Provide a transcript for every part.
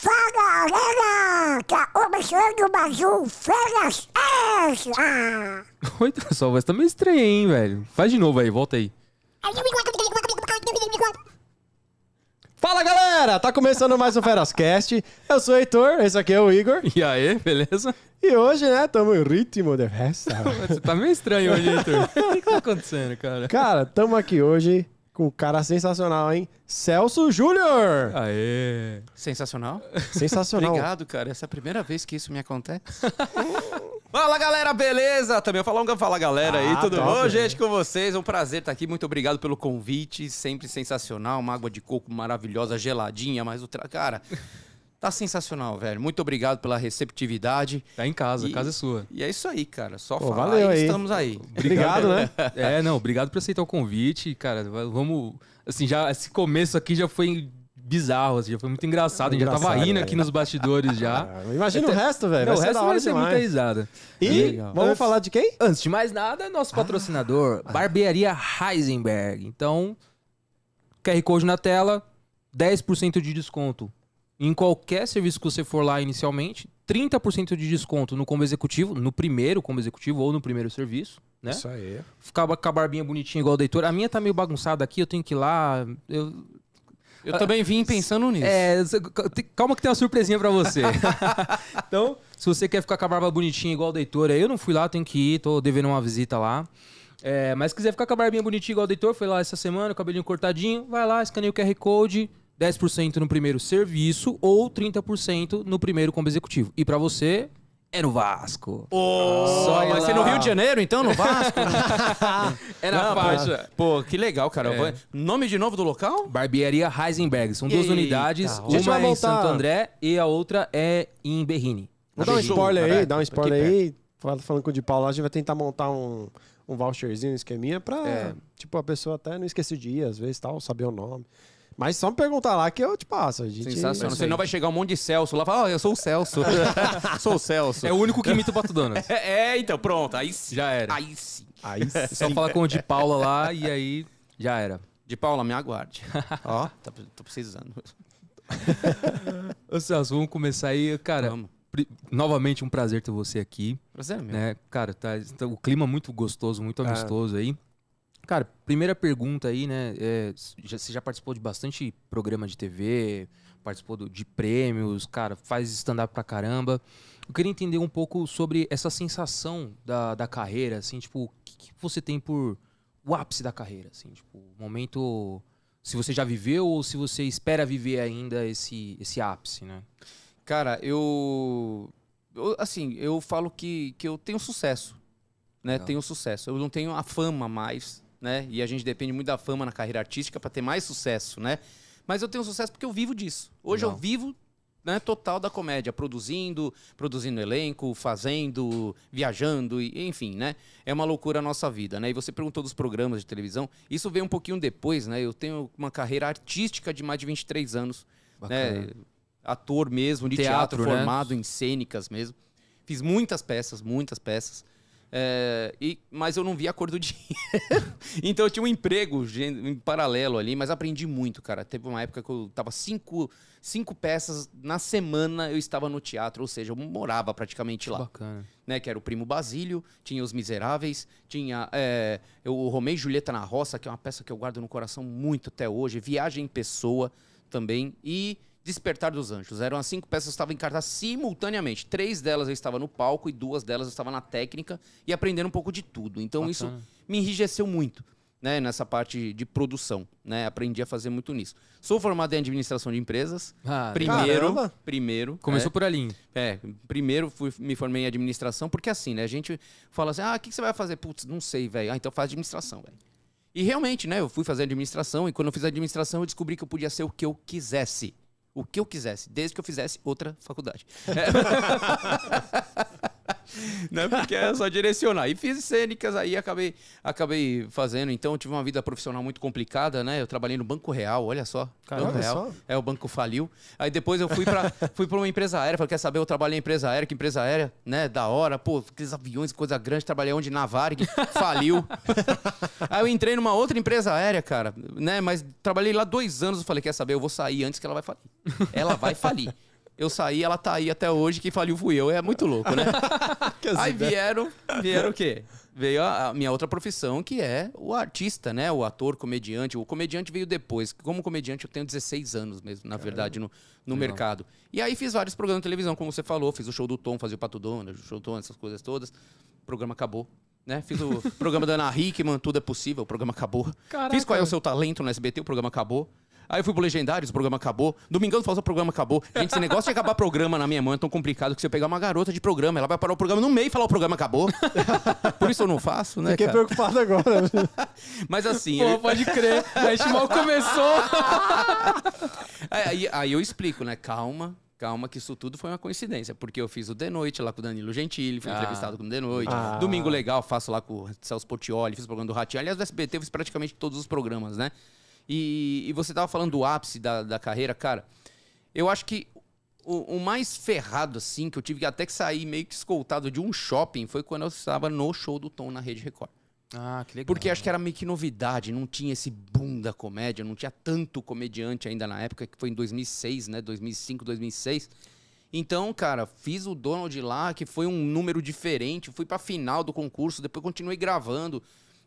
Fala, galera! Tá começando mais um Férias Extra! Oi, sua voz tá meio estranha, hein, velho? Faz de novo aí, volta aí. Fala galera, tá começando mais um Ferascast. Eu sou o Heitor, esse aqui é o Igor. E aí, beleza? E hoje, né, tamo em ritmo de festa. Você tá meio estranho hoje, Heitor. O que, que tá acontecendo, cara? Cara, tamo aqui hoje com um cara sensacional, hein? Celso Júnior! Aê! Sensacional. Sensacional. Obrigado, cara. Essa é a primeira vez que isso me acontece. Fala, galera, beleza? Também eu falar um fala, galera aí, Ah, tudo top, bom, né? gente? Com vocês, é um prazer estar aqui. Muito obrigado pelo convite, sempre sensacional. Uma água de coco maravilhosa, geladinha, mas o tra... cara, tá sensacional, velho. Muito obrigado pela receptividade. Tá em casa, a E- casa é sua. E é isso aí, cara. Só Pô, falar valeu e aí. estamos aí. Obrigado, né? É, não, obrigado por aceitar o convite, cara. va- Vamos. Assim, já esse começo aqui já foi bizarro, assim, já foi muito engraçado. A gente já tava rindo velho. aqui nos bastidores já. Ah, Imagina o resto, velho. O resto da hora vai ser demais. muita risada. E Legal. vamos Antes- falar de quem? Antes de mais nada, nosso patrocinador, Barbearia Heisenberg. Então, QR Code na tela, 10% de desconto em qualquer serviço que você for lá inicialmente, 30% de desconto no combo executivo, no primeiro combo executivo ou no primeiro serviço, né? Isso aí. Ficava com a barbinha bonitinha igual o Deitor. A minha tá meio bagunçada aqui, eu tenho que ir lá. Eu... Eu também vim pensando nisso. É, calma que tem uma surpresinha pra você. então, se você quer ficar com a barba bonitinha igual o Deitor, aí eu não fui lá, tenho que ir, tô devendo uma visita lá. É, mas se quiser ficar com a barbinha bonitinha igual o Deitor, foi lá essa semana, cabelinho cortadinho, vai lá, escaneia o QR Code, 10% no primeiro serviço ou 30% no primeiro combo executivo. E pra você, é no Vasco. Ô, Só vai ser lá. no Rio de Janeiro, então, no Vasco? É na Não, faixa. Pô, que legal, cara. É. Nome de novo do local? Barbearia Heisenberg. São duas Eita, unidades. Uma é em Santo André e a outra é em Berrini. Vou dar um spoiler aí, dar um spoiler aí. Fal- Falando com o de Paulo, a gente vai tentar montar um, um voucherzinho, um esqueminha pra, É. tipo, a pessoa até não esquecer o dia, às vezes, tal, saber o nome. Mas só me perguntar lá que eu te passo. A gente... Sensacional. Senão vai chegar um monte de Celso lá e falar, ó, eu sou o Celso. sou o Celso. É o único que imita o Pato Donald. É, é, então, pronto. Aí sim. Já era. Aí sim. Aí sim. Só fala com o de Paula lá e aí já era. De Paula, me aguarde. Ó, tá- tô precisando. Ô Celso, vamos começar aí. Cara, Vamos. novamente um prazer ter você aqui. Prazer, meu. Né? Cara, tá, tá- o clima muito gostoso, muito amistoso aí. Cara, primeira pergunta aí, né? é, já- você já participou de bastante programa de TV, participou de prêmios, cara, faz stand-up pra caramba. Eu queria entender um pouco sobre essa sensação da, da carreira, assim, tipo, o que, que você tem por o ápice da carreira, assim, tipo, o momento. Se você já viveu ou se você espera viver ainda esse, esse ápice, né? Cara, eu, eu, Assim, eu falo que, que eu tenho sucesso. Né? Legal. Tenho sucesso. Eu não tenho a fama mais, né? E a gente depende muito da fama na carreira artística para ter mais sucesso, né? Mas eu tenho sucesso porque eu vivo disso. Hoje eu vivo né, total da comédia, produzindo, produzindo elenco, fazendo, viajando, e, enfim, né? É uma loucura a nossa vida, né? E você perguntou dos programas de televisão, isso veio um pouquinho depois, né? Eu tenho uma carreira artística de mais de 23 anos, Bacana. né? Ator mesmo, de Teatro, teatro, né? formado em cênicas mesmo. Fiz muitas peças, muitas peças. É, e, mas eu não vi a cor do dinheiro. então eu tinha um emprego em paralelo ali, mas aprendi muito, cara. Teve uma época que eu tava cinco, cinco peças na semana, eu estava no teatro, ou seja, eu morava praticamente lá Bacana. né? Que era o Primo Basílio, tinha Os Miseráveis, tinha é, o Romeu e Julieta na Roça, que é uma peça que eu guardo no coração muito até hoje, Viagem em Pessoa também, e Despertar dos Anjos. Eram as cinco peças que estavam em cartaz simultaneamente. Três delas eu estava no palco e duas delas eu estava na técnica e aprendendo um pouco de tudo. Então isso Bacana. me enrijeceu muito. Né, nessa parte de produção, né? Aprendi a fazer muito nisso. Sou formado em administração de empresas. Ah, Primeiro, Caramba! primeiro. Começou é. por ali. É, primeiro fui, me formei em administração, porque assim, né? A gente fala assim, ah, o que, que você vai fazer? Putz, não sei, velho. Ah, então faz administração, velho. E realmente, né? Eu fui fazer administração e quando eu fiz administração eu descobri que eu podia ser o que eu quisesse. O que eu quisesse, desde que eu fizesse outra faculdade. Não é porque é só direcionar. E fiz cênicas aí, acabei, acabei fazendo. Então, tive uma vida profissional muito complicada, né? Eu trabalhei no Banco Real, olha só. Caramba, Banco Real. só. É, o banco faliu. Aí depois eu fui pra, fui pra uma empresa aérea. Falei, quer saber? Eu trabalhei em empresa aérea, que empresa aérea, né? Da hora. Pô, aqueles aviões, coisa grande. Trabalhei onde? Na Varg. Faliu. Aí eu entrei numa outra empresa aérea, cara, né? Mas trabalhei lá dois anos. Eu falei, quer saber? Eu vou sair antes que ela vai falir. Ela vai falir. Eu saí, ela tá aí até hoje, quem faliu fui eu. É muito louco, né? aí vieram, vieram o quê? Veio a, a minha outra profissão, que é o artista, né? O ator, comediante. O comediante veio depois. Como comediante, eu tenho 16 anos mesmo, na verdade, no, no mercado. E aí fiz vários programas de televisão, como você falou. Fiz o show do Tom, fazia o Pato Donald, o show do Tom, essas coisas todas. O programa acabou. Né? Fiz o programa da Ana Hickman, Tudo é Possível, o programa acabou. Caraca. Fiz Qual é o Seu Talento no SBT, o programa acabou. Aí eu fui pro Legendários, o programa acabou. Domingão falou o programa acabou. Gente, esse negócio de acabar programa na minha mão é tão complicado que se eu pegar uma garota de programa, ela vai parar o programa no meio e falar o programa acabou. Por isso eu não faço, né, Fiquei cara? preocupado agora. Mas assim, Pô, pode crer. A gente mal começou. aí, aí eu explico, né? Calma, calma, que isso tudo foi uma coincidência. Porque eu fiz o The Noite lá com o Danilo Gentili, fui Ah. entrevistado com o The Noite. Ah. Domingo Legal, faço lá com o Celso Portioli, fiz o programa do Ratinho. Aliás, do SBT eu fiz praticamente todos os programas, né? E, e você tava falando do ápice da, da carreira, cara. Eu acho que o, o mais ferrado, assim, que eu tive até que sair meio que escoltado de um shopping foi quando eu estava no show do Tom na Rede Record. Ah, que legal. Porque acho que era meio que novidade, não tinha esse boom da comédia, não tinha tanto comediante ainda na época, que foi em 2006, né? 2005, 2006. Então, cara, fiz o Donald lá, que foi um número diferente, fui pra final do concurso, depois continuei gravando.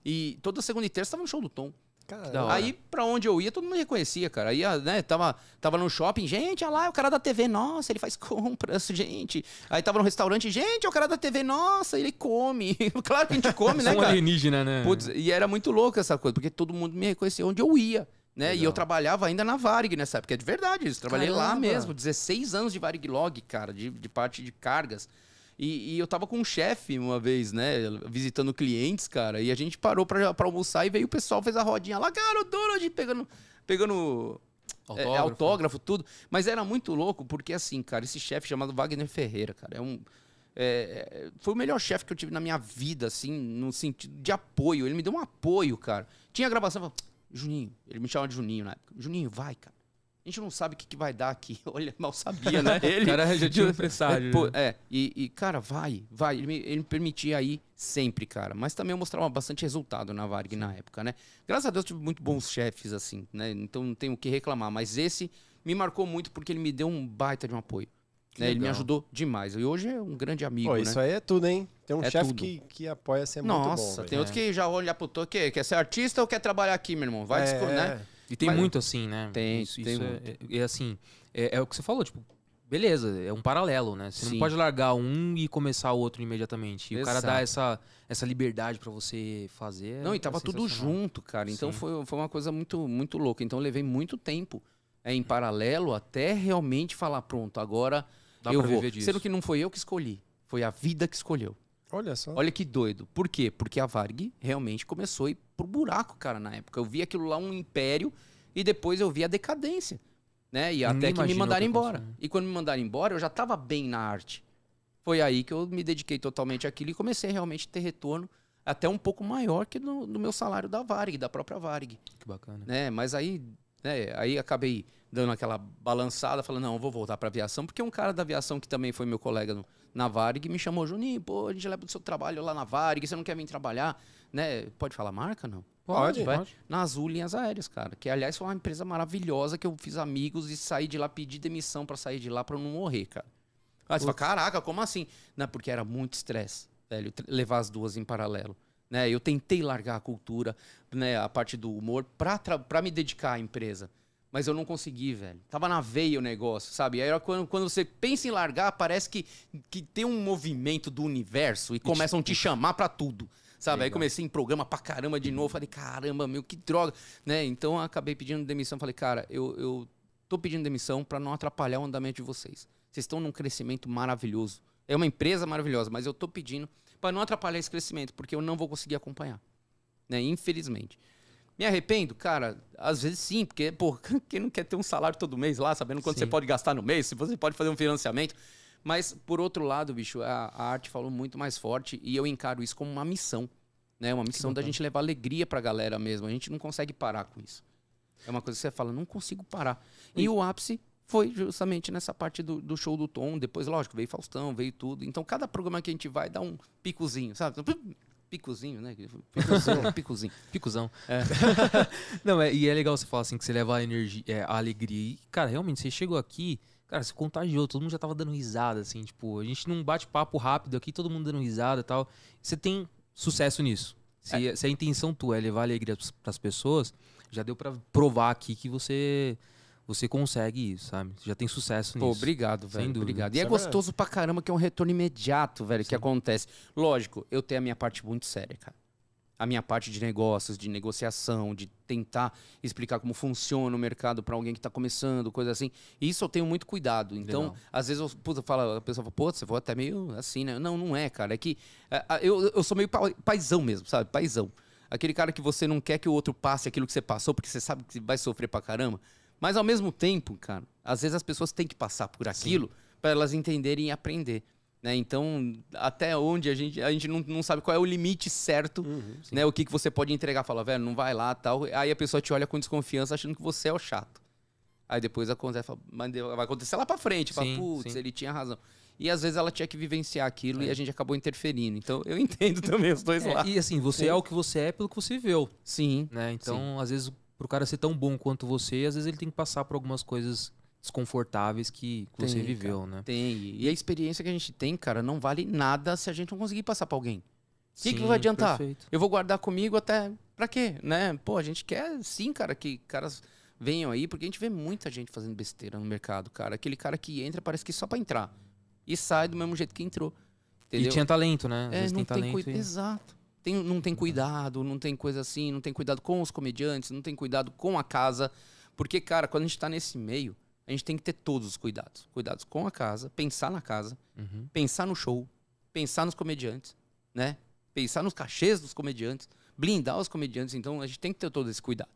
E toda segunda e terça tava no show do Tom. Da hora. Aí, pra onde eu ia, todo mundo me reconhecia, cara. Aí, ah, né, tava, tava no shopping, gente, olha lá, é o cara da TV, nossa, ele faz compras, gente. Aí tava no restaurante, gente, é o cara da TV, nossa, ele come. claro que a gente come, né, cara? alienígena, né? Putz, e era muito louco essa coisa, porque todo mundo me reconhecia onde eu ia. Né? E eu trabalhava ainda na Varig nessa época, é de verdade isso. Trabalhei lá Caramba! mesmo, 16 anos de Varig Log, cara, de, de parte de cargas. E, e eu tava com um chefe uma vez, né, visitando clientes, cara, e a gente parou pra, pra almoçar e veio o pessoal, fez a rodinha lá, cara, o Donald pegando, pegando é, Autógrafo. autógrafo, tudo. Mas era muito louco, porque assim, cara, esse chefe chamado Wagner Ferreira, cara, é um. é, é, foi o melhor chefe que eu tive na minha vida, assim, no sentido de apoio. Ele me deu um apoio, cara. Tinha gravação, Juninho, ele me chamava de Juninho na época. Juninho, vai, cara. A gente não sabe o que, que vai dar aqui. Olha, mal sabia, né? Ele, O cara já tinha um presságio, É, pô, né? é, e, e, cara, vai, vai. Ele me, ele me permitia ir sempre, cara. Mas também eu mostrava bastante resultado na Varg na época, né? Graças a Deus eu tive muito bons chefes, assim, né? Então não tenho o que reclamar. Mas esse me marcou muito porque ele me deu um baita de um apoio. né? Ele me ajudou demais. E hoje é um grande amigo, Pô, né? isso aí é tudo, hein? Tem um É chefe que, que apoia ser muito bom. Nossa, velho. tem outro que já olha pro tô, que quer ser artista ou quer trabalhar aqui, meu irmão? Vai, É, né? E tem Mas- muito assim, né? Tem, isso, tem isso é, é, é assim, é, é o que você falou, tipo, beleza, é um paralelo, né? Você Sim. não pode largar um e começar o outro imediatamente. E o cara Exato. dá essa, essa liberdade pra você fazer. Não, e é tava tudo junto, cara. Então Sim. foi, foi uma coisa muito, muito louca. Então eu levei muito tempo é, em paralelo até realmente falar, pronto, agora Dá eu vou. disso. Sendo que não foi eu que escolhi, foi a vida que escolheu. Olha só. Olha que doido. Por quê? Porque a Varg realmente começou a ir pro buraco, cara, na época. Eu vi aquilo lá um império e depois eu vi a decadência. Né? E até que me mandaram embora. aconteceu. E quando me mandaram embora, eu já tava bem na arte. Foi aí que eu me dediquei totalmente àquilo e comecei realmente a ter retorno até um pouco maior que do, do meu salário da Varg, da própria Varg. Que bacana. Né? Mas aí, né, aí acabei dando aquela balançada, falando, não, eu vou voltar pra aviação, porque um cara da aviação que também foi meu colega no- na Varig me chamou, Juninho, pô, a gente leva o seu trabalho lá na Varig, você não quer vir trabalhar? Né? Pode falar marca, não? Pode, vai. pode. Na Azul Linhas Aéreas, cara. Que, aliás, foi uma empresa maravilhosa que eu fiz amigos e saí de lá, pedi demissão pra sair de lá pra eu não morrer, cara. Aí você fala, caraca, como assim? Não, porque era muito estresse, velho, levar as duas em paralelo. Né? Eu tentei largar a cultura, né, a parte do humor, pra me dedicar à empresa. Mas eu não consegui, velho. Tava na veia o negócio, sabe? Aí quando, quando você pensa em largar, parece que, que tem um movimento do universo e começam a te chamar pra tudo. Sabe? Aí comecei em programa pra caramba de novo. Falei, caramba, meu, que droga. Né? Então eu acabei pedindo demissão. Falei, cara, eu, eu tô pedindo demissão pra não atrapalhar o andamento de vocês. Vocês estão num crescimento maravilhoso. É uma empresa maravilhosa, mas eu tô pedindo pra não atrapalhar esse crescimento, porque eu não vou conseguir acompanhar. Né? Infelizmente. Me arrependo? Cara, às vezes sim, porque, pô, quem não quer ter um salário todo mês lá, sabendo quanto Sim. você pode gastar no mês, se você pode fazer um financiamento. Mas, por outro lado, bicho, a, a arte falou muito mais forte e eu encaro isso como uma missão. Né? Uma missão da gente levar alegria pra galera mesmo. A gente não consegue parar com isso. É uma coisa que você fala, não consigo parar. E o ápice foi justamente nessa parte do, do show do Tom. Depois, lógico, veio Faustão, veio tudo. Então, cada programa que a gente vai dá um picozinho, sabe? Picozinho, né? Picozinho. picozinho. Picuzão. Não, é, e é legal você falar assim que você leva a energia, é, a alegria. E, cara, realmente, você chegou aqui, Cara, se contagiou, todo mundo já tava dando risada, assim, tipo, a gente não bate papo rápido aqui, todo mundo dando risada e tal. Você tem sucesso nisso. Se, se a intenção tua é levar alegria pras pessoas, já deu pra provar aqui que você você consegue isso, sabe? Você já tem sucesso nisso. Pô, obrigado, Sem velho. dúvida. Obrigado. E é é gostoso pra caramba que é um retorno imediato, velho, que acontece. Lógico, eu tenho a minha parte muito séria, cara. A minha parte de negócios, de negociação, de tentar explicar como funciona o mercado pra alguém que tá começando, coisa assim. Isso eu tenho muito cuidado. Então, Legal. às vezes eu, puta, falo, a pessoa fala, pô, você foi até meio assim, né? Não, não é, cara. É que é, eu, eu sou meio pa- paizão mesmo, sabe? Paizão. Aquele cara que você não quer que o outro passe aquilo que você passou, porque você sabe que vai sofrer pra caramba. Mas ao mesmo tempo, cara, às vezes as pessoas têm que passar por aquilo pra elas entenderem e aprender. Né? Então, até onde a gente, a gente não, não sabe qual é o limite certo, né? O que, que você pode entregar. Fala, velho, não vai lá tal. Aí a pessoa te olha com desconfiança achando que você é o chato. Aí depois acontece, fala, "Mas deu- vai acontecer lá pra frente. Fala, Sim, putz, sim. ele tinha razão. E às vezes ela tinha que vivenciar aquilo e É. a gente acabou interferindo. Então eu entendo também os dois É, lados. e assim, você é o que você é pelo que você viveu, Sim. né? Então, às vezes, pro cara ser tão bom quanto você, às vezes ele tem que passar por algumas coisas desconfortáveis que, que você Tem, viveu, né? Tem. E a experiência que a gente tem, cara, não vale nada se a gente não conseguir passar pra alguém. que Sim, vai adiantar? perfeito. Eu vou guardar comigo até. Pra quê? Né? Pô, a gente quer sim, cara, que caras venham aí, porque a gente vê muita gente fazendo besteira no mercado, cara. Aquele cara que entra parece que só pra entrar. E sai do mesmo jeito que entrou. Entendeu? E tinha talento, né? Às É, vezes não tem tem, talento. e- Exato. Tem- não tem cuidado, não tem coisa assim, não tem cuidado com os comediantes, não tem cuidado com a casa. Porque, cara, quando a gente tá nesse meio, a gente tem que ter todos os cuidados. Cuidados com a casa, pensar na casa, Uhum. pensar no show, pensar nos comediantes, né? Pensar nos cachês dos comediantes, blindar os comediantes. Então a gente tem que ter todo esse cuidado.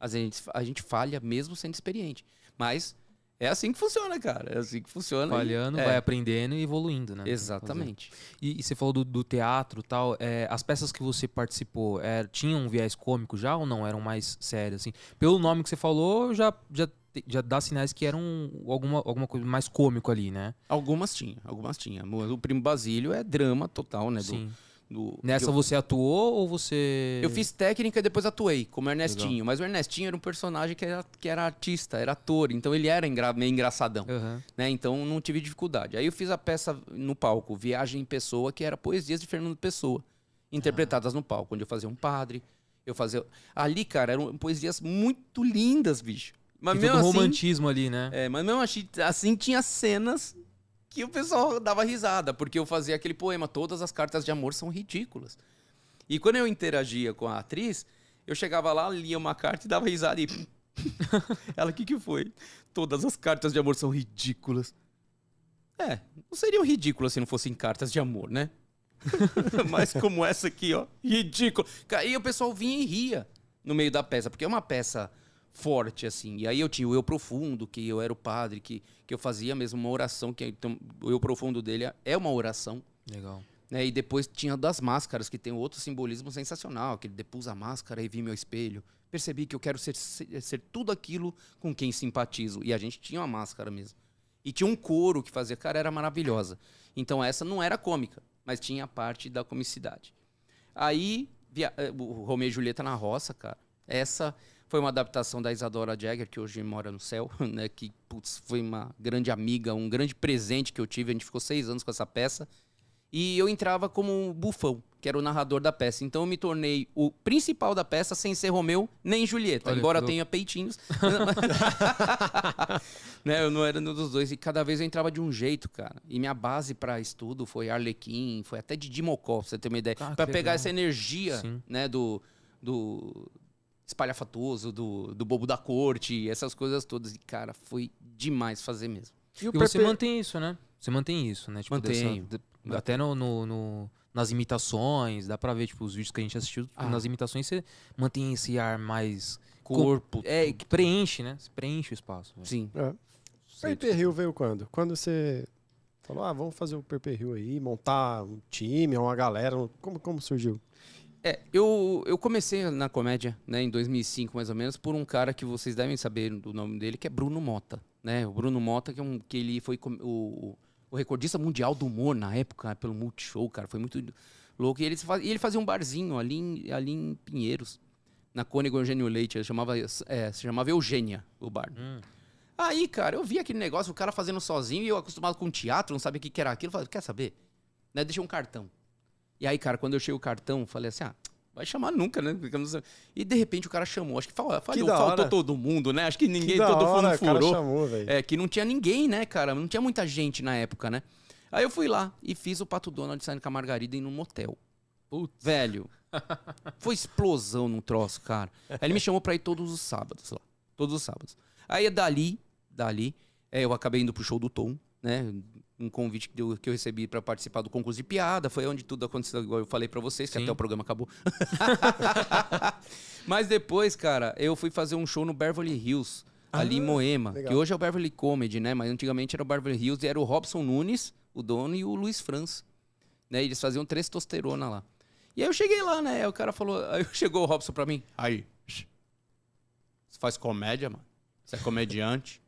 Às vezes a gente falha mesmo sendo experiente. Mas é assim que funciona, cara. É assim que funciona. Falhando, é, vai aprendendo e evoluindo, né? Exatamente. E, e você falou do, do teatro e tal. é, as peças que você participou é, tinham um viés cômico já ou não? Eram mais sérias, assim? Pelo nome que você falou, já, já, já dá sinais que eram alguma, alguma coisa mais cômico ali, né? Algumas tinha, algumas tinha. O Primo Basílio é drama total, né? Sim. do- Nessa eu, você atuou ou você. eu fiz técnica e depois atuei, como Ernestinho. Mas o Ernestinho era um personagem que era, que era artista, era ator. Então ele era engra- meio engraçadão. Aham. né? Então não tive dificuldade. Aí eu fiz a peça no palco, Viagem em Pessoa, que era poesias de Fernando Pessoa, interpretadas no palco, onde eu fazia um padre, eu fazia. Ali, cara, eram poesias muito lindas, bicho. Mas Tem mesmo todo um assim, romantismo ali, né? é, mas mesmo assim, assim tinha cenas que o pessoal dava risada, porque eu fazia aquele poema, todas as cartas de amor são ridículas. E quando eu interagia com a atriz, eu chegava lá, lia uma carta e dava risada e ela, o que que foi? Todas as cartas de amor são ridículas. É, não seriam ridículas se não fossem cartas de amor, né? Mas como essa aqui, ó, ridículo. E o pessoal vinha e ria no meio da peça, porque é uma peça forte, assim. E aí eu tinha o Eu Profundo, que eu era o padre, que, que eu fazia mesmo uma oração, que então, o Eu Profundo dele é uma oração. Legal. Né? E depois tinha das máscaras, que tem outro simbolismo sensacional, que ele depus a máscara e vi meu espelho. Percebi que eu quero ser, ser, ser tudo aquilo com quem simpatizo. E a gente tinha uma máscara mesmo. E tinha um coro que fazia, cara, era maravilhosa. Então essa não era cômica, mas tinha a parte da comicidade. Aí, via- eh, o Romeu e Julieta na roça, cara. Essa foi uma adaptação da Isadora Jagger, que hoje mora no céu, né? Que, putz, foi uma grande amiga, um grande presente que eu tive. A gente ficou seis anos com essa peça. E eu entrava como um bufão, que era o narrador da peça. Então eu me tornei o principal da peça sem ser Romeu nem Julieta, Olha, embora louco. tenha peitinhos. né, eu não era nenhum dos dois. E cada vez eu entrava de um jeito, cara. E minha base pra estudo foi Arlequim, foi até de Mocó, pra você ter uma ideia. Ah, pra pegar essa energia, Sim. né, do, do espalhafatoso, do, do bobo da corte, essas coisas todas. E, cara, foi demais fazer mesmo. E o E você mantém isso, né? Você mantém isso, né? Tipo, Mantenho. de- até no, no- no- nas imitações, dá pra ver, tipo, os vídeos que a gente assistiu, Ah. nas imitações você mantém esse ar mais... Corpo. É, que preenche, né? Você preenche o espaço. Sim. É. Perper Rio veio quando? Quando você falou, ah, vamos fazer o Perper Rio aí, montar um time, uma galera. Como, como surgiu? É, eu, eu comecei na comédia, né, em 2005 mais ou menos, por um cara que vocês devem saber do nome dele, que é Bruno Mota, né? O Bruno Mota, que, é um, que ele foi o, o recordista mundial do humor na época, né, pelo Multishow, cara, foi muito louco. E ele, faz- ele fazia um barzinho ali em, ali em Pinheiros, na Cônego Eugênio Leite, ele chamava, é, se chamava Eugênia, o bar. Hum. Aí, cara, eu vi aquele negócio, o cara fazendo sozinho e eu acostumado com teatro, não sabia o que era aquilo. Falei, quer saber? Né, deixei um cartão. E aí, cara, quando eu cheguei o cartão, falei assim, ah, vai chamar nunca, né? E de repente o cara chamou. Acho que fal- falhou, da faltou hora. todo mundo, né? Acho que ninguém, Que todo hora, mundo o cara furou. chamou. É, que não tinha ninguém, né, cara? Não tinha muita gente na época, né? Aí eu fui lá e fiz o Pato Donald saindo com a Margarida em um motel. Putz. Velho, foi explosão no troço, cara. Aí ele me chamou pra ir todos os sábados lá. Todos os sábados. Aí dali, dali, é, eu acabei indo pro show do Tom, né? Um convite que eu, que eu recebi pra participar do concurso de piada. Foi onde tudo aconteceu, igual eu falei pra vocês, que Sim. até o programa acabou. Mas depois, cara, eu fui fazer um show no Beverly Hills, ali em Moema, legal. que hoje é o Beverly Comedy, né? Mas antigamente era o Beverly Hills e era o Robson Nunes, o dono, e o Luiz Franz. Né? Eles faziam testosterona lá. E aí eu cheguei lá, né? Aí o cara falou, aí chegou o Robson pra mim. Aí, você faz comédia, mano? Você é comediante?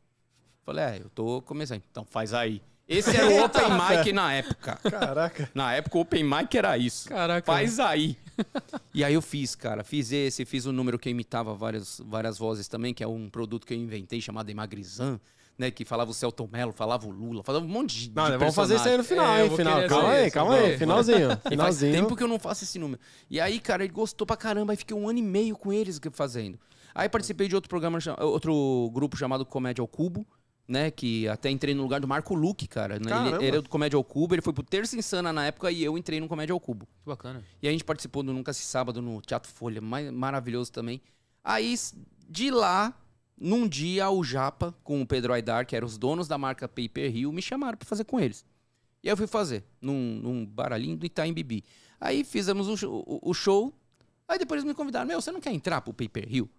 Falei, é, eu tô começando. Então faz aí. Esse era o open mic na época. Caraca. Na época o open mic era isso. Caraca. Faz aí. e aí eu fiz, cara. Fiz esse, fiz um número que eu imitava várias, várias vozes também, que é um produto que eu inventei chamado Emagrizan, né? Que falava o Celton Mello, falava o Lula, falava um monte de. Não, de vamos fazer isso aí no final, É, hein? Final. Calma aí, calma aí. Finalzinho. E faz Finalzinho. tempo que eu não faço esse número. E aí, cara, ele gostou pra caramba e fiquei um ano e meio com eles que- fazendo. Aí participei de outro programa, outro grupo chamado Comédia ao Cubo, né? Que até entrei no lugar do Marco Luque, cara. né? Ele era do Comédia ao Cubo, ele foi pro Terça Insana na época e eu entrei no Comédia ao Cubo. Que bacana. E a gente participou do Nunca Se Sábado no Teatro Folha, maravilhoso também. Aí, de lá, num dia, o Japa, com o Pedro Aidar, que eram os donos da marca Paper Hill, me chamaram pra fazer com eles. E aí eu fui fazer, num, num baralhinho do Itaim Bibi. Aí fizemos o, show- o- o show, aí depois eles me convidaram, meu, você não quer entrar pro Paper Hill?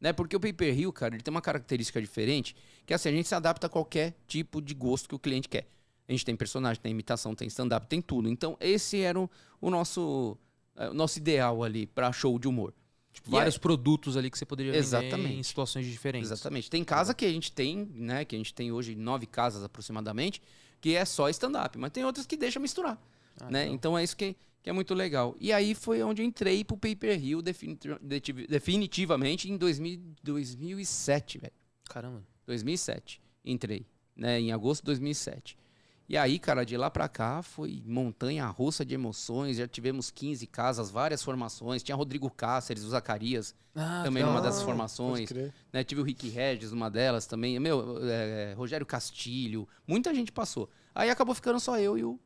Né? Porque o Paper Hill, cara, ele tem uma característica diferente, que é assim, a gente se adapta a qualquer tipo de gosto que o cliente quer. A gente tem personagem, tem imitação, tem stand-up, tem tudo. Então, esse era o, o nosso, eh, o nosso ideal ali pra show de humor. Tipo, vários produtos ali que você poderia Exatamente. em situações diferentes. Exatamente. Tem casa que a gente tem, né? Que a gente tem hoje nove casas aproximadamente, que é só stand-up, mas tem outras que deixam misturar. Ah, né? legal. Então é isso que, que é muito legal. E aí foi onde eu entrei pro Paper Hill definitivamente em 2000, 2007, velho. Caramba. 2007. Entrei, né? Em agosto de 2007. E aí, cara, de lá pra cá foi montanha russa de emoções. Já tivemos 15 casas, várias formações. Tinha Rodrigo Cáceres, o Zacarias, Ah, também que numa hora. formações. Né? Tive o Rick Regis, uma delas também. Meu, é, Rogério Castilho. Muita gente passou. Aí acabou ficando só eu e o,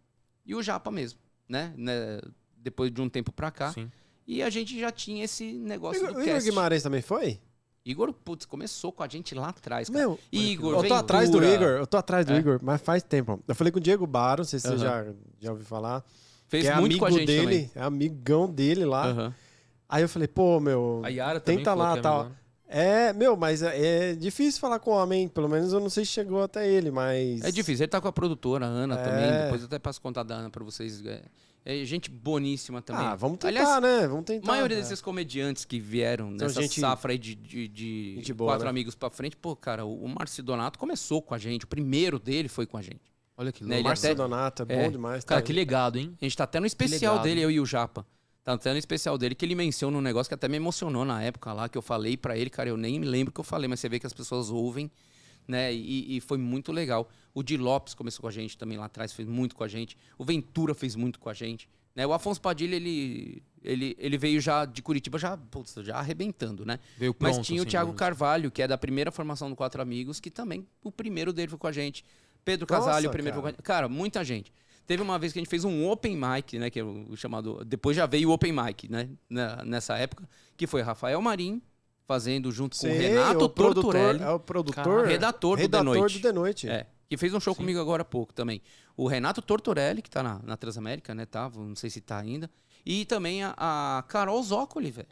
e o Japa mesmo, né? Né? Depois de um tempo pra cá. Sim. E a gente já tinha esse negócio Igor, do o Igor cast. Guimarães também foi? Igor, putz, começou com a gente lá atrás, cara. Meu, Igor, eu tô Ventura. atrás do Igor, eu tô atrás do É. Igor, mas faz tempo. Eu falei com o Diego Baro, não sei se você Aham. já, já ouviu falar. Fez que é muito amigo com a gente dele, também. é amigão dele lá. Aham. Aí eu falei, pô, meu, A Yara também tenta lá é tal. amigona. É, meu, mas é, é difícil falar com homem, pelo menos eu não sei se chegou até ele, mas... É difícil. Ele tá com a produtora, a Ana, É. também. Depois eu até passo contato da Ana pra vocês. É, é gente boníssima também. Ah, vamos tentar, Aliás, né? Vamos A tentar. maioria É. desses comediantes que vieram nessa gente- safra aí de, de, de boa, quatro né? amigos pra frente, pô, cara, o, o Márcio Donato começou com a gente. O primeiro dele foi com a gente. Olha que Né, louco. ele Márcio até- Donato, é É. bom demais. Cara, tá? que legado, hein? A gente tá até no especial dele, eu e o Japa. Tá até no especial dele que ele menciona um negócio que até me emocionou na época lá, que eu falei pra ele, cara, eu nem me lembro o que eu falei, mas você vê que as pessoas ouvem, né? E, e foi muito legal. O Di Lopes começou com a gente também lá atrás, fez muito com a gente. O Ventura fez muito com a gente. Né? O Afonso Padilha, ele, ele, ele veio já de Curitiba, já, putz, já arrebentando, né? Veio pronto. Mas tinha o assim, Thiago vamos Carvalho, que é da primeira formação do Quatro Amigos, que também o primeiro dele foi com a gente. Pedro Casalho, o primeiro cara. foi com a gente. Cara, muita gente. Teve uma vez que a gente fez um open mic, né? Que é o chamado. Depois já veio o open mic, né? nessa época, que foi Rafael Marim fazendo junto com o Renato o produtor, Tortorelli, É o produtor. Cara, redator do redator The Noite. do The Noite. É, que fez um show Sim. comigo agora há pouco também. O Renato Tortorelli, que tá na, na Transamérica, né? Tava, não sei se tá ainda. E também a, a Carol Zócoli, velho.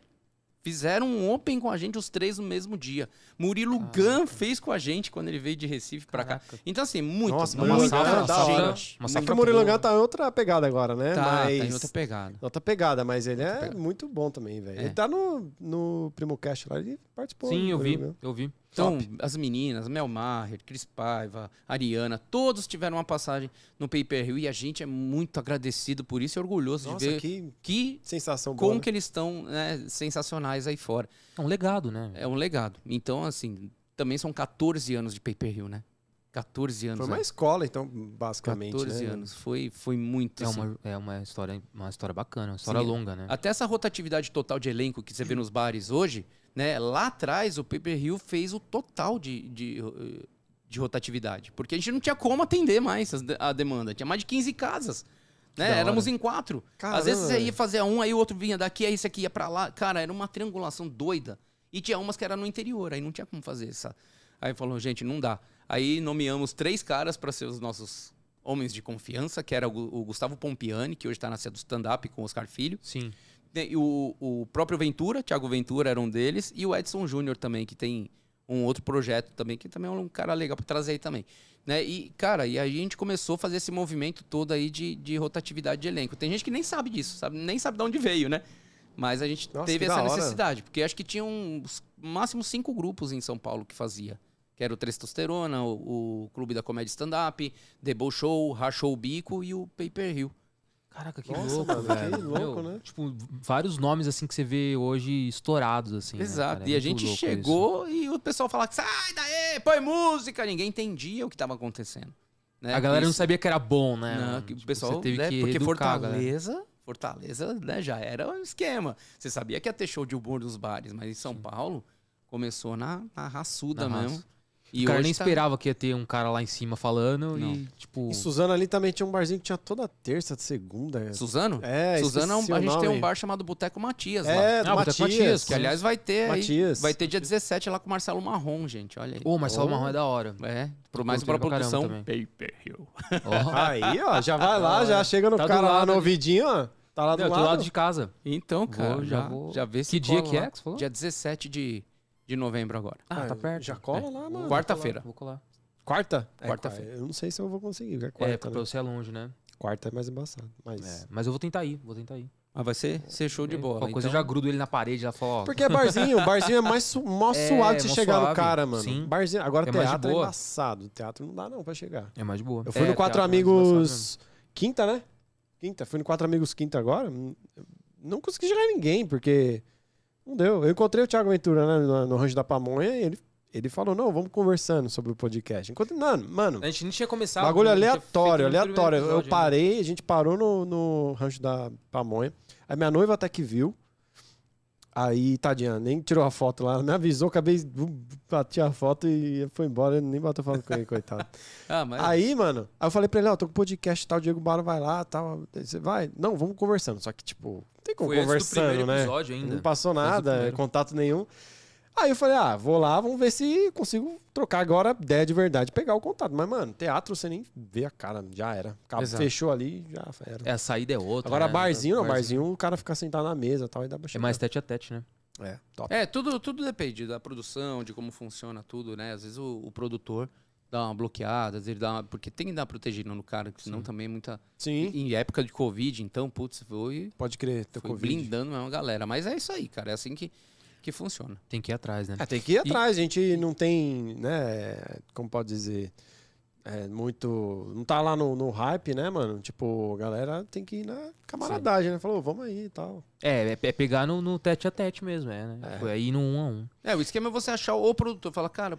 Fizeram um open com a gente os três no mesmo dia. Murilo Gun fez com a gente quando ele veio de Recife pra cá. Caraca. Então, assim, muito, Nossa, Uma Murilo safra, é da safra, hora. uma É safra que o Murilo. Gun tá em outra pegada agora, né? Tá, mas... tá em outra pegada. Outra pegada, mas ele é pegada. muito bom também, velho. É. Ele tá no, no Primo Cast lá, ele participou. Sim, eu vi, eu vi. Então, Top. as meninas, Mel Maher, Cris Paiva, Ariana, todos tiveram uma passagem no Pay Per View e a gente é muito agradecido por isso e orgulhoso Nossa, de ver que que sensação boa. como né? que eles estão né, sensacionais aí fora. É um legado, né? É um legado. Então, assim, também são 14 anos de pay-per-view, né? 14 anos. Foi uma né? escola, então, basicamente. 14 né? anos. Foi, foi muito. É assim. uma, é uma história, uma história bacana, uma história Sim. longa, né? Até essa rotatividade total de elenco que você vê nos bares hoje, né? Lá atrás, o pay-per-view fez o total de, de, eh, de rotatividade. Porque a gente não tinha como atender mais a demanda. Tinha mais de 15 casas. Né? Éramos em quatro. Caramba, Às vezes você ia fazer um, aí o outro vinha daqui, aí esse aqui ia pra lá. Cara, era uma triangulação doida. E tinha umas que era no interior, aí não tinha como fazer essa. Aí falou, gente, não dá. Aí nomeamos três caras para ser os nossos homens de confiança, que era o Gu- o Gustavo Pompiani, que hoje tá na cena do stand-up com o Oscar Filho. Sim. O, o próprio Ventura, Thiago Ventura era um deles, e o Edson Júnior também, que tem um outro projeto também, que também é um cara legal pra trazer aí também. Né? E, cara, e a gente começou a fazer esse movimento todo aí de, de rotatividade de elenco. Tem gente que nem sabe disso, sabe? nem sabe de onde veio, né? Mas a gente Nossa, teve essa necessidade, porque acho que tinha uns máximo cinco grupos em São Paulo que fazia. Que era o Testosterona, o, o Clube da Comédia Stand-Up, Debo Show, Rachou o Bico e o Pay Per View. Caraca, que Nossa, louco, mano, que velho. louco, né? Tipo, vários nomes assim que você vê hoje estourados, assim. né, Exato. cara? É e a gente chegou e o pessoal falava, sai daí, põe música. Ninguém entendia o que estava acontecendo. né? isso. A galera não Isso- sabia que era bom, né? Não, que o Tipo, pessoal, teve né, que porque educar. Fortaleza, Fortaleza, né, já era um esquema. Você sabia que ia ter show de humor nos bares, mas em São Paulo começou na, na raçuda Na mesmo. raça. E o cara nem tá- esperava que ia ter um cara lá em cima falando Não. e, tipo... Em Suzano ali também tinha um barzinho que tinha toda terça, segunda. Suzano? É, Suzano, é um- a gente tem um nome. bar chamado Boteco Matias lá. É, Ah, Boteco Matias. Matias, Que aliás vai ter aí, Matias. vai ter dia 17 lá com o Marcelo Marrom, gente. Olha aí. Ô, Marcelo Oh. Marrom é da hora. É, pro mais ele pra produção. caramba Pay per view. Ó. Aí, ó, já vai lá, já chega no Tá cara lá no ouvidinho, ó. Tá lá do tô lado. do lado de casa. Então, cara, Vou, já, já vou. já vê se Que dia que é que você falou? Dia 17 de, de novembro agora. Ah, tá Ah, perto. já cola É. lá, mano. Quarta-feira. Vou colar. Quarta? É, Quarta-feira. Eu não sei se eu vou conseguir, é É, quarta, pra né? você é longe, né? Quarta é mais embaçado. Mas... É, mas eu vou tentar ir, vou tentar ir. Ah, vai ser, ser show de bola. Qualquer coisa eu então. já grudo ele na parede, já falo, ó. Porque é barzinho, barzinho é mais su mó É, suave de chegar no suave, cara, mano. sim. Barzinho, agora É teatro é embaçado. Teatro não dá não pra chegar. É mais de boa. Eu fui É, no Quatro é Amigos quinta, né? Quinta. Fui no Quatro Amigos quinta agora. Não consegui chegar em ninguém, porque não deu. Eu encontrei o Thiago Ventura né, no, no Rancho da Pamonha e ele, ele falou, não, vamos conversando sobre o podcast. Enquanto, mano, mano. A gente nem tinha começado. bagulho aleatório, aleatório. primeiro Eu episódio parei, a gente parou no, no Rancho da Pamonha. Aí minha noiva até que viu. Aí, tadinha, nem tirou a foto lá. Me avisou, acabei, bum, bati a foto e foi embora. Nem bateu foto com ele, coitado. Ah, mas Aí, mano, aí eu falei pra ele, ó, tô com podcast e tal, Diego Baro vai lá tal. Você vai? Não, vamos conversando. Só que, tipo, não tem como Foi conversando, primeiro né? episódio ainda. Não passou nada, contato nenhum. Aí eu falei, ah, vou lá, vamos ver se consigo trocar agora ideia de verdade, pegar o contato. Mas, mano, teatro você nem vê a cara, já era. Acabou, Exato. fechou ali, já era. É, a saída é outra. Agora, né? barzinho, não, barzinho, o cara fica sentado na mesa e tal, e dá pra É chegar. mais tete a tete, né? É, top. É, tudo, tudo depende da produção, de como funciona tudo, né? Às vezes o, o produtor dá uma bloqueada, às vezes ele dá uma, porque tem que dar protegido no cara, que senão também é muita... Sim, Em época de Covid, então, putz, foi, pode crer, teu foi Covid. blindando mesmo a galera. Mas é isso aí, cara, é assim que, que funciona. Tem que ir atrás, né? É, tem que ir atrás, a gente não tem, né, como pode dizer, é, muito, não tá lá no, no hype, né, mano? Tipo, a galera tem que ir na camaradagem, né? Falou, vamos aí e tal. É, é, é pegar no, no tete a tete mesmo, é, né? É. Foi aí no um a um. É, o esquema é você achar o produtor, falar, cara,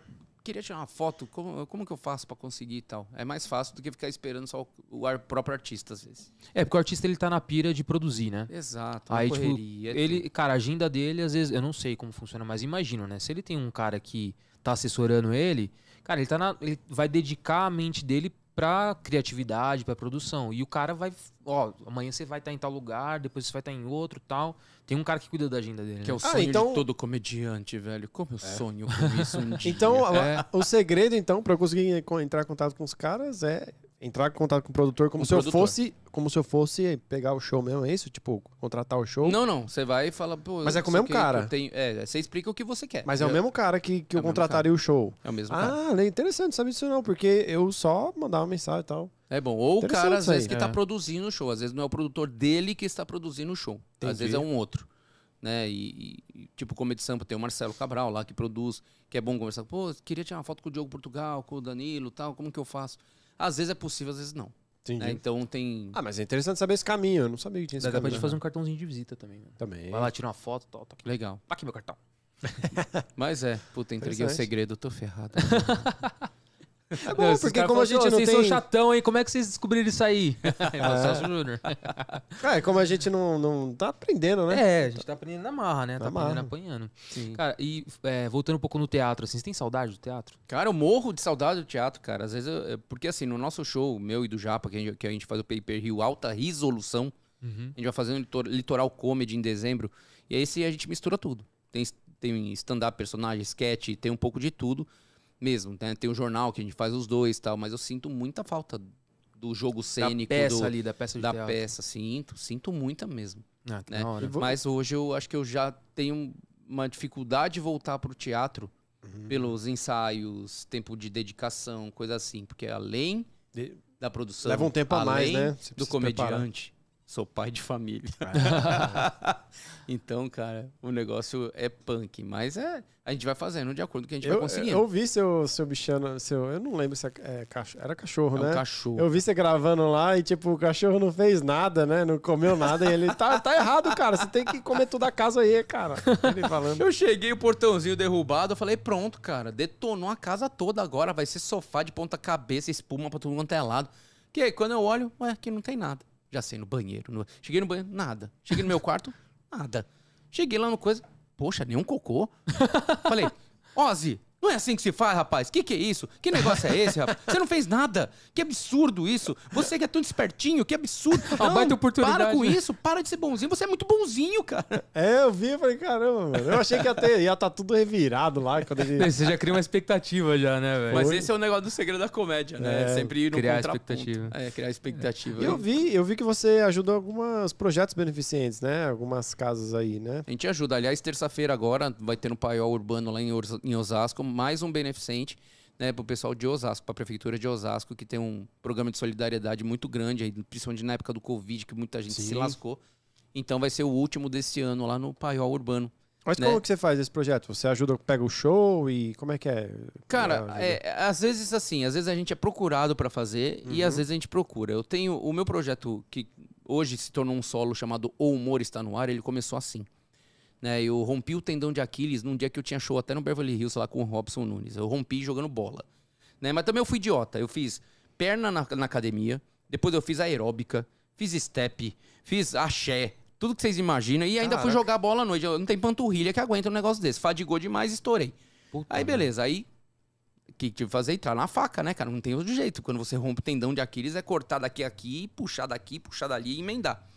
queria tirar uma foto, como, como que eu faço pra conseguir e tal? É mais fácil do que ficar esperando só o, o próprio artista, às vezes. É, porque o artista ele tá na pira de produzir, né? Exato, Aí, tipo, correria, Ele, cara, a agenda dele, às vezes, eu não sei como funciona, mas imagino, né? Se ele tem um cara que tá assessorando ele, cara, ele, tá na, ele vai dedicar a mente dele pra criatividade, pra produção. E o cara vai, ó, amanhã você vai estar em tal lugar, depois você vai estar em outro tal. Tem um cara que cuida da agenda dele. Que é né? o Ah, sonho então- de todo comediante, velho. Como eu sonho com isso um dia. Então, é, o segredo, então, pra eu conseguir co- entrar em contato com os caras é entrar em contato com o produtor como Com o se eu produtor. fosse, como se eu fosse pegar o show mesmo, é isso? Tipo, contratar o show? Não, não. Você vai e fala, pô. Mas é com o mesmo cara. eu tenho- é, você explica o que você quer. Mas é o mesmo cara que, que É eu contrataria o show. É o mesmo cara. Ah, interessante, sabe disso não, porque eu só mandava mensagem e tal. É bom. Ou o cara, às vezes, que tá É. produzindo o show. Às vezes não é o produtor dele que está produzindo o show. Às Entendi. vezes é um outro. Né? E, e- e, tipo, Comedy Sampa tem o Marcelo Cabral lá que produz, que é bom conversar. Pô, queria tirar uma foto com o Diogo Portugal, com o Danilo tal. Como que eu faço? Às vezes é possível, às vezes não. Entendi. né? Então tem. Ah, mas é interessante saber esse caminho. Eu não sabia que tinha esse Dá pra caminho. gente fazer um cartãozinho de visita também. Né? Também. Vai lá, tira uma foto, tal, tá aqui. Legal. Tá aqui meu cartão. Mas é, puta, entreguei o segredo, eu tô ferrado. É bom, esses porque como a falam assim, gente "Ô, não vocês tem... são chatão, hein? Como é que vocês descobriram isso aí? É o Celso Júnior. É, como a gente não, não tá aprendendo, né? É, a gente tá aprendendo na marra, né? Tá Na aprendendo marra. apanhando. Sim. Cara, e é, voltando um pouco no teatro, assim, você tem saudade do teatro? Cara, eu morro de saudade do teatro, cara. Às vezes, eu- porque assim, no nosso show, meu e do Japa, que a gente, que a gente faz o Pay Per Rio Alta Resolução, Uhum. a gente vai fazer um litor- litoral comedy em dezembro. E aí sim a gente mistura tudo. Tem, tem stand-up, personagem, sketch, tem um pouco de tudo mesmo. Né? Tem o jornal que a gente faz os dois e tal, mas eu sinto muita falta do jogo cênico, da peça do- ali, da peça de da teatro. peça. Sinto, sinto muita mesmo. Ah, que né? hora. Mas hoje eu acho que eu já tenho uma dificuldade de voltar pro teatro Uhum. pelos ensaios, tempo de dedicação, coisa assim. Porque além De- da produção, Leva um tempo a mais, além né? Do comediante, sou pai de família. então, cara, o negócio é punk. Mas é, a gente vai fazendo de acordo com o que a gente vai Eu, conseguindo. eu vi seu, seu bichano, seu, eu não lembro se é, é cachorro, era cachorro, é né? um cachorro. Eu vi você gravando lá e, tipo, o cachorro não fez nada, né? Não comeu nada. E ele, tá, tá errado, cara. Você tem que comer tudo a casa aí, cara. Ele falando. Eu cheguei, o portãozinho derrubado, eu falei, pronto, cara, detonou a casa toda agora, vai ser sofá de ponta cabeça, espuma pra tudo quanto é lado. Que aí, quando eu olho, ué, aqui não tem nada. Já sei, no banheiro. no- Cheguei no banheiro, nada. Cheguei no meu quarto, nada. Cheguei lá no coisa, poxa, nenhum cocô. Falei, Ozzy, não é assim que se faz, rapaz? Que que é isso? Que negócio é esse, rapaz? Você não fez nada. Que absurdo isso. Você que é tão espertinho, que absurdo. Não, baita oportunidade, Para com né? isso, para de ser bonzinho. Você é muito bonzinho, cara. É, eu vi e falei, caramba, mano. Eu achei que ia ter, ia tá tudo revirado lá. Quando ele... Você já cria uma expectativa já, né, velho? Mas esse é o negócio do segredo da comédia, né? É, Sempre ir no criar expectativa. É, criar expectativa. Eu vi, eu vi que você ajudou alguns projetos beneficentes, né? Algumas casas aí, né? A gente ajuda. Aliás, terça-feira agora vai ter no Paiol Urbano lá em Osasco mais um beneficente né, para o pessoal de Osasco, para a Prefeitura de Osasco, que tem um programa de solidariedade muito grande, aí, principalmente na época do Covid, que muita gente se Sim. lascou. Então vai ser o último desse ano lá no Paiol Urbano. Mas Né? como que você faz esse projeto? Você ajuda, pega o show e como é que é? Cara, Ajuda. é, às vezes assim, às vezes a gente é procurado para fazer e às vezes a gente procura. Eu tenho o meu projeto que hoje se tornou um solo chamado O Humor Está no Ar, ele começou assim. Né, eu rompi o tendão de Aquiles num dia que eu tinha show até no Beverly Hills lá com o Robson Nunes. Eu rompi jogando bola. Né, mas também eu fui idiota. Eu fiz perna na, na academia, depois eu fiz aeróbica, fiz step, fiz axé, tudo que vocês imaginam. E ainda fui Caraca. jogar bola à noite. Eu não tenho panturrilha que aguenta um negócio desse. Fadigou demais, estourei. Puta, Aí beleza, aí o que tive que fazer? Entrar na faca, né, cara? Não tem outro jeito. Quando você rompe o tendão de Aquiles, é cortar daqui a aqui, puxar daqui, puxar dali e emendar.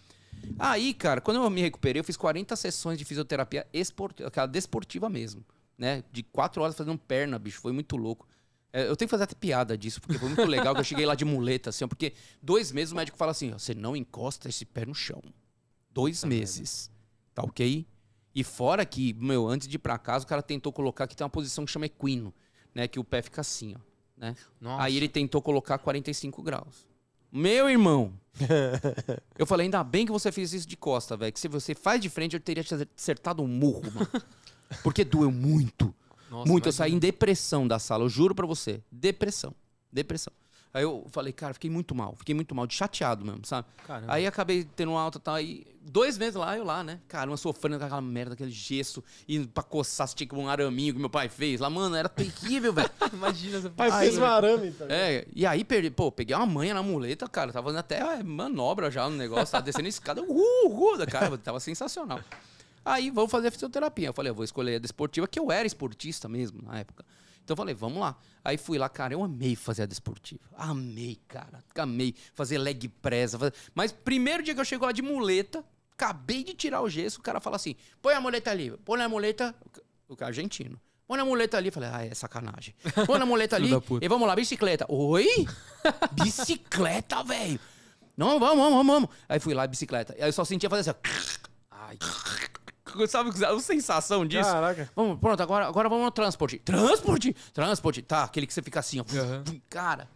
Aí, cara, quando eu me recuperei, eu fiz 40 sessões de fisioterapia esportiva, aquela desportiva mesmo, né? De quatro horas fazendo perna, bicho, foi muito louco. É, eu tenho que fazer até piada disso, porque foi muito legal que eu cheguei lá de muleta, assim, porque dois meses o médico fala assim, você não encosta esse pé no chão. Dois meses, tá ok? E fora que, meu, antes de ir pra casa, o cara tentou colocar que tem uma posição que chama equino, né? Que o pé fica assim, ó. Né? Aí ele tentou colocar 45 graus. Meu irmão! eu falei, ainda bem que você fez isso de costa, velho. Que se você faz de frente, eu teria te acertado um murro, mano. Porque doeu muito. Nossa, muito. Eu saí em depressão da sala, eu juro pra você. Depressão. Depressão. Aí eu falei, cara, fiquei muito mal. Fiquei muito mal, de chateado mesmo, sabe? Caramba. Aí acabei tendo alta e tal. Aí, dois meses lá, eu lá, né? Caramba, sofrendo com aquela merda, aquele gesso. E pra coçar, tinha que um araminho que meu pai fez lá. Mano, era terrível, velho. Imagina você Pai fez um arame. Tá? É, e aí, perdi, pô, peguei uma manha na muleta, cara. Tava fazendo até é, manobra já no negócio. Tava descendo a escada. Uhul, uhul, cara, tava sensacional. Aí, vou fazer a fisioterapia. Eu falei, eu vou escolher a desportiva, que eu era esportista mesmo na época. Então eu falei, vamos lá. Aí fui lá, cara, eu amei fazer a desportiva. Amei, cara. Amei fazer leg press. fazer- Mas primeiro dia que eu chego lá de muleta, acabei de tirar o gesso, o cara fala assim: põe a muleta ali, põe a muleta. O cara argentino. Põe a muleta ali. Eu falei, ah, é sacanagem. Põe a muleta ali e vamos lá, bicicleta. Oi? Bicicleta, velho. Não, vamos, vamos, vamos, vamos. Aí fui lá, bicicleta. Aí eu só sentia fazer assim, ó. Ai. Sabe a sensação disso? Caraca. Vamos, pronto, agora, agora vamos no transporte. Transporte? Transporte. Tá, aquele que você fica assim, ó. Aham. Cara.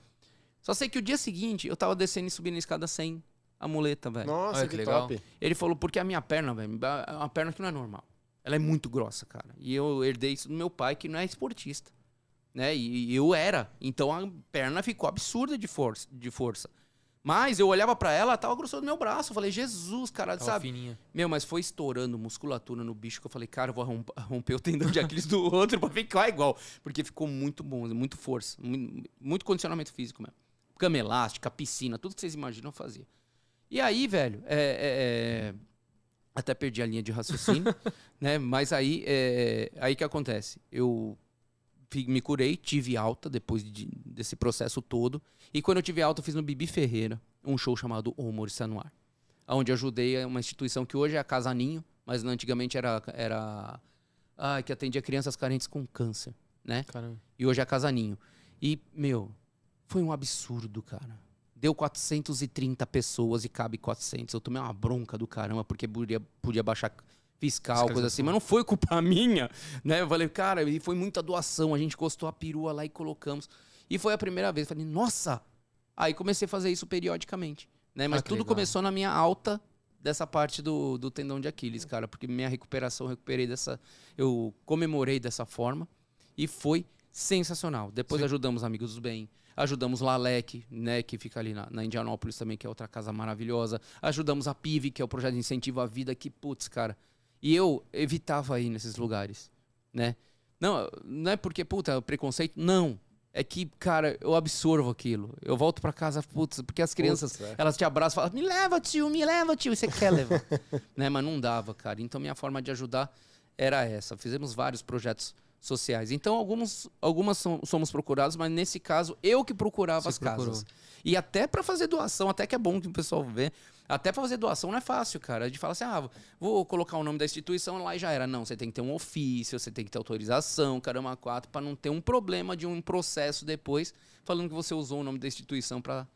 Só sei que o dia seguinte eu tava descendo e subindo a escada sem a muleta, velho. Nossa, Olha que, que legal. top. Ele falou, porque a minha perna, velho, é uma perna que não é normal. Ela é muito grossa, cara. E eu herdei isso do meu pai, que não é esportista. Né? E, e eu era. Então a perna ficou absurda de força. De força. Mas eu olhava pra ela, ela tava grossando do meu braço. Eu falei, Jesus, cara, Tava sabe? fininha. Meu, mas foi estourando musculatura no bicho que eu falei, cara, eu vou romp- romper o tendão de Aquiles do outro pra ficar igual. Porque ficou muito bom, muito força, muito, condicionamento físico mesmo. Cama elástica, piscina, tudo que vocês imaginam eu fazia. E aí, velho, é, é, é, até perdi a linha de raciocínio, né? Mas aí, é, aí que acontece? Eu me curei, tive alta depois de- desse processo todo. E quando eu tive alta, eu fiz no Bibi Ferreira um show chamado Humor Está no Ar. Onde ajudei uma instituição que hoje é a Casa Ninho, mas antigamente era, era ah, que atendia crianças carentes com câncer, né? Caramba. E hoje é a Casa Ninho. E, meu, foi um absurdo, cara. Deu 430 pessoas e cabe 400. Eu tomei uma bronca do caramba porque podia, podia baixar fiscal, coisa assim. Mas não foi culpa minha, né? Eu falei, cara, e foi muita doação. A gente encostou a perua lá e colocamos. E foi a primeira vez. Falei, nossa! Aí comecei a fazer isso periodicamente, né? Mas Ah, tudo legal. começou na minha alta dessa parte do, do tendão de Aquiles, cara. Porque minha recuperação, eu recuperei dessa... Eu comemorei dessa forma. E foi sensacional. Depois ajudamos Amigos do Bem, ajudamos Lalec, né, que fica ali na, na Indianópolis também, que é outra casa maravilhosa. Ajudamos a PIV, que é o projeto de incentivo à vida, que, putz, cara. E eu evitava ir nesses lugares, né? Não, não é porque, puta, é preconceito, não. É que, cara, eu absorvo aquilo. Eu volto pra casa, putz, porque as crianças, Putz, é. elas te abraçam e falam, me leva, tio, me leva, tio, e você quer levar. né? Mas não dava, cara. Então minha forma de ajudar era essa. Fizemos vários projetos sociais. Então alguns, algumas som- somos procurados, mas nesse caso eu que procurava Você as procurou. casas. E até pra fazer doação, até que é bom que o pessoal vê. Até pra fazer doação não é fácil, cara. De falar assim, ah, vou colocar o nome da instituição lá e já era. Não, você tem que ter um ofício, você tem que ter autorização, caramba, quatro, pra não ter um problema de um processo depois falando que você usou o nome da instituição pra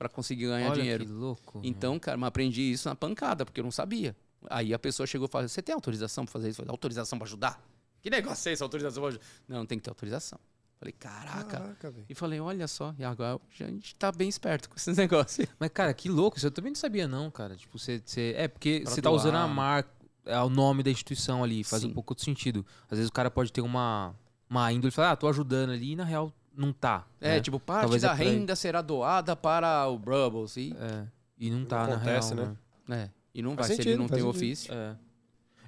pra conseguir ganhar Olha dinheiro. que louco. Então, cara, mas aprendi isso na pancada, porque eu não sabia. Aí a pessoa chegou e falou: Você tem autorização pra fazer isso? Eu falei, autorização pra ajudar? Que negócio é esse, autorização pra ajudar? Não, tem que ter autorização. Falei, caraca. Caraca, velho. E falei, olha só, e agora a gente tá bem esperto com esses negócios. Mas, cara, que louco. Isso eu também não sabia, não, cara. Tipo, você. você- É, porque Pra você tá usando a doar. marca, é, o nome da instituição ali. Faz Sim. um pouco de sentido. Às vezes o cara pode ter uma, uma índole e falar, ah, tô ajudando ali, e na real não tá. É, né? tipo, parte Talvez é da aí. renda será doada para o Brubbles. E, É. E não tá, Não na acontece, real. né? né? é, e não Faz vai, se ele não tem sentido. ofício. É.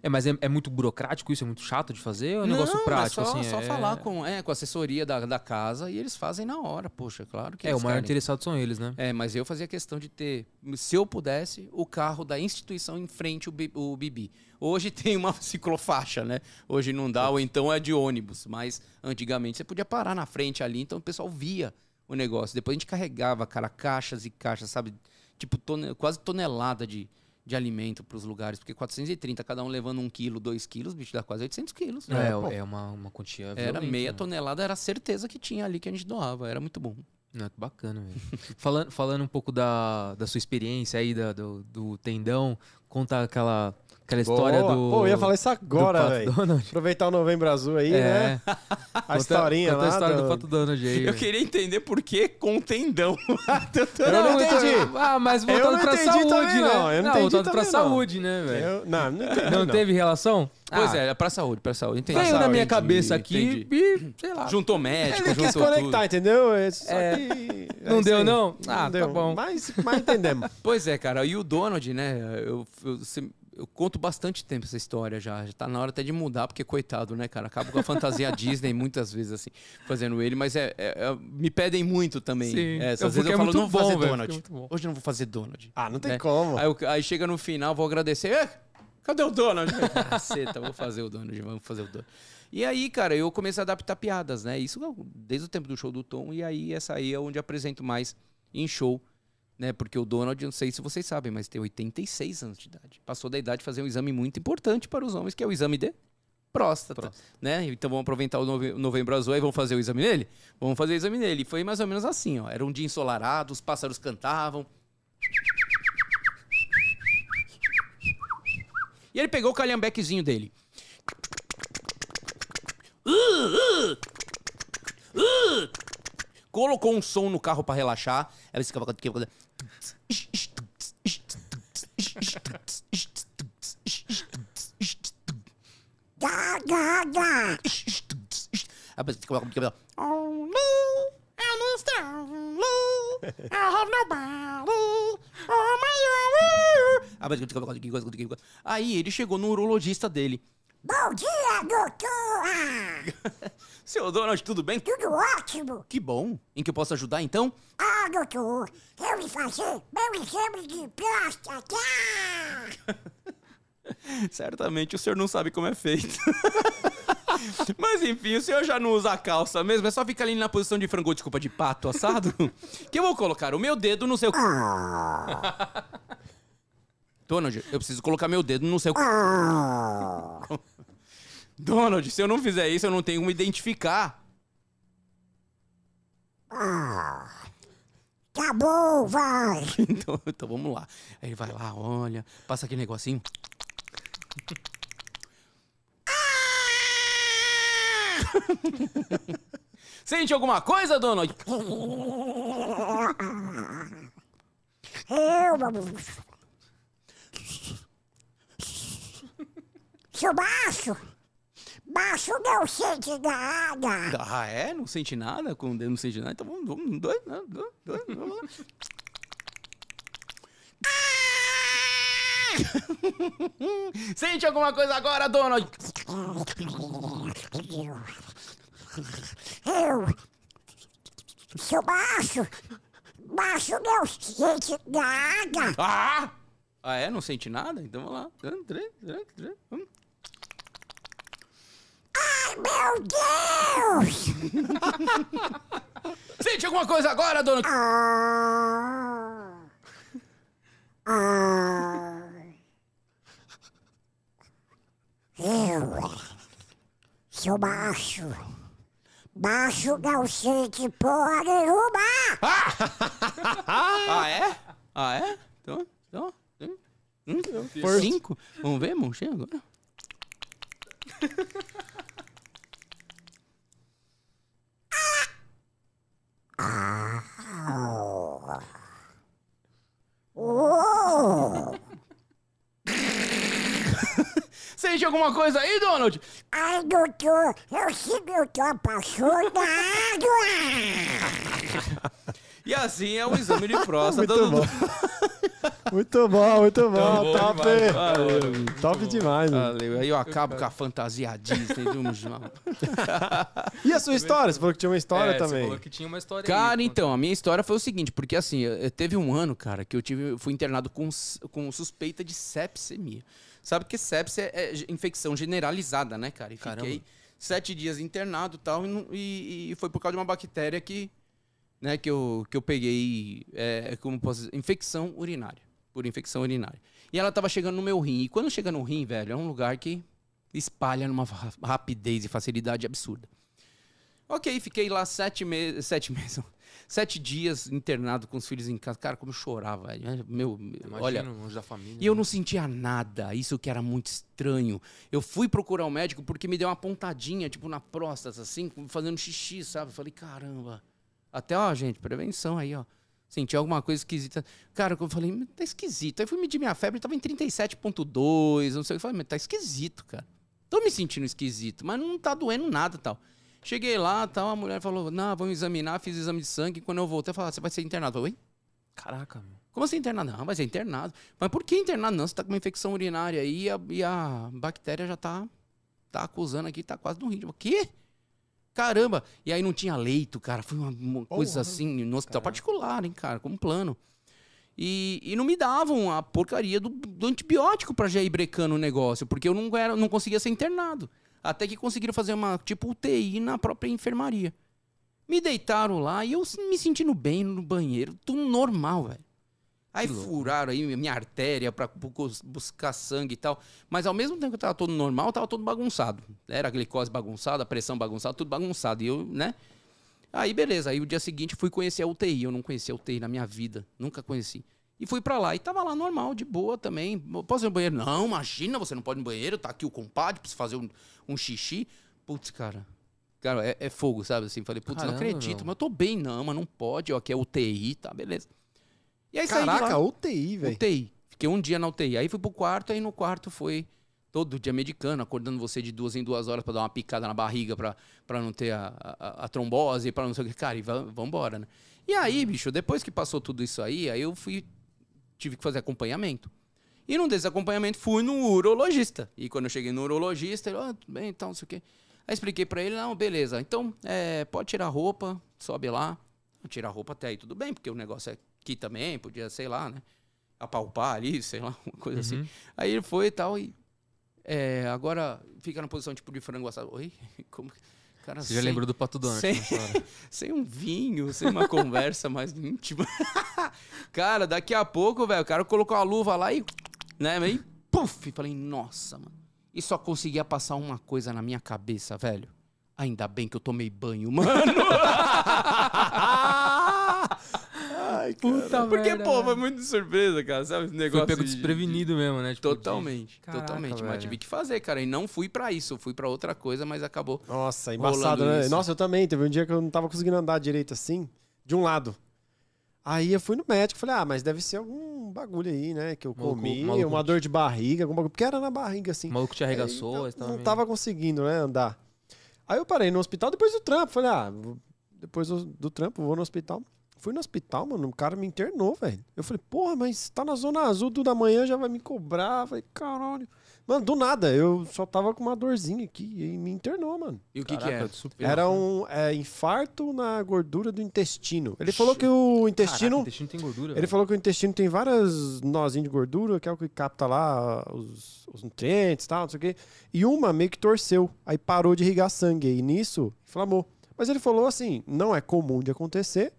É, mas é, é muito burocrático isso? É muito chato de fazer? Ou é um negócio não, prático? é só, assim, só é... falar com, é, com a assessoria da, da casa e eles fazem na hora, poxa, claro que É, o maior querem. interessado são eles, né? É, mas eu fazia questão de ter, se eu pudesse, o carro da instituição em frente ao Bi- o Bibi. Hoje tem uma ciclofaixa, né? Hoje não dá, ou então é de ônibus. Mas antigamente você podia parar na frente ali, então o pessoal via o negócio. Depois a gente carregava, cara, caixas e caixas, sabe? Tipo, quase tonelada de, de alimento para os lugares. Porque 430, cada um levando um quilo, dois quilos, bicho, dá quase 800 quilos. É, pô. é uma, uma quantia Era violenta, meia né? tonelada, era a certeza que tinha ali que a gente doava. Era muito bom. Não, que bacana, velho. falando, falando um pouco da, da sua experiência aí, da, do, do tendão, conta aquela, aquela história Boa. do. Pô, eu ia falar isso agora, velho. Aproveitar o Novembro Azul aí, É, né? A conta- historinha conta lá. a história do, do- Pato Donald aí. Eu queria entender por que com tendão. Eu não entendi. então- Ah, mas voltado não pra entendi saúde, também, né? não. Eu não entendi voltado pra não. saúde, né, velho? Não, não entendi. Não, teve relação? Pois Ah, é, é pra saúde, pra saúde. Entendi. Veio na minha cabeça aqui entendi. e, sei lá. Juntou médico, Ele quis juntou conectar, tudo. entendeu? É, Só É. que... é Não isso deu, aí. não? Ah, tá deu. bom. Mas, mas entendemos. Pois é, cara. E o Donald, né? Eu, eu, eu conto bastante tempo essa história já. Já tá na hora até de mudar, porque coitado, né, cara? Acabo com a fantasia Disney muitas vezes, assim, fazendo ele, mas é, é- é- me pedem muito também. Sim. Eu- Às vezes eu é falo, muito não vou bom, fazer velho, Donald. é. Hoje eu não vou fazer Donald. Ah, não tem né? como. Aí, eu- aí chega no final, vou agradecer. "Eh, cadê o Donald? Caceta, vou fazer o Donald, vamos fazer o Donald. E aí, cara, eu comecei a adaptar piadas, né? Isso desde o tempo do show do Tom. E aí, essa aí é onde apresento mais em show, né? Porque o Donald, não sei se vocês sabem, mas tem 86 anos de idade. Passou da idade de fazer um exame muito importante para os homens, que é o exame de próstata, Próstata. né? Então vamos aproveitar o nove- novembro azul e vamos fazer o exame nele? Vamos fazer o exame nele. E foi mais ou menos assim, ó. Era um dia ensolarado, os pássaros cantavam. E ele pegou o calhambequezinho dele. Colocou um som no carro pra relaxar. Você ficava. Gá, gá. Aí você ficava- Oh, no, não estou, no. have oh, my. Aí ele chegou no urologista dele. Bom dia, doutora! Seu Donald, tudo bem? Tudo ótimo! Que bom. Em que eu posso ajudar, então? Ah, doutor, eu vim fazer meu exame de próstata! Certamente o senhor não sabe como é feito. Mas enfim, o senhor já não usa a calça mesmo, é só ficar ali na posição de frango, desculpa, de pato assado, que eu vou colocar o meu dedo no seu... Ah, Donald, eu preciso colocar meu dedo no seu... ah, Donald, se eu não fizer isso, eu não tenho como identificar. ah. Tá bom, vai! Então, então vamos lá. Aí ele vai lá, olha, passa aquele negocinho. Sente alguma coisa, Donald? Eu. Seu baixo! Baixo não sente nada! Ah, é? Não sente nada? Com não sente nada? Então vamos, vamos, dois, né? dois, dois, vamos lá. Sente alguma coisa agora, Donald? Eu! Seu baixo! Baixo não sente nada! Ah! Ah, é? Não sente nada? Então vamos lá. Um, três, três, três, vamos. Meu Deus! Sente alguma coisa agora, Donald? Ah, ah, eu, seu baixo, baixo não sente porra nenhuma! Ah, é? Ah, é? Então, então. hum, hum, cinco? Vamos ver, Monche, agora? Sente alguma coisa aí, Donald? ai, doutor, eu sinto que eu tô apaixonado! E assim é o exame de próstata Muito do... bom. Muito bom, muito bom. bom top! demais, valeu. top demais, mano. Valeu. Aí eu acabo com a fantasia Disney. vamos lá. E a sua história? Você falou que tinha uma história É, Você também. falou que tinha uma história Cara, aí, então, a minha história foi o seguinte, porque assim, teve um ano, cara, que eu tive, fui internado com, com suspeita de sepsemia. Sabe que sepsia é, é infecção generalizada, né, cara? E Caramba. fiquei sete dias internado tal, e, e, e foi por causa de uma bactéria que, né, que, eu, que eu peguei, é, como posso dizer, infecção urinária, por infecção urinária. E ela tava chegando no meu rim, e quando chega no rim, velho, é um lugar que espalha numa ra- rapidez e facilidade absurda. Ok, fiquei lá sete meses, sete meses, sete dias internado com os filhos em casa. Cara, como eu chorava, velho. Meu, Imagina, olha, longe da família. e eu né? não sentia nada, isso que era muito estranho. Eu fui procurar o médico porque me deu uma pontadinha, tipo, na próstata, assim, fazendo xixi, sabe? Eu falei, caramba. Até, ó, gente, prevenção aí, ó. Senti alguma coisa esquisita. Cara, eu falei, "Mas tá esquisito. Aí fui medir minha febre, tava em 37,2, não sei o que. Eu falei, mas tá esquisito, cara. Tô me sentindo esquisito, mas não tá doendo nada tal. Cheguei lá, tal, a mulher falou, não, vamos examinar, fiz exame de sangue. Quando eu voltei, eu falei, "Ah, você vai ser internado. Eu falei, oi? Caraca, meu. Como assim internado? Não, vai ser internado. Mas por que internado? Não, você tá com uma infecção urinária aí e a, e a bactéria já tá, tá acusando aqui, tá quase no rim. O quê? Caramba! E aí não tinha leito, cara. Foi uma, uma coisa assim, no hospital particular, hein, cara, como plano. E, e não me davam a porcaria do, do antibiótico pra já ir brecando o negócio, porque eu não, era, não conseguia ser internado. Até que conseguiram fazer uma tipo UTI na própria enfermaria. Me deitaram lá e eu me sentindo bem no banheiro, tudo normal, velho. Aí furaram aí minha artéria pra bu- buscar sangue e tal. Mas ao mesmo tempo que eu tava todo normal, eu tava todo bagunçado. Era a glicose bagunçada, a pressão bagunçada, tudo bagunçado. E eu, né? Aí beleza, aí o dia seguinte fui conhecer a UTI. Eu não conhecia a UTI na minha vida, nunca conheci. E fui pra lá e tava lá normal, de boa também. Posso ir no banheiro? Não, imagina, você não pode ir no banheiro, tá aqui o compadre, precisa fazer um, um xixi. Putz, cara. Cara, é, é fogo, sabe? Assim, falei, putz, não acredito, meu. mas eu tô bem, não, mas não pode, ó, aqui é UTI, tá, beleza. E aí saí Caraca, lá. UTI, velho. UTI. Fiquei um dia na UTI. Aí fui pro quarto, aí no quarto foi Todo dia medicando, acordando você de duas em duas horas pra dar uma picada na barriga pra, pra não ter a, a, a trombose, pra não sei o que. Cara, e va- vambora, né? E aí, bicho, depois que passou tudo isso aí, aí eu fui. Tive que fazer acompanhamento. E num desses acompanhamentos fui no urologista. E quando eu cheguei no urologista, ele, ah, tudo bem, então, não sei o quê. Aí expliquei pra ele, não, beleza, então, é, pode tirar a roupa, sobe lá. Tirar a roupa até aí, tudo bem, porque o negócio é aqui também, podia, sei lá, né? Apalpar ali, sei lá, uma coisa assim. Uhum. Aí ele foi e tal, e. é, agora fica na posição tipo de frango assado. Oi? Como. Cara, Você já sem- lembrou do Pato Donald sem- sem um vinho, sem uma conversa mais íntima. cara, daqui a pouco, velho, o cara colocou a luva lá e. Né! E falei, nossa, mano. E só conseguia passar uma coisa na minha cabeça, velho. Ainda bem que eu tomei banho, mano. Ai, Puta Porque, merda, pô, foi muito de surpresa, cara. Sabe? Esse negócio. Foi pego de- desprevenido mesmo, né? Tipo, de- Totalmente, Caraca, totalmente. velho. Mas tive que fazer, cara. E não fui pra isso, fui pra outra coisa, mas acabou. Nossa, embaçado, né? isso. Nossa, eu também. Teve um dia que eu não tava conseguindo andar direito assim, de um lado. Aí eu fui no médico, falei, ah, mas deve ser algum bagulho aí, né? Que eu Maluco- comi, maluco- uma dor de barriga, algum bagulho. Porque era na barriga, assim. O maluco te arregaçou, Aí, tava não meio- tava conseguindo, né, andar. Aí eu parei no hospital depois do trampo. Falei, ah, depois do, do trampo, vou no hospital. Fui no hospital, mano, o cara me internou, velho. Eu falei, porra, mas tá na zona azul, tudo da manhã já vai me cobrar. Falei, caralho. Mano, do nada, eu só tava com uma dorzinha aqui e me internou, mano. E o que que Caraca, é? super- Era um é, infarto na gordura do intestino. Ele falou que o Caraca, intestino. o intestino tem gordura. Ele velho. falou que o intestino tem várias nozinhos de gordura, que é o que capta lá os, os nutrientes e tal, não sei o quê. E uma meio que torceu. Aí parou de irrigar sangue. E nisso, inflamou. Mas ele falou assim: não é comum de acontecer.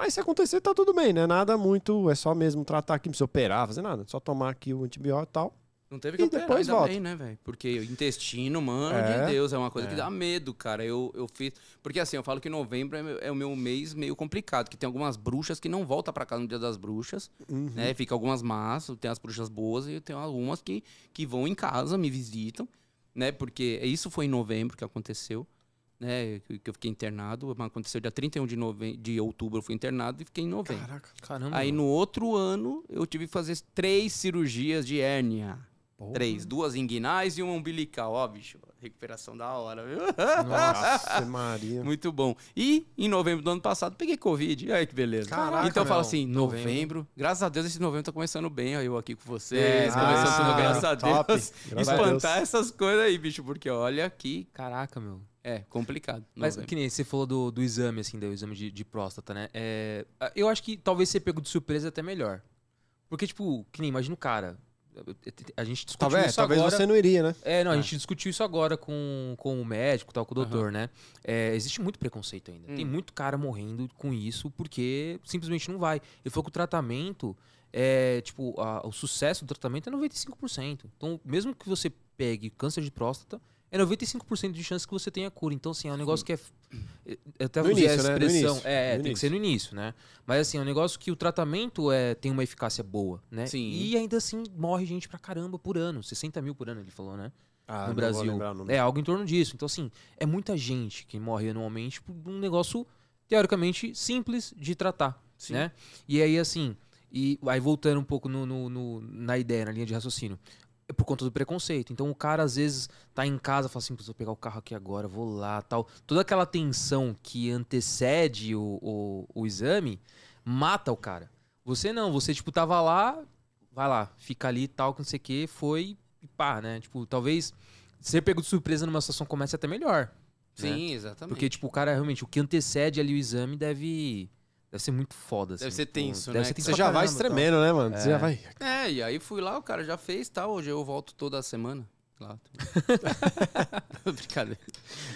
Mas se acontecer, tá tudo bem, né? Nada muito. É só mesmo tratar aqui, não precisa operar, fazer nada. Só tomar aqui o antibiótico e tal. Não teve que E operar, depois volta. bem, né, velho? Porque o intestino, mano É. de Deus, é uma coisa É. que dá medo, cara. Eu, eu fiz. Porque assim, eu falo que novembro é, meu- é o meu mês meio complicado, que tem algumas bruxas que não voltam pra casa no dia das bruxas, Uhum. né? Fica algumas más, tem as bruxas boas e tem algumas que, que vão em casa, me visitam, né? Porque isso foi em novembro que aconteceu. Né, que eu fiquei internado, aconteceu dia 31 de, nove... de outubro, eu fui internado e fiquei em novembro. Caraca. Caramba. Aí no outro ano eu tive que fazer três cirurgias de hérnia. Porra. Três, duas inguinais e uma umbilical. Ó, bicho, recuperação da hora, viu? Nossa, Maria. Muito bom. E em novembro do ano passado peguei Covid. Ai, que beleza. Caraca, então eu falo assim, Novembro. novembro. Graças a Deus esse novembro tá começando bem. Aí eu aqui com vocês, É, começando ah, tudo, graças a top. Deus. Graças a Espantar Deus. essas coisas aí, bicho, porque olha que Caraca, meu. é complicado. Mas novembro. que nem você falou do, do exame, assim, do exame de, de próstata, né? É, eu acho que talvez ser pego de surpresa é até melhor. Porque, tipo, que nem imagina o cara. A gente discutiu Talvez, isso talvez agora. você não iria, né? É, não, a É. gente discutiu isso agora com, com o médico, tal, com o doutor, né? É, existe muito preconceito ainda. Tem Hum. muito cara morrendo com isso porque simplesmente não vai. Ele falou que o tratamento é, tipo, a- o sucesso do tratamento é 95%. Então, mesmo que você pegue câncer de próstata, é 95% de chance que você tenha cura. Então, assim, é um negócio que é. Eu até No usei início, a né? Expressão. início. É, No tem que ser no início, né? Mas, assim, é um negócio que o tratamento é, tem uma eficácia boa, né? Sim. E ainda assim morre gente pra caramba por ano. 60 mil por ano, ele falou, né? Ah, no Brasil. É algo em torno disso. Então, assim, é muita gente que morre anualmente por um negócio, teoricamente, simples de tratar. Sim. Né? E aí, assim, e aí voltando um pouco no, no- no- na ideia, na linha de raciocínio. É por conta do preconceito. Então o cara, às vezes, tá em casa fala assim, "Putz, vou pegar o carro aqui agora, vou lá tal. Toda aquela tensão que antecede o, o, o exame mata o cara. Você não, você, tipo, tava lá, vai lá, fica ali tal, que não sei o que, foi e pá, né? Tipo, talvez ser pego de surpresa numa situação comece até melhor. né? Sim, exatamente. Porque, tipo, o cara realmente, o que antecede ali o exame deve. Deve ser muito foda. Deve assim, ser tipo, tenso, deve né? ser Que tenso Você já vai caramba, tal. estremendo, né, mano? Você É. já vai. É, e aí fui lá, o cara já fez, tá? Hoje eu volto toda semana. Lá. Brincadeira.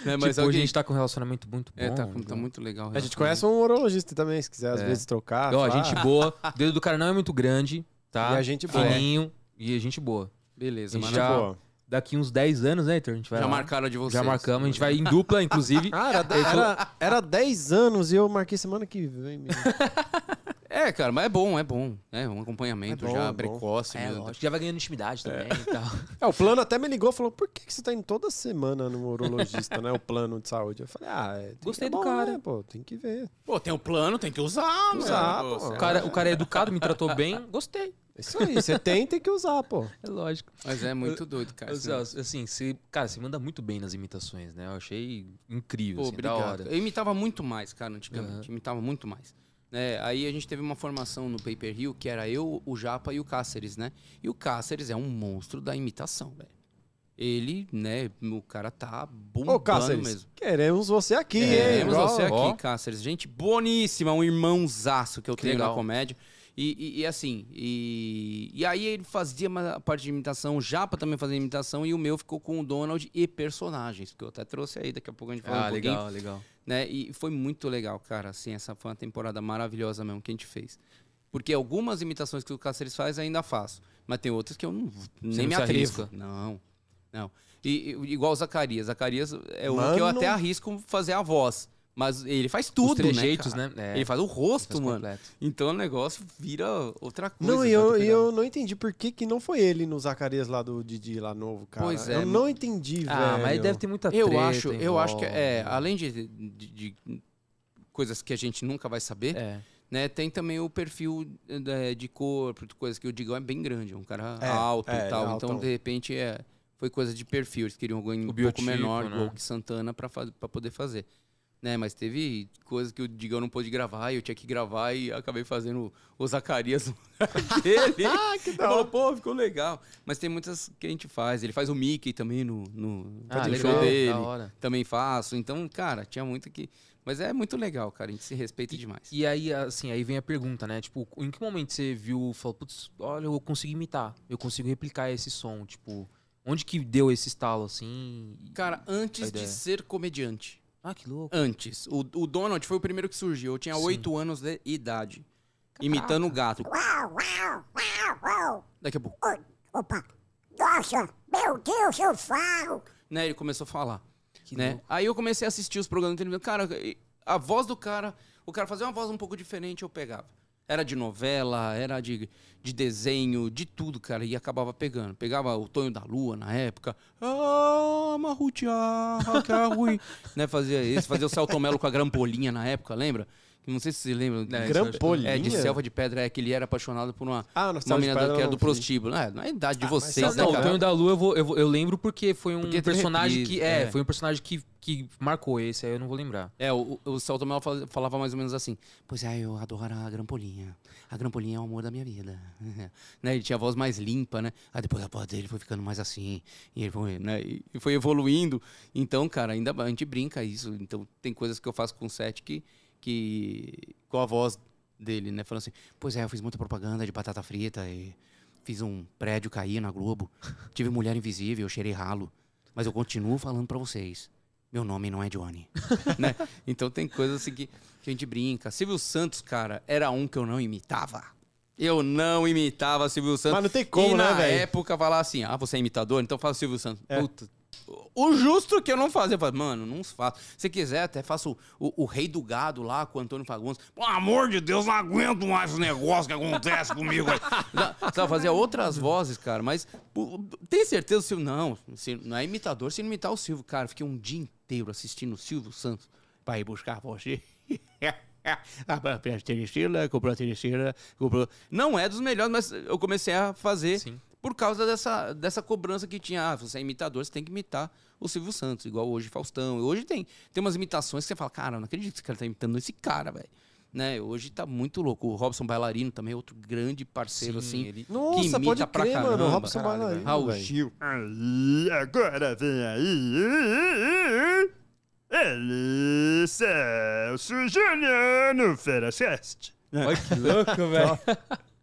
Né, Mas tipo, hoje a alguém... gente tá com um relacionamento muito bom. É, tá, né? tá muito legal. A gente conhece um urologista também, se quiser às É. vezes trocar. Ó, falar. gente boa. O dedo do cara não é muito grande, tá? E a gente boa. Fininho. E a gente boa. Beleza, A mas gente já- Boa. Daqui uns 10 anos, né, Heitor? A gente vai já lá. marcaram de vocês. Já marcamos. A gente vai em dupla, inclusive. Ah, era, era, era 10 anos e eu marquei semana que vem. menino. É, cara, mas é bom, é bom. É um acompanhamento É bom, já é bom. precoce. É, lógico. Já vai ganhando intimidade também e tal. É, o plano até me ligou e falou: por que, que você tá indo toda semana no urologista, né? O plano de saúde. Eu falei, ah, é, tem- Gostei é do bom, cara. né, pô, tem que ver. Pô, tem o plano, tem que usar, Usar, mano. pô. O cara, o cara é educado, me tratou bem, gostei. Isso aí, você tem, tem que usar, pô. É lógico. Mas é muito doido, cara. Ô, esse Celso, assim, você, cara, você manda muito bem nas imitações, né? Eu achei incrível, Pô, assim, da obrigado. hora. Eu imitava muito mais, cara, antigamente. Imitava muito mais. Né? Aí a gente teve uma formação no Paper Hill, que era eu, o Japa e o Cáceres, né? E o Cáceres é um monstro da imitação, velho. Ele, né, o cara tá bombando Ô, Cáceres, mesmo. queremos você aqui, hein? Queremos você aqui. Cáceres. Gente boníssima, um irmãozaço que eu Que tenho legal. na comédia. E, e- e assim, e, e aí ele fazia uma- a parte de imitação, o Japa também fazia imitação, e o meu ficou com o Donald e personagens, que eu até trouxe aí, daqui a pouco a gente fala Ah, um pouquinho legal, legal. né? E foi muito legal, cara. Assim, essa foi uma temporada maravilhosa mesmo que a gente fez. Porque algumas imitações que o Cáceres faz ainda faço, mas tem outras que eu não, nem não me atrevo. arrisca. Não, não. E, igual o Zacarias. Zacarias é um que eu até arrisco fazer a voz, mas ele faz tudo, Os trejeitos, né? né? É, Ele faz o rosto, faz mano. completo. Então o negócio vira outra coisa. Não, e eu, tá e ligado? eu não entendi por que, que não foi ele no Zacarias lá do Didi lá novo, cara. Pois é, Eu não entendi, velho. Ah, mas deve ter muita Eu treta acho, em eu acho que é, volta. além de, de- de coisas que a gente nunca vai saber, É. né? Tem também o perfil de corpo, de coisas que o Digão é bem grande, é um cara É, alto é, e tal. é então, altão. de repente, é, foi coisa de perfil. Eles queriam alguém um pouco biotipo, menor, né? igual que Santana, pra poder fazer. Né, mas teve coisas que o Digão não pôde gravar e eu tinha que gravar e acabei fazendo o Zacarias no lugar dele. Ah, que da falou, hora. pô, ficou legal. Mas tem muitas que a gente faz. Ele faz o Mickey também no, no, Ah, no legal, show dele da hora. também faço. Então, cara, tinha muito que. Mas é muito legal, cara. A gente se respeita demais. E aí, assim, aí vem a pergunta, né? Tipo, em que momento você viu, falou, putz, olha, eu consigo imitar, eu consigo replicar esse som, tipo, onde que deu esse estalo, assim? e- Cara, antes de ser comediante. Ah, que louco. Antes. O, o Donald foi o primeiro que surgiu. Eu tinha Sim. oito anos de idade. Imitando o gato. Uau, uau, uau, uau. Daqui a pouco. Opa. Nossa, meu Deus, eu falo. Né, ele começou a falar. Que né? louco. Aí eu comecei a assistir os programas de televisão. Cara, a voz do cara, o cara fazia uma voz um pouco diferente, eu pegava. Era de novela, era de, de desenho, de tudo, cara. E acabava pegando. Pegava o Tonho da Lua na época. Ah, Marrutia, que é ruim. né? Fazia esse, fazia o Celto Melo com a grampolinha na época, lembra? Não sei se você lembra. É, Grampolinha? É, de Selva de Pedra, é que ele era apaixonado por uma, Ah, uma Selva de menina que era do prostíbulo. É, na idade de Ah, vocês, né, Não, o? Tonho da Lua eu, vou, eu, eu lembro porque foi um Porque personagem reprise, que. É, é. foi um personagem que, que marcou esse, aí eu não vou lembrar. É, o, o Celto Melo fal- falava mais ou menos assim. Pois é, eu adoro a grampolinha. A grampolinha é o amor da minha vida. né? Ele tinha a voz mais limpa, né? Aí depois a voz dele foi ficando mais assim. E ele foi, né? e foi evoluindo. Então, cara, ainda a gente brinca isso. Então, tem coisas que eu faço com o set que, que. com a voz dele, né? Falando assim, pois é, eu fiz muita propaganda de batata frita e fiz um prédio cair na Globo. Tive mulher invisível, cheirei ralo. Mas eu continuo falando pra vocês. Meu nome não é Johnny. né? Então tem coisas assim que, que a gente brinca. Silvio Santos, cara, era um que eu não imitava. Eu não imitava Silvio Santos. Mas não tem como, e né, na velho? época falar assim, ah, você é imitador? Então faz o Silvio Santos. É. Puta. O justo que eu não fazia. Eu falei, mano, não faço. Se quiser, até faço o, o, o Rei do Gado lá com o Antônio Fagundes. Pelo amor de Deus, não aguento mais esse negócio que acontece comigo. Sabe, fazia outras vozes, cara, mas pô, tem certeza, Silvio? Não, se não é imitador, se não imitar o Silvio. Cara, fiquei um dia inteiro assistindo o Silvio Santos pra ir buscar você. Ah, a Teresina, comprou a Teresina, comprou. Não é dos melhores, mas eu comecei a fazer Sim. Por causa dessa, dessa cobrança que tinha. Ah, você é imitador, você tem que imitar o Silvio Santos, igual hoje Faustão. Hoje tem, tem umas imitações que você fala, cara, eu não acredito que esse cara tá imitando esse cara, velho. Né? Hoje tá muito louco. O Robson Bailarino também é outro grande parceiro, Sim, assim. ele- Nossa, imita pode pra crer, mano. caramba. Robson Caralho, Bailarino, Raul. Gil. Aí, agora vem aí. Ele, Celso Júnior no Feracast. Olha que louco, velho.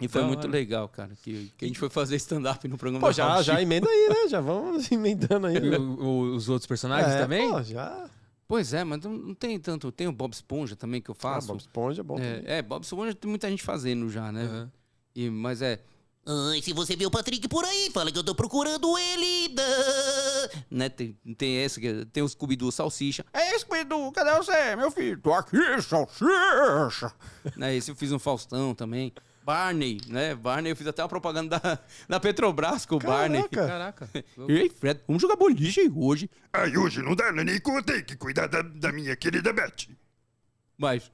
E foi Da muito hora. legal, cara. Que, que a gente foi fazer stand-up no programa Pô, já, Raul já emenda aí, né? Já vamos emendando aí. né? O- os outros personagens É, também? Pô, já. Pois é, mas não, tem tanto. Tem o Bob Esponja também que eu Ah, faço. Bob Esponja é bom. é, é, Bob Esponja tem muita gente fazendo já, né? Aham. E, mas é. Ai, se você vê o Patrick por aí, fala que eu tô procurando ele. Ah, né? Tem, tem esse, tem o Scooby-Doo Salsicha. É, Scooby-Doo, cadê você, meu filho? Tô aqui, Salsicha. né? Esse eu fiz um Faustão também. Barney, né? Barney, eu fiz até uma propaganda da, da Petrobras com o Barney. Caraca. Caraca. Ei, Fred, vamos jogar boliche aí hoje. Ai, hoje não dá, Nanico, eu tenho que cuidar da, da minha querida Beth. Mas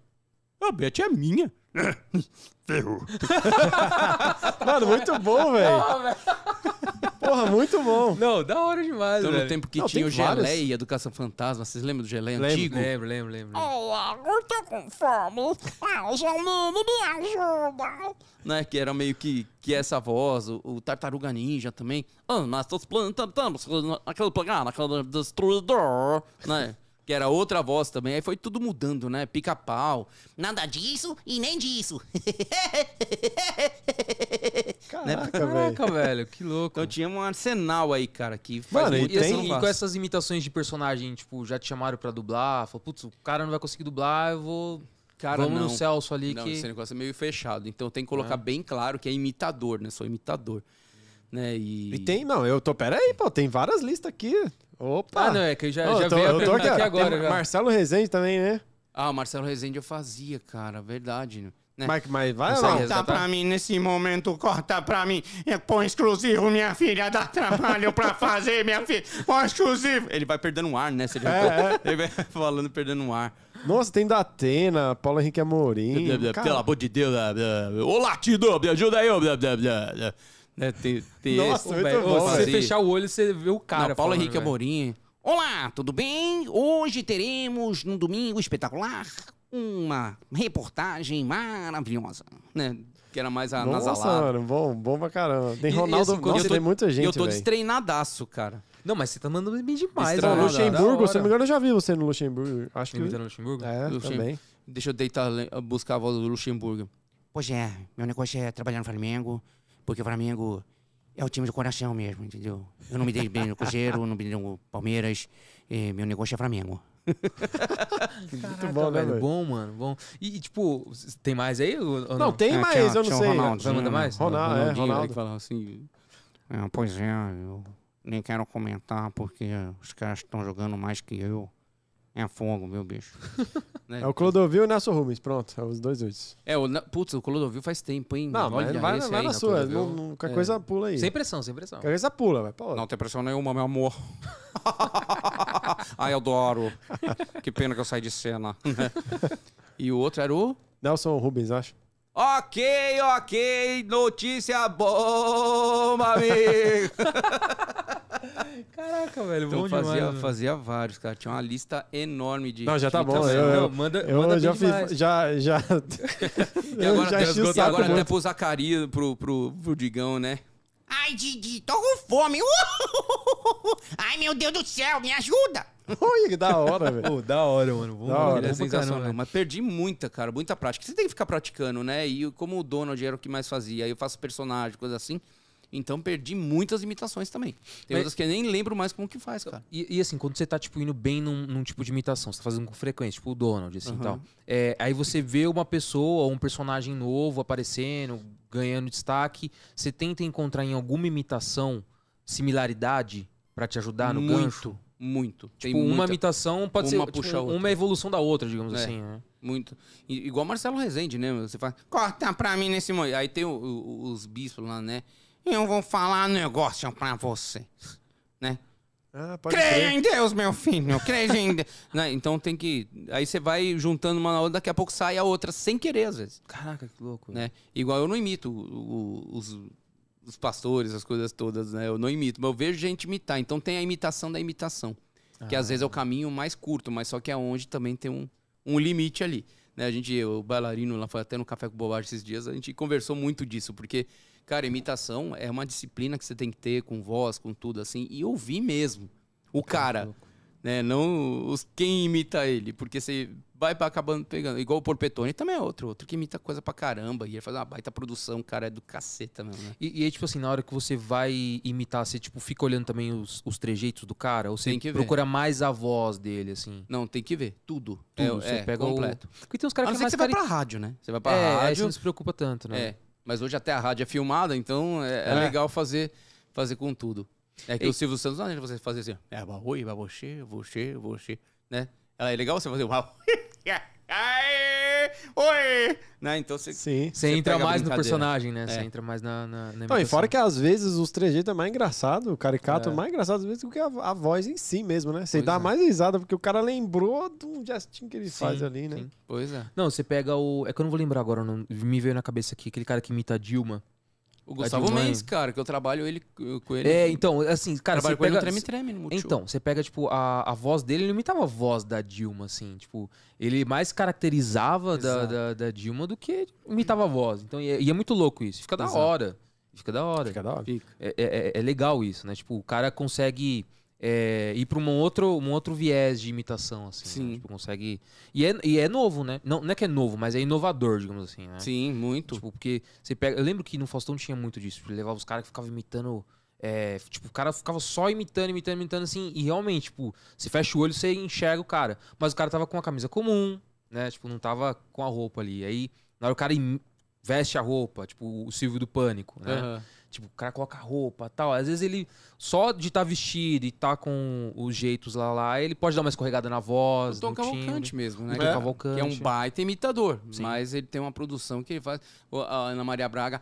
a Beth é minha. Ferrou. Mano, muito bom, velho. Porra, muito bom. Não, da hora demais, Então, velho. tempo que Não, tinha o tem vários. Geleia do Caça-Fantasma, vocês lembram do Geleia Lembro, antigo? Lembro, lembro, lembro. Olha, eu tô com fome. Ai, Janine, me ajuda. né? Que era meio que, que essa voz, o, o Tartaruga Ninja também. Ah, nós estamos plantando aquele plano, aquele destruidor, né? Que era outra voz também. Aí foi tudo mudando, né? Pica-pau. Nada disso e nem disso. Caraca, velho. Caraca, velho, que louco. Então tinha um arsenal aí, cara, que faz Mano, e muito E, assim, e com essas imitações de personagem, tipo, já te chamaram pra dublar? Falou, putz, o cara não vai conseguir dublar, eu vou. Cara, Vamos não. no Celso ali Não, que. esse negócio é meio fechado. Então tem que colocar bem claro que é imitador, né? Sou imitador. Né? E... E tem, não, eu tô. Pera aí, pô, tem várias listas aqui. Opa! Ah, não, é que eu já, Ô, já eu tô- veio a eu tô pergunta aqui, ó. agora. Já. Marcelo Rezende também, né? Ah, o Marcelo Rezende eu fazia, cara. Verdade, né? Mas, mas vai resgatar? Corta pra mim nesse momento, corta pra mim. É põe exclusivo, minha filha, dá trabalho pra fazer, minha filha. Põe exclusivo. Ele vai perdendo um ar, né? Você já É, Ele vai falando, perdendo um ar. Nossa, tem da Atena, Paulo Henrique Amorim. Pelo amor de Deus. Ô, Latido, me ajuda aí. blá, blá, blá, blá. Né, tem, tem Nossa, esse. muito Velho, bom, você fechar o olho, você vê o cara. Não, Paulo falando, Henrique. Amorim. Olá, tudo bem? Hoje teremos, num domingo espetacular, uma reportagem maravilhosa. Né? Que era mais a Nossa, nasalada. mano, bom, bom pra caramba. Tem E- e Ronaldo, assim, nossa, tô- tem muita E gente, eu tô velho. destreinadaço, cara. Não, mas você tá mandando bem demais, Estrada. velho. Luxemburgo, Da se não me engano, eu já vi você no Luxemburgo. Acho que. Imitando o Luxemburgo? É, Luxem- também. Deixa eu deitar, buscar a voz do Luxemburgo. Pois é, meu negócio é trabalhar no Flamengo, porque o Flamengo é o time do coração mesmo, entendeu? Eu não me dei bem no Cruzeiro, não me dei no Palmeiras, e meu negócio é Flamengo. Muito bom, né, velho? Bom, mano, bom. E, tem tem mais aí? Ou, ou Não, tem É, mais, tinha- eu não sei. Ronaldo. Vai mandar mais? Ronaldo, é, Ronaldinho, Ronaldo. que fala assim. É, pois é, eu nem quero comentar porque os caras estão jogando mais que eu. É fogo, meu bicho. né? É o Clodovil e o Nelson Rubens, pronto. É os dois últimos. É, o, putz, o Clodovil faz tempo, hein? Não, mas Olha vai, vai aí, na né, sua. Não, não, qualquer É. coisa pula aí. Sem pressão, sem pressão. Qualquer coisa pula, vai pra outra. Não tem pressão nenhuma, meu amor. Ai, eu adoro. Que pena que eu saí de cena. e o outro era o... Nelson Rubens, acho. Ok, ok, notícia boa, amigo. Caraca, velho, Então bom fazia, demais. fazia vários, cara. Tinha uma lista enorme de. Não, já tá bom. Eu, eu, Não, manda- eu manda já, fiz, já, já, E eu agora, já o e agora até pro Zacarias, pro, pro, pro Digão, né? Ai, Didi, tô com fome. Uh! Ai, meu Deus do céu, me ajuda! Olha que da hora, velho. Da hora, mano. Bom, Da hora. é sensacional. caramba. Mas perdi muita, cara, muita prática. Você tem que ficar praticando, né? E como o Donald era o que mais fazia, aí eu faço personagem, coisa assim. Então perdi muitas imitações também. Tem Mas- outras que eu nem lembro mais como que faz, cara. E, e assim, quando você tá, tipo, indo bem num, num tipo de imitação, você tá fazendo com frequência, tipo o Donald, assim, e Aham. tal. É, aí você vê uma pessoa, um personagem novo aparecendo, ganhando destaque, você tenta encontrar em alguma imitação similaridade pra te ajudar no muito, gancho? muito. Tipo, uma muita- imitação pode uma ser, tipo, uma é evolução da outra, digamos É. assim, né? Muito. Igual Marcelo Rezende, né? Você fala, corta pra mim nesse momento. Aí tem o- o- os bispos lá, né? Eu vou falar um negócio pra você. Né? Ah, Creia em Deus, meu filho. Creia em Deus. Né? Então tem que. Aí você vai juntando uma na outra, daqui a pouco sai a outra, sem querer, às vezes. Caraca, que louco. Né? Igual eu não imito o- o- os, os pastores, as coisas todas, né? Eu não imito, mas eu vejo gente imitar. Então tem a imitação da imitação. Que às vezes é o caminho mais curto, mas só que é onde também tem um, um limite ali. Né? A gente, o bailarino lá foi até no Café com Bobagem esses dias, a gente conversou muito disso, porque, cara, imitação é uma disciplina que você tem que ter com voz, com tudo assim, e ouvir mesmo. O cara, né? Não os, quem imita ele, porque você vai pra acabando pegando. Igual o Porpetone também é outro, outro que imita coisa pra caramba, e ele faz uma baita produção, o cara é do caceta mesmo, né? E, e aí, tipo assim, na hora que você vai imitar, você tipo, fica olhando também os, os trejeitos do cara? Ou você Tem que ver. procura mais a voz dele, assim? Não, tem que ver, tudo. Tudo, é, você é, pega completo. o... Porque tem uns caras que é mais que você vai pra rádio, né? Você vai pra É, aí você rádio. não se preocupa tanto, né? É, mas hoje até a rádio é filmada, então é, é É. legal fazer, fazer com tudo. É que o Silvio Santos não você fazer assim, é, oi, vai você, você, né? Ela é legal você fazer uma Aê, oi! Né? Então você, Sim. Você entra mais no personagem, né? Você É. entra mais na, na, na Não, e fora que às vezes os trejeitos é mais engraçado, o caricato é, É. mais engraçado às vezes do que a, a voz em si mesmo, né? Você Pois dá é. mais risada porque o cara lembrou de um gestinho que ele Sim, faz ali, né? sim. Pois é. Não, você pega o. É que eu não vou lembrar agora, não... me veio na cabeça aqui, aquele cara que imita a Dilma. O Gustavo Dilma- Mendes, cara, que eu trabalho ele, com ele. É, então, assim, cara, trabalho com ele pega. no treme-treme no Multishow. Então, você pega, tipo, a, a voz dele, ele imitava a voz da Dilma, assim, tipo, ele mais caracterizava da, da, da Dilma do que imitava a voz. Então, e é, e é muito louco isso. Fica da Exato. hora. Fica da hora. Fica da hora. Fica. É, é- é legal isso, né? Tipo, o cara consegue é, ir pra um outro, um outro viés de imitação, assim. Sim. Né? Tipo, consegue. E é, e é novo, né? Não, não é que é novo, mas é inovador, digamos assim, né? Sim, muito. Tipo, porque você pega. Eu lembro que no Faustão tinha muito disso. Tipo, levava os caras que ficavam imitando. é, tipo, o cara ficava só imitando, imitando, imitando, assim. E realmente, tipo, você fecha o olho, você enxerga o cara. Mas o cara tava com uma camisa comum, né? Tipo, não tava com a roupa ali. Aí, na hora o cara veste a roupa, tipo, o Silvio do Pânico, né? Aham. Tipo, o cara coloca a roupa tal. Às vezes ele, só de estar vestido e tá com os jeitos lá lá, ele pode dar uma escorregada na voz. O Tom Cavalcante timbre. mesmo, né? O Que Tom é- Cavalcante. Que é um baita imitador. Sim. Mas ele tem uma produção que ele faz. A Ana Maria Braga.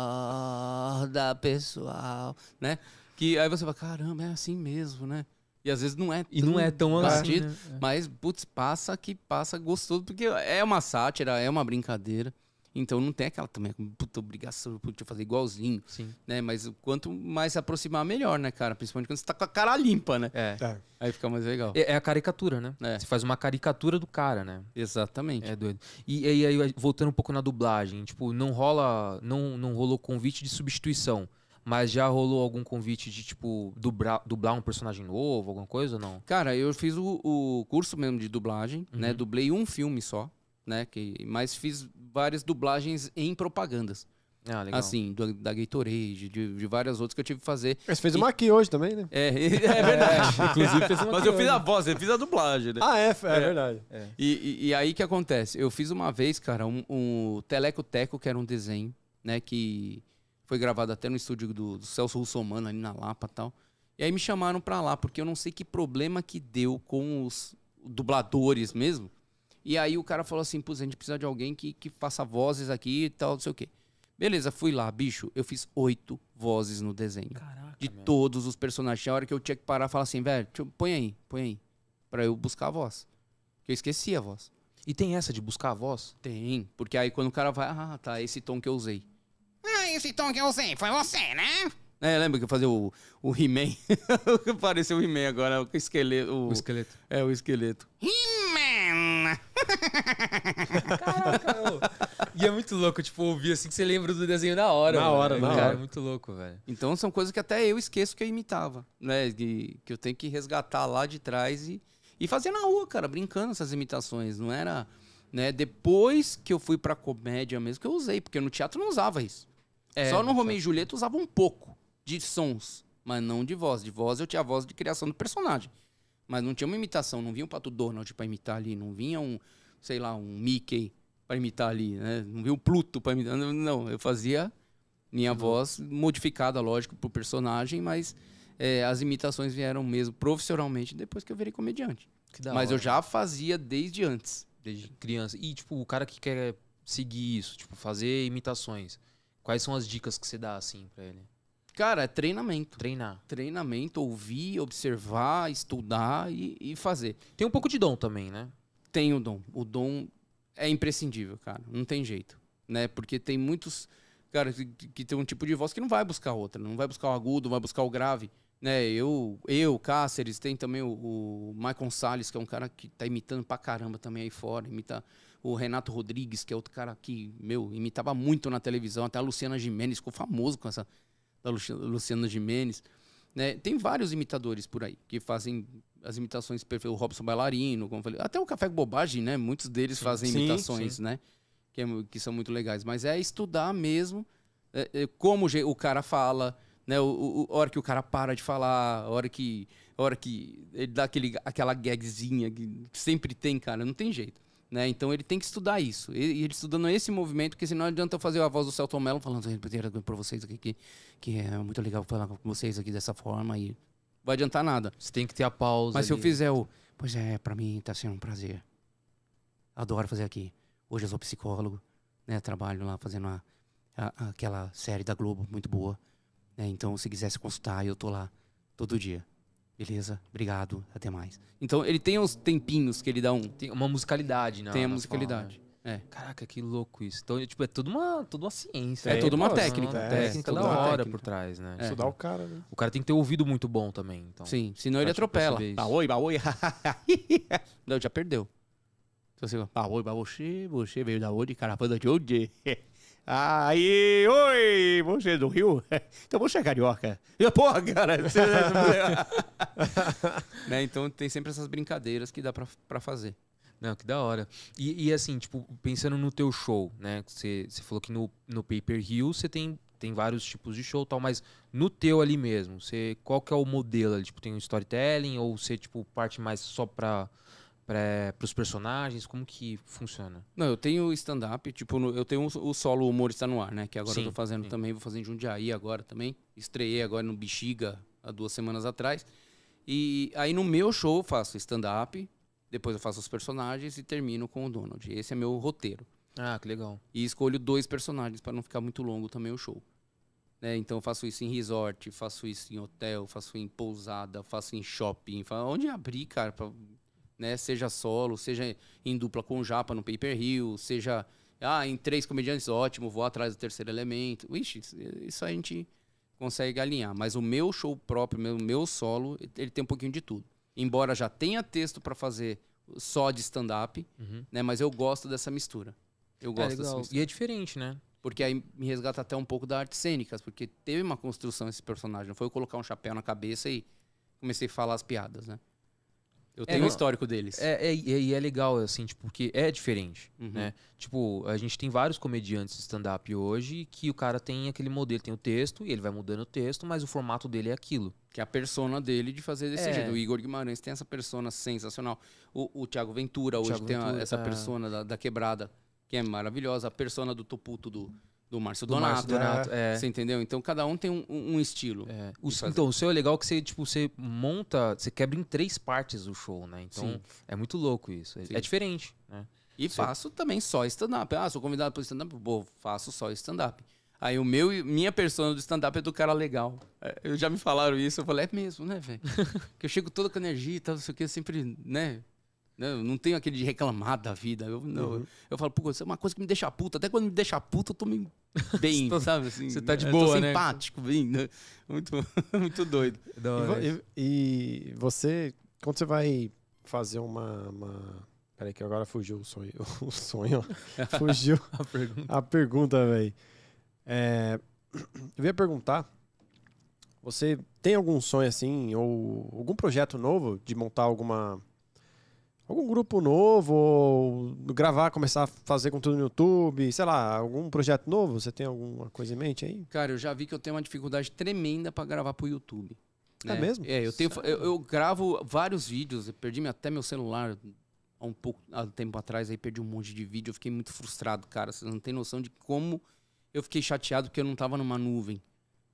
Acorda, pessoal. Né? Que aí você fala, caramba, é assim mesmo, né? E às vezes não é E não é tão assim, batido, né? Mas, putz, passa que passa gostoso, porque é uma sátira, é uma brincadeira. Então não tem aquela também, puta obrigação de fazer igualzinho, Sim. né? Mas quanto mais se aproximar, melhor, né, cara? Principalmente quando você tá com a cara limpa, né? É. É. Aí fica mais legal. É, é a caricatura, né? É. Você faz uma caricatura do cara, né? Exatamente. É doido. E aí, aí, voltando um pouco na dublagem, tipo, não rola. Não, não rolou convite de substituição. Mas já rolou algum convite de, tipo, dublar, dublar um personagem novo, alguma coisa ou não? Cara, eu fiz o, o curso mesmo de dublagem, Uhum. né? Dublei um filme só, né? Que, mas fiz várias dublagens em propagandas. Ah, legal. Assim, do- da Gatorade, de, de várias outras que eu tive que fazer. Mas fez uma aqui hoje também, né? É, é verdade. inclusive fez uma Mas eu aqui fiz a hoje. voz, eu fiz a dublagem, né? Ah, é, é, verdade. E, e- e aí que acontece? Eu fiz uma vez, cara, um, um Teleco Teco, que era um desenho, né? Que foi gravado até no estúdio do, do Celso Russomano, ali na Lapa e tal. E aí me chamaram pra lá, porque eu não sei que problema que deu com os dubladores mesmo. E aí o cara falou assim, pô, a gente precisa de alguém que, que faça vozes aqui e tal, não sei o quê. Beleza, fui lá, bicho, eu fiz oito vozes no desenho. Caraca, De meu. todos os personagens. Tinha hora que eu tinha que parar e falar assim, velho, põe aí, põe aí. Pra eu buscar a voz. Porque eu esqueci a voz. E tem essa de buscar a voz? Tem, porque aí quando o cara vai, ah, tá, esse tom que eu usei. Ah, esse tom que eu usei foi você, né? É, lembra que eu fazia o, o He-Man? Pareceu o He-Man agora, o esqueleto. O, O esqueleto. É, o esqueleto. He-Man! E é muito louco, tipo, ouvir assim que você lembra do desenho na hora. Na hora, na Cara, hora. é muito louco, velho. Então são coisas que até eu esqueço que eu imitava, né? Que, que eu tenho que resgatar lá de trás e, e fazer na rua, cara, brincando essas imitações. Não era. Né? Depois que eu fui pra comédia mesmo, que eu usei, porque no teatro não usava isso. É, Só no Romeu e Julieta usava um pouco de sons, mas não de voz. De voz eu tinha a voz de criação do personagem. Mas não tinha uma imitação, não vinha um Pato Donald pra imitar ali, não vinha um, sei lá, um Mickey pra imitar ali, né? Não vinha um Pluto pra imitar. Não, não, eu fazia minha voz modificada, lógico, pro personagem, mas é, as imitações vieram mesmo profissionalmente depois que eu virei comediante. Mas eu hora. já fazia desde antes. desde criança. E, tipo, o cara que quer seguir isso, tipo, fazer imitações, quais são as dicas que você dá, assim, pra ele? Cara, é treinamento. Treinar. Treinamento, ouvir, observar, estudar e, e fazer. Tem um pouco de dom também, né? Tem o dom. O dom é imprescindível, cara. Não tem jeito. Né? Porque tem muitos. Cara, que, que tem um tipo de voz que não vai buscar outra. Não vai buscar o agudo, não vai buscar o grave. Né? Eu, eu, Cáceres, tem também o, o Michael Salles, que é um cara que tá imitando pra caramba também aí fora. Imita o Renato Rodrigues, que é outro cara que, meu, imitava muito na televisão. Até a Luciana Gimenez ficou famoso com essa da Luci- Luciana Gimenez. Né? Tem vários imitadores por aí que fazem as imitações perfeitas. O Robson Bailarino, como eu falei. Até o Café com Bobagem, né? Muitos deles fazem Sim, imitações, né? Que, é que são muito legais. Mas é estudar mesmo é, é, como o cara fala, né? O- o- a hora que o cara para de falar, a hora que, a hora que ele dá aquele, aquela gagzinha que sempre tem, cara. Não tem jeito. Né? Então ele tem que estudar isso. E e ele estudando esse movimento, porque senão não adianta eu fazer a voz do Celton Mello falando para vocês aqui que, que é muito legal falar com vocês aqui dessa forma e vai adiantar nada. Você tem que ter a pausa. Mas se eu ali. fizer o Pois é, pra mim tá sendo um prazer. Adoro fazer aqui. Hoje eu sou psicólogo, né? Trabalho lá fazendo a- a- aquela série da Globo muito boa. né? Então, se quiser se consultar, eu tô lá todo dia. Beleza? Obrigado. Até mais. Então ele tem uns tempinhos que ele dá um. Tem uma musicalidade, né? tem a musicalidade. fala, né? Caraca, que louco isso. Então, tipo, é tudo uma, tudo uma ciência. É né? toda uma Pô, técnica. Uma É, técnica toda da uma hora técnica. por trás, né? É. Estudar o cara, né? O cara tem que ter ouvido muito bom também, então. Sim, senão ele atropela. Baoi, baoi. Não, já perdeu. Então você baoi, baoi, você, você veio da onde? Caravana de onde? Aí, oi, você é do Rio? Então você é carioca. Porra, cara. você- né? Então tem sempre essas brincadeiras que dá pra, pra fazer. Não, que da hora. E, e assim, tipo, pensando no teu show, né? Você, você falou que no, no Paper Hill você tem, tem vários tipos de show e tal, mas no teu ali mesmo, você, qual que é o modelo ali? Tipo, tem um storytelling ou você, tipo, parte mais só pra, pra, pros personagens? Como que funciona? Não, eu tenho stand-up, tipo, eu tenho o solo Humor Está No Ar, né? Que agora Sim, eu tô fazendo sim. também, vou fazer em Jundiaí agora também. Estreiei agora no Bexiga há duas semanas atrás. E aí no meu show eu faço stand-up, depois eu faço os personagens e termino com o Donald. Esse é meu roteiro. Ah, que legal. E escolho dois personagens para não ficar muito longo também o show. Né? Então eu faço isso em resort, faço isso em hotel, faço em pousada, faço em shopping, onde abrir, cara, pra, né? seja solo, seja em dupla com o Japa no Paper Hill, seja ah, em três comediantes, ótimo, vou atrás do terceiro elemento. Ixi, isso- a gente consegue alinhar. Mas o meu show próprio, meu, meu solo, ele tem um pouquinho de tudo. Embora já tenha texto para fazer só de stand-up, Uhum. né? Mas eu gosto dessa mistura. Eu É, gosto dessa legal. mistura. E é diferente, né? Porque aí me resgata até um pouco da arte cênicas, porque teve uma construção esse personagem. Não foi eu colocar um chapéu na cabeça e comecei a falar as piadas, né? Eu tenho não, um histórico deles. É, é, e é, é legal, assim, tipo, porque é diferente, Uhum. né? Tipo, a gente tem vários comediantes de stand-up hoje que o cara tem aquele modelo, tem o texto e ele vai mudando o texto, mas o formato dele é aquilo. Que é a persona dele de fazer desse É. jeito. O Igor Guimarães tem essa persona sensacional. O, o Thiago Ventura hoje Thiago tem a- Ventura, essa é. persona da, da quebrada, que é maravilhosa. A persona do Toputo do, do Márcio Do Donato. Márcio Donato. É. Você entendeu? Então cada um tem um, um- estilo. É. O- então, o seu é legal que você, tipo, você monta, você quebra em três partes o show, né? Então, Sim. é muito louco isso. É, Sim. é diferente, né? E faço também só stand-up. Ah, sou convidado para stand-up? Pô, faço só stand-up. Aí o meu, e- minha persona do stand-up é do cara legal. É, Eu já me falaram isso, eu falei, é mesmo, né, velho? que eu chego toda com energia e tal, não sei o que, sempre, né? Né, eu não tenho aquele de reclamar da vida. Eu, não, Uhum. eu falo, pô, isso é uma coisa que me deixa puta. Até quando me deixa puta, eu tô me bem, sabe? Assim, você tá de eu boa, tô né? simpático, bem, né? Muito, muito doido. E, vo- e- e você, quando você vai fazer uma. uma... Peraí, que agora fugiu o sonho. O sonho. Fugiu A pergunta. a pergunta, velho. É, eu ia perguntar. Você tem algum sonho assim, ou algum projeto novo de montar alguma. Algum grupo novo, ou gravar, começar a fazer conteúdo no YouTube, sei lá, algum projeto novo? Você tem alguma coisa em mente aí? Cara, eu já vi que eu tenho uma dificuldade tremenda pra gravar pro YouTube. É né? mesmo? É, eu, tenho, eu, eu gravo vários vídeos, eu perdi até meu celular há um pouco há um tempo atrás, aí perdi um monte de vídeo, eu fiquei muito frustrado, cara. Vocês não têm noção de como eu fiquei chateado porque eu não tava numa nuvem.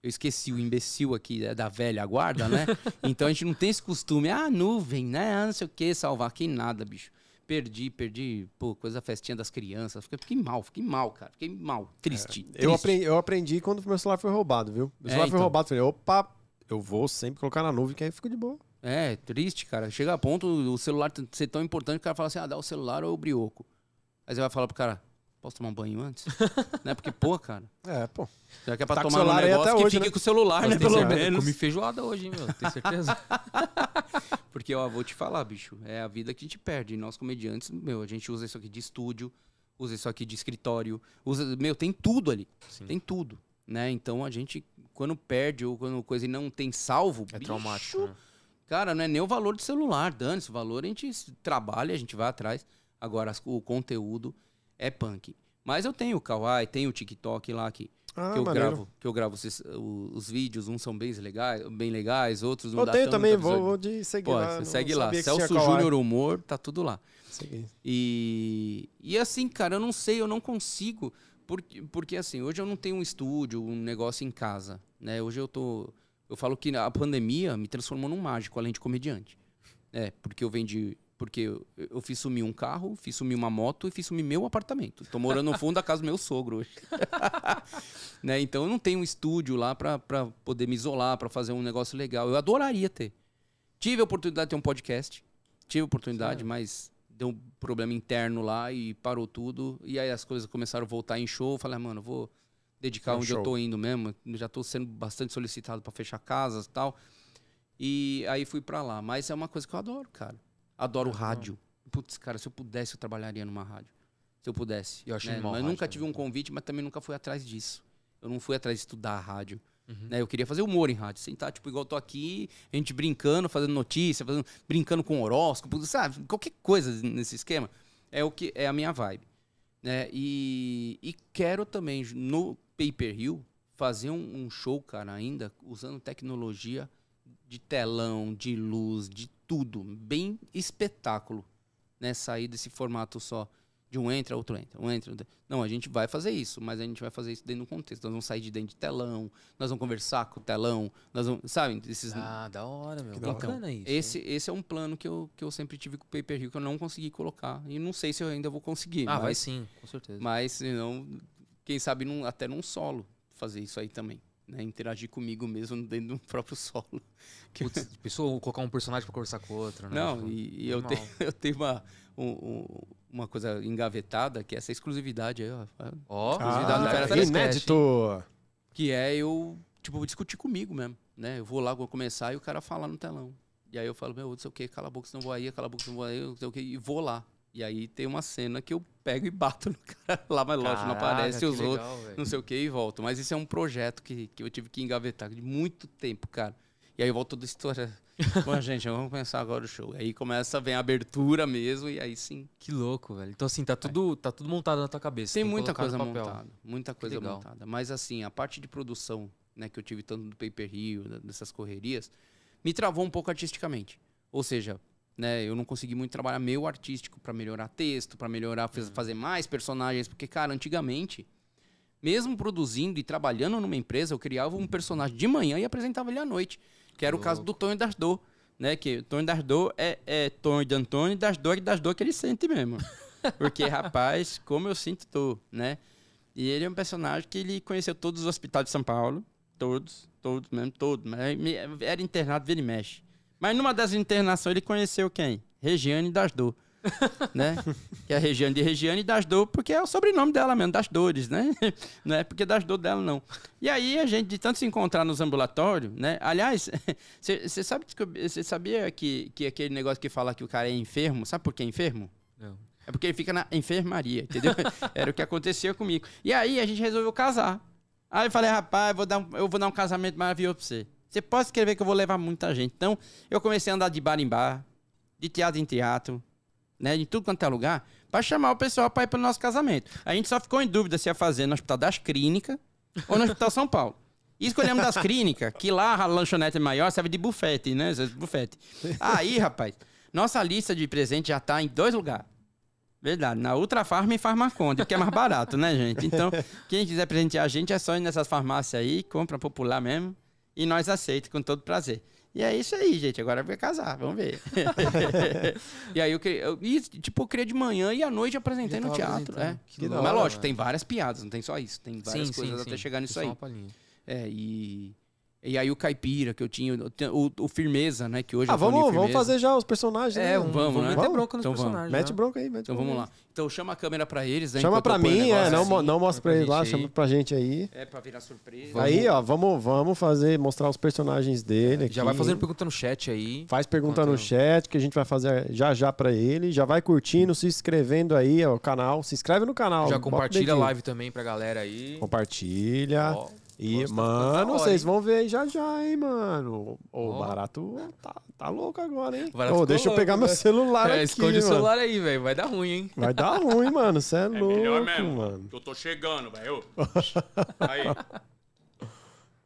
Eu esqueci o imbecil aqui é, da velha guarda, né? então a gente não tem esse costume, ah, nuvem, né? Ah, não sei o que, salvar. Que nada, bicho. Perdi, perdi, pô, coisa da festinha das crianças. Fiquei, fiquei mal, fiquei mal, cara. Fiquei mal, triste. Eu triste. aprendi, eu aprendi quando meu celular foi roubado, viu? Meu É, celular foi então. roubado. Falei, opa, eu vou sempre colocar na nuvem, que aí fica de boa. É, triste, cara. Chega a ponto o celular ser tão importante que o cara fala assim: ah, dá o celular ou o brioco. Aí você vai falar pro cara: posso tomar um banho antes? né? Porque, pô, cara. É, pô. Já que é pra Tá tomar um negócio até que hoje, fique né? com o celular, né? Tem Pelo certeza? menos. Comi feijoada hoje, hein, meu? Tem certeza? Porque, ó, vou te falar, bicho. É a vida que a gente perde. E nós, comediantes, meu, a gente usa isso aqui de estúdio, usa isso aqui de escritório, usa. Meu, tem tudo ali. Sim. Tem tudo. Né? Então a gente, quando perde ou quando coisa e não tem salvo, É bicho, traumático, né? Cara, não é nem o valor do celular, dane O valor a gente trabalha, a gente vai atrás. Agora, o conteúdo é punk. Mas eu tenho o Kawaii, tenho o TikTok lá que, Ah, que eu maneiro. gravo, que eu gravo esses- o- os vídeos, uns são bem legais, bem legais, outros não Eu dá tenho também, vou, vou de seguir lá. você segue lá. Celso. Júnior Humor, tá tudo lá. Segui. E, e assim, cara, eu não sei, eu não consigo. Porque, porque assim, hoje eu não tenho um estúdio, um negócio em casa. Né? Hoje eu tô. Eu falo que a pandemia me transformou num mágico, além de comediante. É, porque eu vendi. Porque eu, eu fiz sumir um carro, fiz sumir uma moto e fiz sumir meu apartamento. Tô morando no fundo da casa do meu sogro hoje. né? Então eu não tenho um estúdio lá pra, pra poder me isolar, pra fazer um negócio legal. Eu adoraria ter. Tive a oportunidade de ter um podcast. Tive a oportunidade, mas deu um problema interno lá e parou tudo. E aí as coisas começaram a voltar em show. Eu Falei, ah, mano, eu vou dedicar Um onde eu show. tô indo mesmo. Já tô sendo bastante solicitado pra fechar casas e tal. E aí fui pra lá. Mas é uma coisa que eu adoro, cara. Adoro rádio. Putz, cara, se eu pudesse, eu trabalharia numa rádio. Se eu pudesse. Eu acho né? Mas rádio nunca tive um convite, mas também nunca fui atrás disso. Eu não fui atrás de estudar rádio. Uhum. né? Eu queria fazer humor em rádio. Sentar, tipo, igual eu tô aqui, a gente brincando, fazendo notícia, fazendo, brincando com horóscopo, sabe? Qualquer coisa nesse esquema. É o que é a minha vibe. Né? E, e quero também, no Pay Per View, fazer um, um show, cara, ainda usando tecnologia de telão, de luz, de tudo. Bem espetáculo. Né? Sair desse formato só de um entra, outro entra, um entra. outro- Não, a gente vai fazer isso, mas a gente vai fazer isso dentro do contexto. Nós vamos sair de dentro de telão, nós vamos conversar com o telão, nós vamos, sabe? Esses, Ah, da hora, meu. Que hora. Bacana isso. esse, esse é um plano que eu, que eu sempre tive com o Pay Per View que eu não consegui colocar. E não sei se eu ainda vou conseguir. Ah, mas, vai sim, com certeza. Mas, se não, quem sabe num, até num solo fazer isso aí também. Né? Interagir comigo mesmo dentro do próprio solo. Putz, pessoa colocar um personagem pra conversar com o outro, né? Não, Tipo, e, e eu, tenho, eu tenho uma, um- um- uma coisa engavetada, que é essa exclusividade aí, ó. Ó, Exclusividade no Ah, hein? inédito. Que é eu, tipo, vou discutir comigo mesmo, né? Eu vou lá, vou começar e o cara fala no telão. E aí eu falo, meu, não sei o que, cala a boca, senão vou aí, cala a boca, senão vou aí, não sei o que, e vou lá. E aí tem uma cena que eu pego e bato no cara lá, mas lógico, não Caraca, aparece os outros, legal, velho. não sei o que, e volto. Mas isso é um projeto que, que eu tive que engavetar de muito tempo, cara. E aí eu volto toda a história. Bom, gente, vamos pensar agora o show. Aí começa vir a abertura mesmo, e aí sim. Que louco, velho. Então, assim, tá tudo, tá tudo montado na tua cabeça. Tem que muita coisa montada. Muita coisa montada. Mas assim, a parte de produção, né, que eu tive tanto do Pay Per View, da- dessas correrias, me travou um pouco artisticamente. Ou seja, né, eu não consegui muito trabalhar meu artístico pra melhorar texto, pra melhorar, Uhum. fazer mais personagens, porque cara, antigamente, mesmo produzindo e trabalhando numa empresa, eu criava um personagem de manhã e apresentava ele à noite, que era o caso do Tonho das Dor, né, que Tonho das Dor é, é Tonho de Antônio e das Dor que ele sente mesmo. Porque, rapaz, como eu sinto dor, né? E ele é um personagem que ele conheceu todos os hospitais de São Paulo. Todos, todos mesmo, todos. Mas era internado, vira e mexe. Mas numa das internações ele conheceu quem? Regiane das Dor. né? Que é a Regiane de Regiane das Dor, porque é o sobrenome dela mesmo, das dores, né? Não é porque das dor dela, não. E aí a gente, de tanto se encontrar nos ambulatórios, né? Aliás, você sabe você sabia que, que aquele negócio que fala que o cara é enfermo, sabe por que é enfermo? Não. É porque ele fica na enfermaria, entendeu? Era o que acontecia comigo. E aí a gente resolveu casar. Aí eu falei, rapaz, eu vou dar um, eu vou dar um casamento maravilhoso pra você. Você pode escrever que eu vou levar muita gente. Então, eu comecei a andar de bar em bar, de teatro em teatro, né? De tudo quanto é lugar, pra chamar o pessoal pra ir pro nosso casamento. A gente só ficou em dúvida se ia fazer no Hospital das Clínicas ou no Hospital São Paulo. E escolhemos das clínicas, que lá a lanchonete maior, serve de bufete, né? Bufete. Aí, rapaz, nossa lista de presente já tá em dois lugares. Verdade, na Ultra Farma e Farmaconde, que é mais barato, né, gente? Então, quem quiser presentear a gente é só ir nessas farmácias aí, compra popular mesmo, e nós aceitamos com todo prazer. E é isso aí, gente. Agora vai casar, vamos ver. e aí eu queria. Eu, e, tipo, eu queria de manhã e à noite apresentei no teatro. É. Mas hora, lógico, velho. tem várias piadas, não tem só isso. Tem várias coisas até chegar nisso aí. É, e. E aí o caipira que eu tinha, o, o, o firmeza, né? Que hoje Ah, é vamos, vamos fazer já os personagens. É, né? Vamos, vamos, né? meter bronca nos Então vamos. personagens. Mete já. bronca aí, mete Então bronca vamos aí. lá. Então chama a câmera pra eles, né? Chama pra mim, é, não, assim. não mostra pra pra ele lá, gente chama aí. pra gente aí. É pra virar surpresa. Vamos. Aí, ó, vamos, vamos fazer, mostrar os personagens dele aqui. Já vai fazendo pergunta no chat aí. Faz pergunta no chat que a gente vai fazer já já pra ele. Já vai curtindo, se inscrevendo aí, ó, o canal. Se inscreve no canal. Já compartilha a live também pra galera aí. Compartilha. Ó, E, mano, tá vocês hein? vão ver aí já já, hein, mano. O Ó. barato tá, tá louco agora, hein? O Ô, ficou deixa eu louco, pegar meu né? celular É, aqui, esconde o mano. celular aí, velho. Vai dar ruim, hein? Vai dar ruim, mano. Você é, louco, Melhor mesmo, mano. que eu tô chegando, velho. Aí,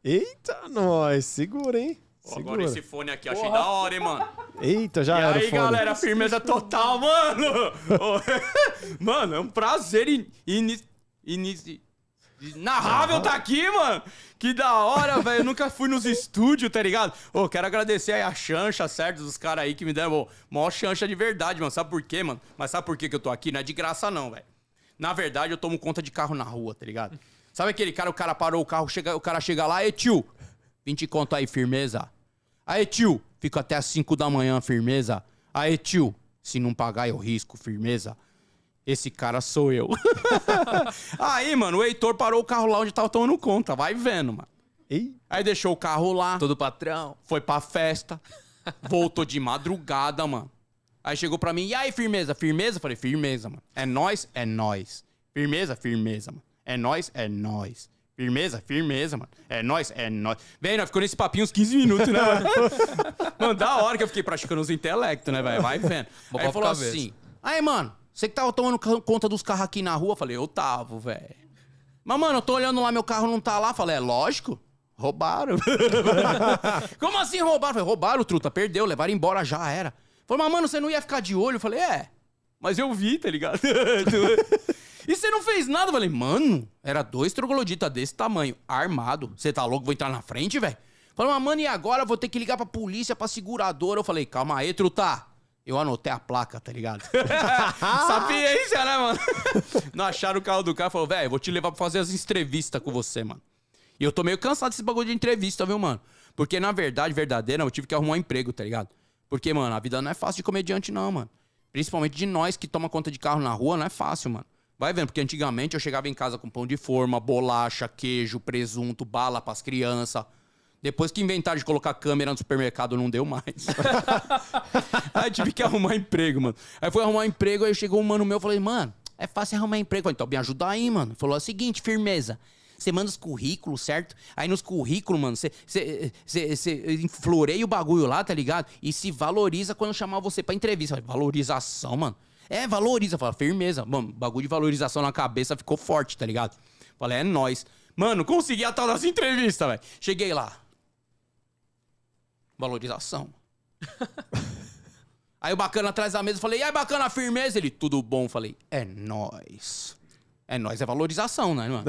Eita, nós. Segura, hein? Segura. agora esse fone aqui, achei da hora, hein, mano. Eita, já E era o aí, fone. galera, firmeza total, mano! Mano, é um prazer in, ini- ini- inarrável tá aqui, mano! Que da hora, velho. Eu nunca fui nos estúdios, tá ligado? Ô, quero agradecer aí a chancha, certo? Dos caras aí que me deram, ô, maior chancha de verdade, mano. Sabe por quê, mano? Mas sabe por quê que eu tô aqui? Não é de graça, não, velho. Na verdade, eu tomo conta de carro na rua, tá ligado? Sabe aquele cara, o cara parou o carro, chega, o cara chega lá, e tio, 20 conto aí, firmeza. Aí, tio, fico até as 5 da manhã, firmeza. Aí, tio, se não pagar eu risco, firmeza. Esse cara sou eu. aí, mano, o Heitor parou o carro lá onde tava tomando conta, vai vendo, mano. Ei, Aí deixou o carro lá, Todo patrão. foi pra festa, voltou de madrugada, mano. Aí chegou pra mim, e aí, firmeza? Firmeza? Falei, firmeza, mano. É nós, é nós. Firmeza, firmeza, mano. É nós, é nós. Firmeza, firmeza, mano. É nós, é nós. Vem, nós ficou nesse papinho uns 15 minutos, né, mano? mano, da hora que eu fiquei praticando os intelectos, né, velho? Vai vendo. Aí falou cabeça. assim, aí, mano, você que tava tomando conta dos carros aqui na rua? Falei, eu tava, velho. Mas, mano, eu tô olhando lá, meu carro não tá lá. Falei, é lógico. Roubaram. Como assim roubaram? Falei, roubaram, truta, perdeu, levaram embora, já era. Falei, mas, mano, você não ia ficar de olho? Eu falei, é. Mas eu vi, tá ligado? e você não fez nada? Falei, mano, era dois trogloditas desse tamanho, armado. Você tá louco? Vou entrar na frente, velho? Falei, mas, mano, e agora? Vou ter que ligar pra polícia, pra seguradora. Eu falei, calma aí, truta. Eu anotei a placa, tá ligado? Sapiência, né, mano? Não acharam o carro do cara. Falou, velho, vou te levar pra fazer as entrevistas com você, mano. E eu tô meio cansado desse bagulho de entrevista, viu, mano? Porque, na verdade, verdadeira, eu tive que arrumar um emprego, tá ligado? Porque, mano, a vida não é fácil de comediante, não, mano. Principalmente de nós que toma conta de carro na rua, não é fácil, mano. Vai vendo, porque antigamente eu chegava em casa com pão de forma, bolacha, queijo, presunto, bala pras crianças. Depois que inventaram de colocar câmera no supermercado, não deu mais. aí tive que arrumar emprego, mano. Aí fui arrumar emprego, aí chegou um mano meu, eu falei, mano, é fácil arrumar emprego. Falei, então me ajuda aí, mano. Falou é o seguinte, firmeza. Você manda os currículos, certo? Aí nos currículos, mano, você- floreia o bagulho lá, tá ligado? E se valoriza quando chamar você pra entrevista. Falei, valorização, mano. É, valoriza. Fala, firmeza. Mano, bagulho de valorização na cabeça ficou forte, tá ligado? Falei, é nóis. Mano, consegui a tal das entrevistas, velho. Cheguei lá. Valorização. Aí o bacana atrás da mesa, falei, e aí, bacana, firmeza? Ele, tudo bom? Falei, é nóis. É nóis, é valorização, né, mano?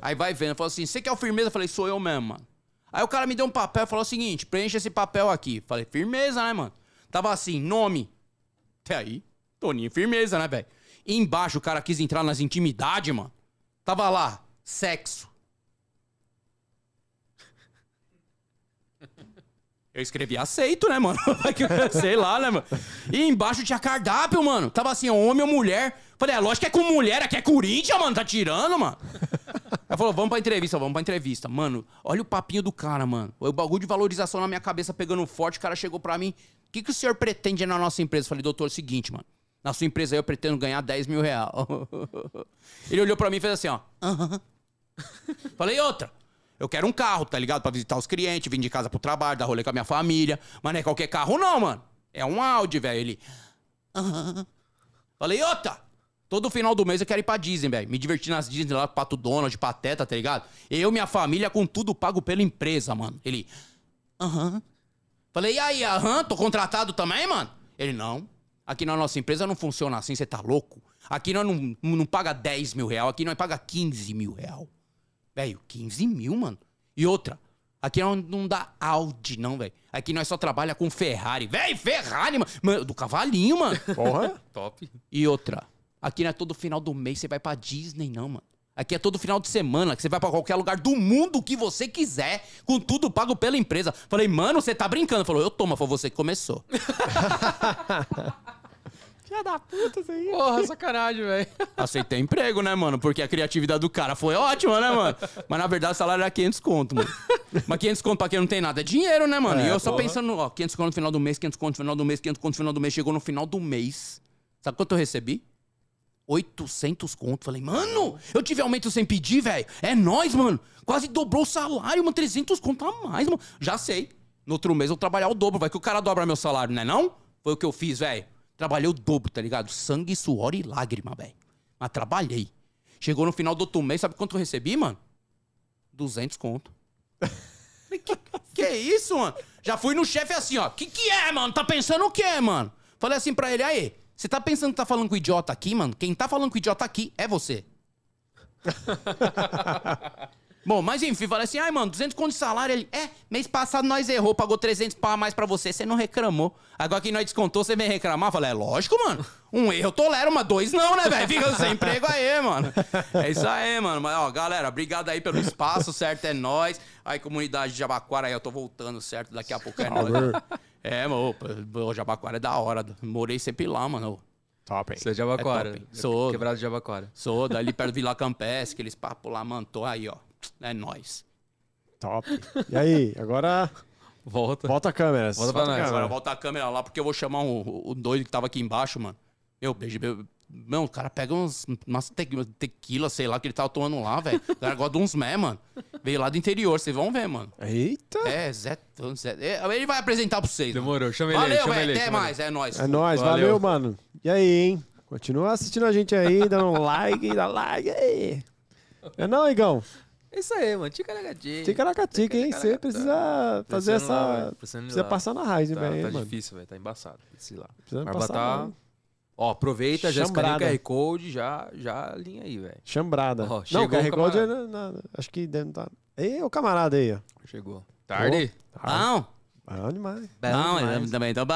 aí vai vendo, falou assim, você quer o firmeza? Falei, sou eu mesmo, mano. Aí o cara me deu um papel e falou o seguinte, preencha esse papel aqui. Falei, firmeza, né, mano? Tava assim, nome. Até aí, Toninho, firmeza, né, velho? Embaixo o cara quis entrar nas intimidades, mano. Tava lá, sexo. Eu escrevi aceito, né, mano? Sei lá, né, mano? E embaixo tinha cardápio, mano. Tava assim, homem ou mulher. Falei, é lógico que é com mulher, aqui é Corinthians, mano. Tá tirando, mano. Aí falou, vamos pra entrevista, vamos pra entrevista. Mano, olha o papinho do cara, mano. O bagulho de valorização na minha cabeça pegando forte. O cara chegou pra mim. O que, que o senhor pretende na nossa empresa? Eu falei, doutor, é o seguinte, mano. Na sua empresa aí eu pretendo ganhar 10 mil reais. Ele olhou pra mim e fez assim, ó. "Aham." Falei, outra. Eu quero um carro, tá ligado? Pra visitar os clientes, vir de casa pro trabalho, dar rolê com a minha família. Mas não é qualquer carro, não, mano. É um Audi, velho. Ele. "Aham." Falei, outra. Todo final do mês eu quero ir pra Disney, velho. Me divertir nas Disney lá com Pato Donald, Pateta, tá ligado? Eu, minha família, com tudo pago pela empresa, mano. Ele. Aham. Falei, e aí, aham, tô contratado também, mano? Ele, não. Aqui na nossa empresa não funciona assim, você tá louco? Aqui nós não, não paga 10 mil real, aqui nós paga 15 mil real. Velho, 15 mil, mano. E outra, aqui não, não dá Audi, não, velho. Aqui nós só trabalha com Ferrari. Velho, Ferrari, mano. Mano, Do cavalinho, mano. Porra. Top. E outra, aqui não é todo final do mês você vai pra Disney, não, mano. Aqui é todo final de semana, que você vai pra qualquer lugar do mundo que você quiser, com tudo pago pela empresa. Falei, mano, você tá brincando? Falou, eu tomo, foi você que começou. Porra, sacanagem, velho. Aceitei emprego, né, mano? Porque a criatividade do cara foi ótima, né, mano? Mas na verdade o salário era 500 conto, mano. Mas 500 conto pra quem não tem nada é dinheiro, né, mano? É, e eu só porra. pensando, ó, 500 conto no final do mês, 500 conto no final do mês, 500 conto no final do mês. Chegou no final do mês. Sabe quanto eu recebi? 800 conto. Falei, mano, eu tive aumento sem pedir, velho. É nóis, mano. Quase dobrou o salário, mano. 300 conto a mais, mano. Já sei. No outro mês eu vou trabalhar o dobro. Vai que o cara dobra meu salário, não é não? Foi o que eu fiz, velho. Trabalhei o dobro, tá ligado? Sangue, suor e lágrima, velho. Mas trabalhei. Chegou no final do outro mês, sabe quanto eu recebi, mano? 200 conto. Que, que é isso, mano? Já fui no chefe assim, ó. Que que é, mano? Tá pensando o quê, mano? Falei assim pra ele, aí, você tá pensando que tá falando com o idiota aqui, mano? Quem tá falando com o idiota aqui é você. Bom, mas enfim, falei assim, ai, mano, 200 conto de salário. Ele, é, mês passado nós errou, pagou 300 pau a mais pra você, você não reclamou. Agora que nós descontou, você vem reclamar? Eu falei, é lógico, mano. Um erro eu tolero, mas dois não, né, velho? Fica sem emprego aí, mano. É isso aí, mano. Mas, ó, galera, obrigado aí pelo espaço, certo? É nóis. Aí, comunidade de Jabaquara, aí eu tô voltando, certo? Daqui a pouco é nóis. É, mano, o Jabaquara é da hora. Morei sempre lá, mano. Top, hein? Você é de Jabaquara. É. Sou. Quebrado de Jabaquara. Sou dali perto do Vila Campestre, aqueles papos lá, mano. Tô aí, ó. É nóis. Top. E aí, agora Volta. volta a câmera. Volta pra nós. Agora volta a câmera lá, porque eu vou chamar o, o doido que tava aqui embaixo, mano. Meu, beijo, meu. Não, o cara pega uns, umas te- tequila, sei lá, que ele tava tomando lá, velho. O cara gosta de uns mé, mano. Veio lá do interior, vocês vão ver, mano. Eita. É, Zé, Zé. é, Ele vai apresentar pra vocês. mano. Demorou. Chama ele. Valeu, Chama velho. ele aí. Até chama ele. mais, é nóis. É nóis, valeu. Valeu. mano. E aí, hein? Continua assistindo a gente aí, dando um like, dá like aí. É não, Igão? É isso aí, mano. Ticaracatica. Ticaracatica, hein? Você precisa fazer Precisando lá, essa... ir Precisa lá. passar na raiz, Tá, velho, tá mano. difícil, velho. Tá embaçado. Precisa ir lá. Precisando Barba passar tá... Ó, aproveita, já escaneia o Chambrada. QR Code, já, já alinha aí, velho. Chambrada. Ó, não, chegou o QR Code é na- na- acho que deve estar... Ei, o camarada aí, ó. Chegou. Tarde? Bom, Bom demais. bom, demais. também tô bom.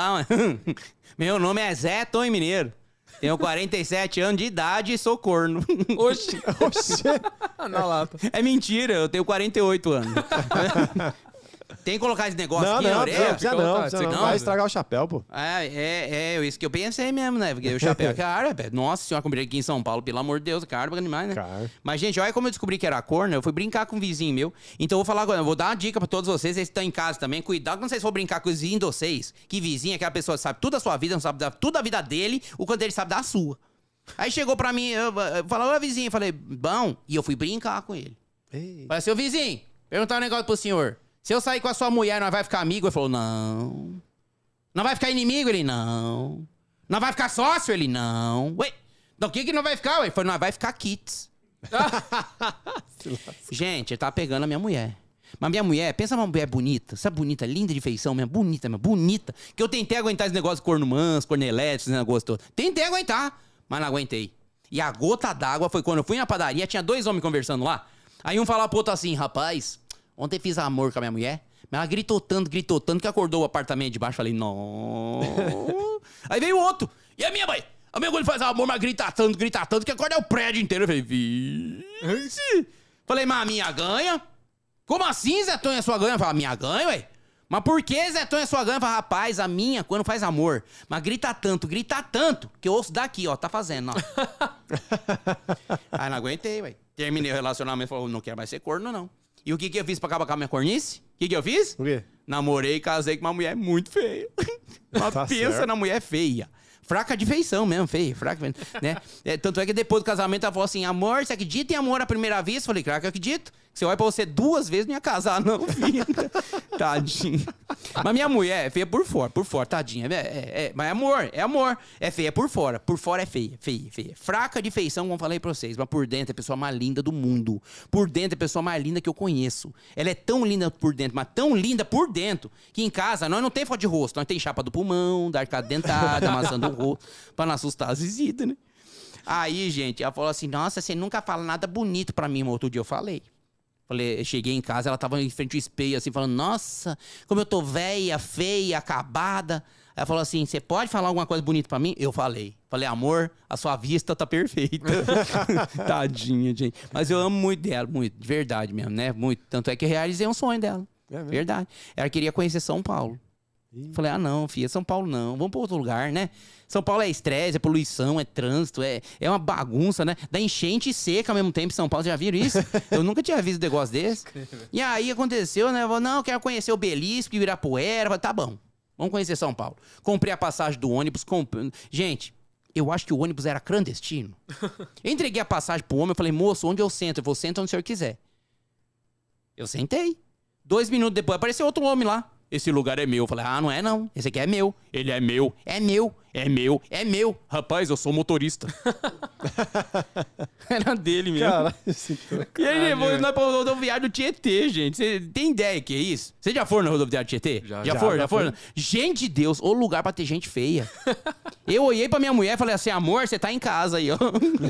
Meu nome é Zé Tony Mineiro. Tenho 47 anos de idade e sou corno. Oxi. Oxê. Na lata. É mentira, eu tenho 48 anos. Tem que colocar esse negócio Não, aqui não, na não, orelha? precisa Fica à não, precisa você não. Vai estragar o chapéu, pô. É, é, é, isso que eu pensei mesmo, né? Porque o chapéu, cara, velho, nossa senhora, comprei aqui em São Paulo, pelo amor de Deus, cara, demais, né? Cara. Mas, gente, olha como eu descobri que era corno. Eu fui brincar com um vizinho meu. Então, eu vou falar agora. Eu vou dar uma dica pra todos vocês. Vocês que estão em casa também. Cuidado quando vocês for brincar com os vizinhos de vocês. Que vizinho é aquela pessoa que sabe tudo da sua vida, não sabe da, tudo da vida dele, o quanto ele sabe da sua. Aí chegou pra mim, eu, eu falou, ô vizinho. Eu falei, bom. E eu fui brincar com ele. Ei. Falei, seu vizinho, perguntar um negócio pro senhor. Se eu sair com a sua mulher, nós vai ficar amigo? Ele falou, não. Não vai ficar inimigo? Ele, não. Não vai ficar sócio? Ele, não. Ué, então o que que não vai ficar? Ele falou, nós vai ficar kits. Gente, ele tava pegando a minha mulher. Mas minha mulher, pensa numa mulher bonita, sabe bonita, linda de feição mesmo, bonita mesmo, bonita. Que eu tentei aguentar esse negócio de corno manso, corno elétrico, esse negócio todo. Tentei aguentar, mas não aguentei. E a gota d'água foi quando eu fui na padaria, tinha dois homens conversando lá. Aí um falava pro outro assim, rapaz, ontem fiz amor com a minha mulher, mas ela gritou tanto, gritou tanto que acordou o apartamento de baixo. Falei, não. Aí veio o outro. E a minha mãe? A minha mãe faz amor, mas grita tanto, grita tanto que acorda o prédio inteiro. Eu falei, vixe. Falei, mas a minha ganha? Como assim, Zé Tonho, é sua ganha? Eu falei, a minha ganha, ué? Mas por que Zé Tonho é sua ganha? Eu falei, rapaz, a minha, quando faz amor, mas grita tanto, grita tanto, que eu ouço daqui, ó, tá fazendo, ó. Aí não aguentei, ué. Terminei o relacionamento, falou, não quero mais ser corno, não. E o que que eu fiz pra acabar com a minha cornice? O que que eu fiz? O quê? Namorei e casei com uma mulher muito feia. Mas Tá pensa certo. na mulher feia. Fraca de feição mesmo, feia. Fraca, né? É, tanto é que depois do casamento ela falou assim: amor, você acredita em amor à primeira vista? Eu falei, claro que eu acredito. Se eu olho pra você duas vezes, não ia casar, não, filha. Tadinho. Mas minha mulher é feia por fora, por fora, tadinha. É, é- é- mas é amor, é amor. É feia por fora. Por fora é feia, feia, feia. Fraca de feição, como eu falei pra vocês. Mas por dentro é a pessoa mais linda do mundo. Por dentro é a pessoa mais linda que eu conheço. Ela é tão linda por dentro, mas tão linda por dentro, que em casa nós não tem foto de rosto. Nós tem chapa do pulmão, da arcada dentada, maçã do rosto, pra não assustar as visitas, né? Aí, gente, ela falou assim: Nossa, você nunca fala nada bonito pra mim. Mas Outro dia eu falei. Falei, cheguei em casa, ela tava em frente ao espelho, assim, falando: Nossa, como eu tô velha, feia, acabada. Ela falou assim: Você pode falar alguma coisa bonita pra mim? Eu falei. Falei, amor, a sua vista tá perfeita. Tadinha, gente. Mas eu amo muito dela, muito, de verdade mesmo, né? Muito. Tanto é que realizei um sonho dela. É? Verdade. Ela queria conhecer São Paulo. Falei, ah, não, filha, São Paulo não. Vamos pra outro lugar, né? São Paulo é estresse, é poluição, é trânsito, é, é uma bagunça, né? Da enchente e seca ao mesmo tempo em São Paulo. Já viram isso? Eu nunca tinha visto um negócio desse. E aí aconteceu, né? Eu falei, não, eu quero conhecer o Belisco, Ibirapuera. Falei, tá bom, vamos conhecer São Paulo. Comprei a passagem do ônibus. Comp... Gente, eu acho que o ônibus era clandestino. Eu entreguei a passagem pro homem, eu falei, moço, onde eu sento? Eu vou sentar onde o senhor quiser. Eu sentei. Dois minutos depois apareceu outro homem lá. Esse lugar é meu. Eu falei, ah, não é não. Esse aqui é meu. Ele é meu. É meu. É meu. É meu. Rapaz, eu sou motorista. Era dele mesmo. Caralho, esse E aí levou nós pra rodoviária do Tietê, gente. Você tem ideia que é isso? Você já foi na rodoviária do Tietê? Já, já, já, foi, já, já foi? fui. Gente de Deus, o lugar pra ter gente feia. Eu olhei pra minha mulher e falei assim, amor, você tá em casa aí, ó.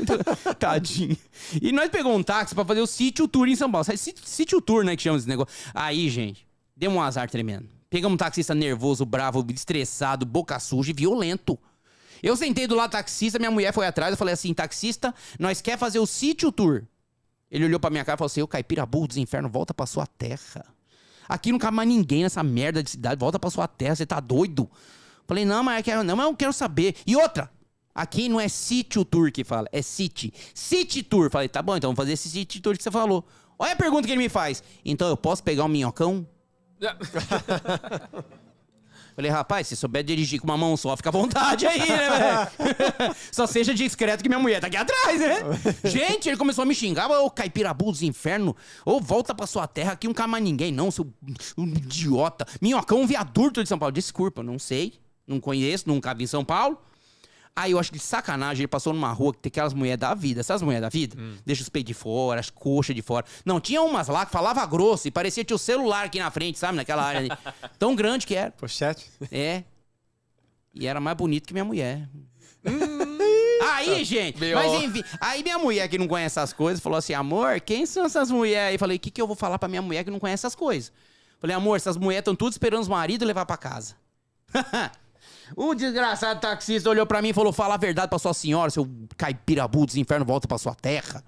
Tadinho. E nós pegamos um táxi pra fazer o sítio tour em São Paulo. Sítio tour, né, que chama esse negócio. Aí, gente, deu um azar tremendo. Pegamos um taxista nervoso, bravo, estressado, boca suja e violento. Eu sentei do lado do taxista, minha mulher foi atrás, eu falei assim, taxista, nós quer fazer o sítio tour. Ele olhou pra minha cara e falou assim, ô caipira burro dos infernos, volta pra sua terra. Aqui não cabe mais ninguém nessa merda de cidade, volta pra sua terra, você tá doido? Falei, não, mas eu quero, não, mas eu quero saber. E outra, aqui não é sítio tour que fala, é city. City tour. Falei, tá bom, então vamos fazer esse city tour que você falou. Olha a pergunta que ele me faz. Então eu posso pegar um minhocão? Falei, rapaz, se souber dirigir com uma mão só, fica à vontade aí, né, velho? só seja discreto que minha mulher tá aqui atrás, né? Gente, ele começou a me xingar, ô caipirabu dos infernos, ou volta pra sua terra, aqui não cabe mais ninguém, não, seu idiota. Minhocão, um viadurto de São Paulo. Desculpa, não sei, não conheço, nunca vi em São Paulo. Aí eu acho que de sacanagem, ele passou numa rua que tem aquelas mulheres da vida, essas mulheres da vida? Deixa os peitos de fora, as coxas de fora. Não, tinha umas lá que falava grosso e parecia que tinha o celular aqui na frente, sabe? Naquela área ali. Tão grande que era. Pochete. É. E era mais bonito que minha mulher. Aí, gente, mas enfim, aí minha mulher que não conhece essas coisas falou assim: amor, quem são essas mulheres? aí? Falei: o que, que eu vou falar pra minha mulher que não conhece essas coisas? Falei: amor, essas mulheres estão tudo esperando os maridos levar pra casa. o desgraçado taxista olhou pra mim e falou: fala a verdade pra sua senhora, seu caipirabu dos infernos, volta pra sua terra.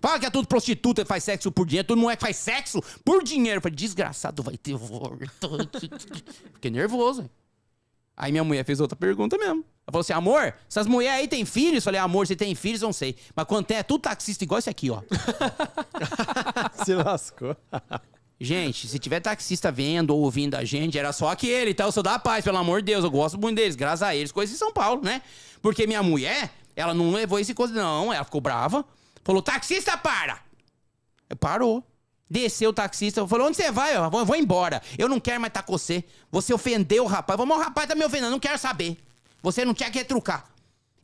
Fala que é tudo prostituta faz sexo por dinheiro, todo que faz sexo por dinheiro. Eu falei, desgraçado, vai ter. Fiquei nervoso. hein? Aí minha mulher fez outra pergunta mesmo. Ela falou assim: amor, essas mulheres aí têm filhos? Eu falei, amor, você tem filhos? Não sei. Mas quando tem, é tudo taxista igual esse aqui, ó. Se lascou. Gente, se tiver taxista vendo ou ouvindo a gente, era só aquele, tá? Eu sou da paz, pelo amor de Deus. Eu gosto muito deles, graças a eles. Coisa em São Paulo, né? Porque minha mulher, ela não levou esse coisa, não. Ela ficou brava. Falou, taxista, para! Parou. Desceu o taxista, falou: onde você vai? Eu vou, embora. Eu não quero mais estar com você. Você ofendeu o rapaz. Vamos, o rapaz tá me ofendendo, não quero saber. Você não tinha que retrucar.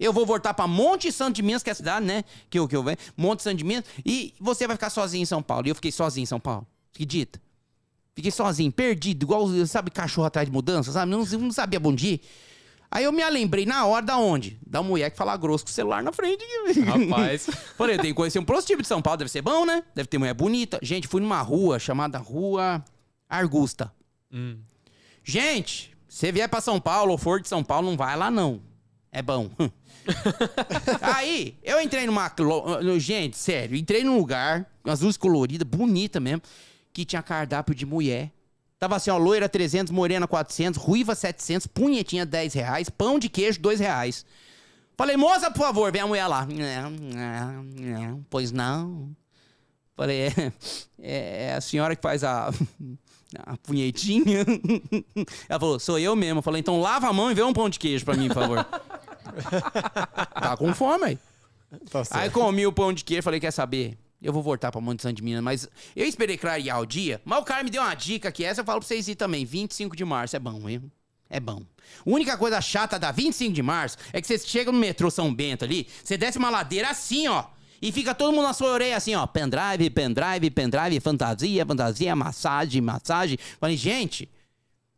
Eu vou voltar pra Monte Santo de Minas, que é a cidade, né? Que que eu venho. Monte Santo de Minas. E você vai ficar sozinho em São Paulo. E eu fiquei sozinho em São Paulo. Acredita? Fiquei sozinho, perdido, igual, sabe, cachorro atrás de mudança, sabe? Não, não sabia bom dia. Aí eu me lembrei na hora da onde? Da mulher que fala grosso com o celular na frente. Rapaz. Falei, tenho que conhecer um prostíbulo de São Paulo, deve ser bom, né? Deve ter mulher bonita. Gente, fui numa rua chamada Rua Argusta. Hum. Gente, se vier pra São Paulo ou for de São Paulo, não vai lá não. É bom. Aí, eu entrei numa. Gente, sério, entrei num lugar, com as luzes coloridas, bonita mesmo, que tinha cardápio de mulher. Tava assim, ó, loira 300, morena 400, ruiva 700, punhetinha 10 reais, pão de queijo 2 reais. Falei, moça, por favor, vem a mulher lá. Não, não, não, pois não. Falei, é, é, é a senhora que faz a, a punhetinha? Ela falou, sou eu mesmo. Eu falei, então lava a mão e vê um pão de queijo pra mim, por favor. tá com fome aí. Tá. Aí comi o pão de queijo, falei, quer saber? Eu vou voltar pra Monte Santo de Minas, mas eu esperei clarear o dia, mas o cara me deu uma dica que essa eu falo pra vocês ir também. 25 de março é bom, hein? É bom. A única coisa chata da 25 de março é que você chega no metrô São Bento ali, você desce uma ladeira assim, ó. E fica todo mundo na sua orelha assim, ó. Pendrive, pendrive, pendrive, fantasia, fantasia, massagem, massagem. Falei, gente,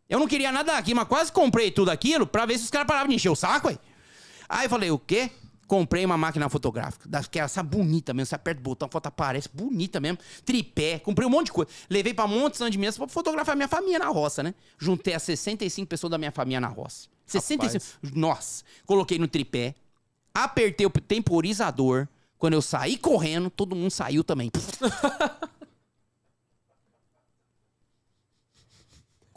eu não queria nada aqui, mas quase comprei tudo aquilo pra ver se os caras paravam de encher o saco, aí. Aí eu falei, o quê? Comprei uma máquina fotográfica, daquela, essa bonita mesmo, você aperta o botão, a foto aparece, bonita mesmo, tripé, comprei um monte de coisa. Levei pra Monte Santo de Minas pra fotografar minha família na roça, né? Juntei as 65 pessoas da minha família na roça. 65. Nossa, coloquei no tripé, apertei o temporizador, quando eu saí correndo, todo mundo saiu também.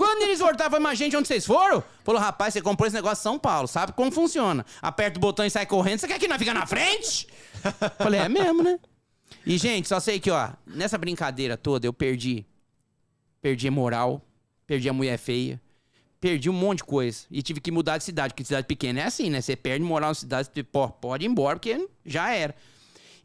Quando eles voltaram, falei, mas gente, onde vocês foram? Falou, rapaz, você comprou esse negócio em São Paulo, sabe como funciona? Aperta o botão e sai correndo, você quer que nós fica na frente? falei, é mesmo, né? E, gente, só sei que, ó, nessa brincadeira toda eu perdi. Perdi a moral, perdi a mulher feia, perdi um monte de coisa. E tive que mudar de cidade, porque cidade pequena é assim, né? Você perde morar numa cidade, você pô, pode ir embora, porque já era.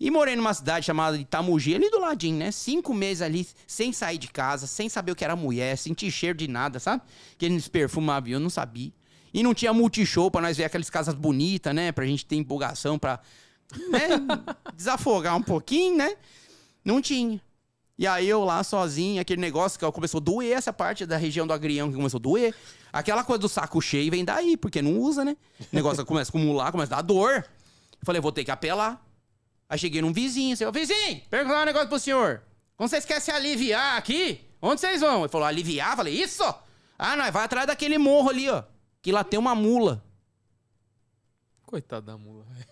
E morei numa cidade chamada Itamugi, ali do ladinho, né? Cinco meses ali, sem sair de casa, sem saber o que era mulher, sentir cheiro de nada, sabe? Que eles perfumavam, eu não sabia. E não tinha multishow pra nós ver aquelas casas bonitas, né? Pra gente ter empolgação, pra né? desafogar um pouquinho, né? Não tinha. E aí eu lá sozinho, aquele negócio que começou a doer essa parte da região do agrião que começou a doer. Aquela coisa do saco cheio vem daí, porque não usa, né? O negócio começa a acumular, começa a dar dor. Eu falei, vou ter que apelar. Aí cheguei num vizinho, assim, ô vizinho, perguntar um negócio pro senhor. Quando vocês querem se aliviar aqui, onde vocês vão? Ele falou, aliviar? Eu falei, isso? Ah, nós vai atrás daquele morro ali, ó. Que lá tem uma mula. Coitado da mula, velho.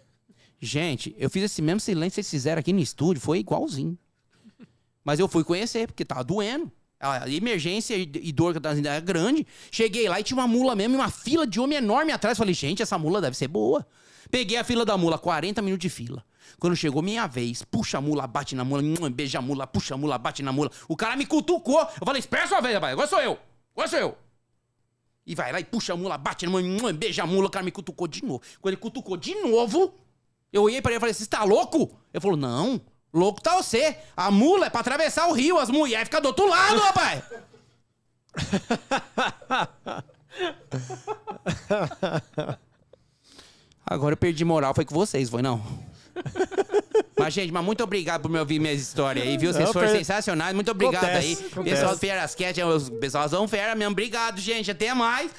Gente, eu fiz esse mesmo silêncio que vocês fizeram aqui no estúdio, foi igualzinho. Mas eu fui conhecer, porque tava doendo. A emergência e e dor que eu tava era grande. Cheguei lá e tinha uma mula mesmo, e uma fila de homem enorme atrás. Falei, gente, essa mula deve ser boa. Peguei a fila da mula, 40 minutos de fila. Quando chegou minha vez, puxa a mula, bate na mula, beija a mula, puxa a mula, bate na mula. O cara me cutucou. Eu falei, espera sua vez, rapaz, agora sou eu. Agora sou eu. E vai lá e puxa a mula, bate na mula, beija a mula. O cara me cutucou de novo. Quando ele cutucou de novo, eu olhei pra ele e falei, você está louco? Ele falou, não, louco tá você. A mula é pra atravessar o rio, as mulheres ficam do outro lado, rapaz. Agora eu perdi moral, foi com vocês, foi não? Mas, gente, mas muito obrigado por me ouvir minhas histórias aí, viu? Vocês foram per- sensacionais. Muito obrigado Acontece, aí. acontece. Pessoal do Ferasquete, os pessoal são fera mesmo. Obrigado, gente. Até mais.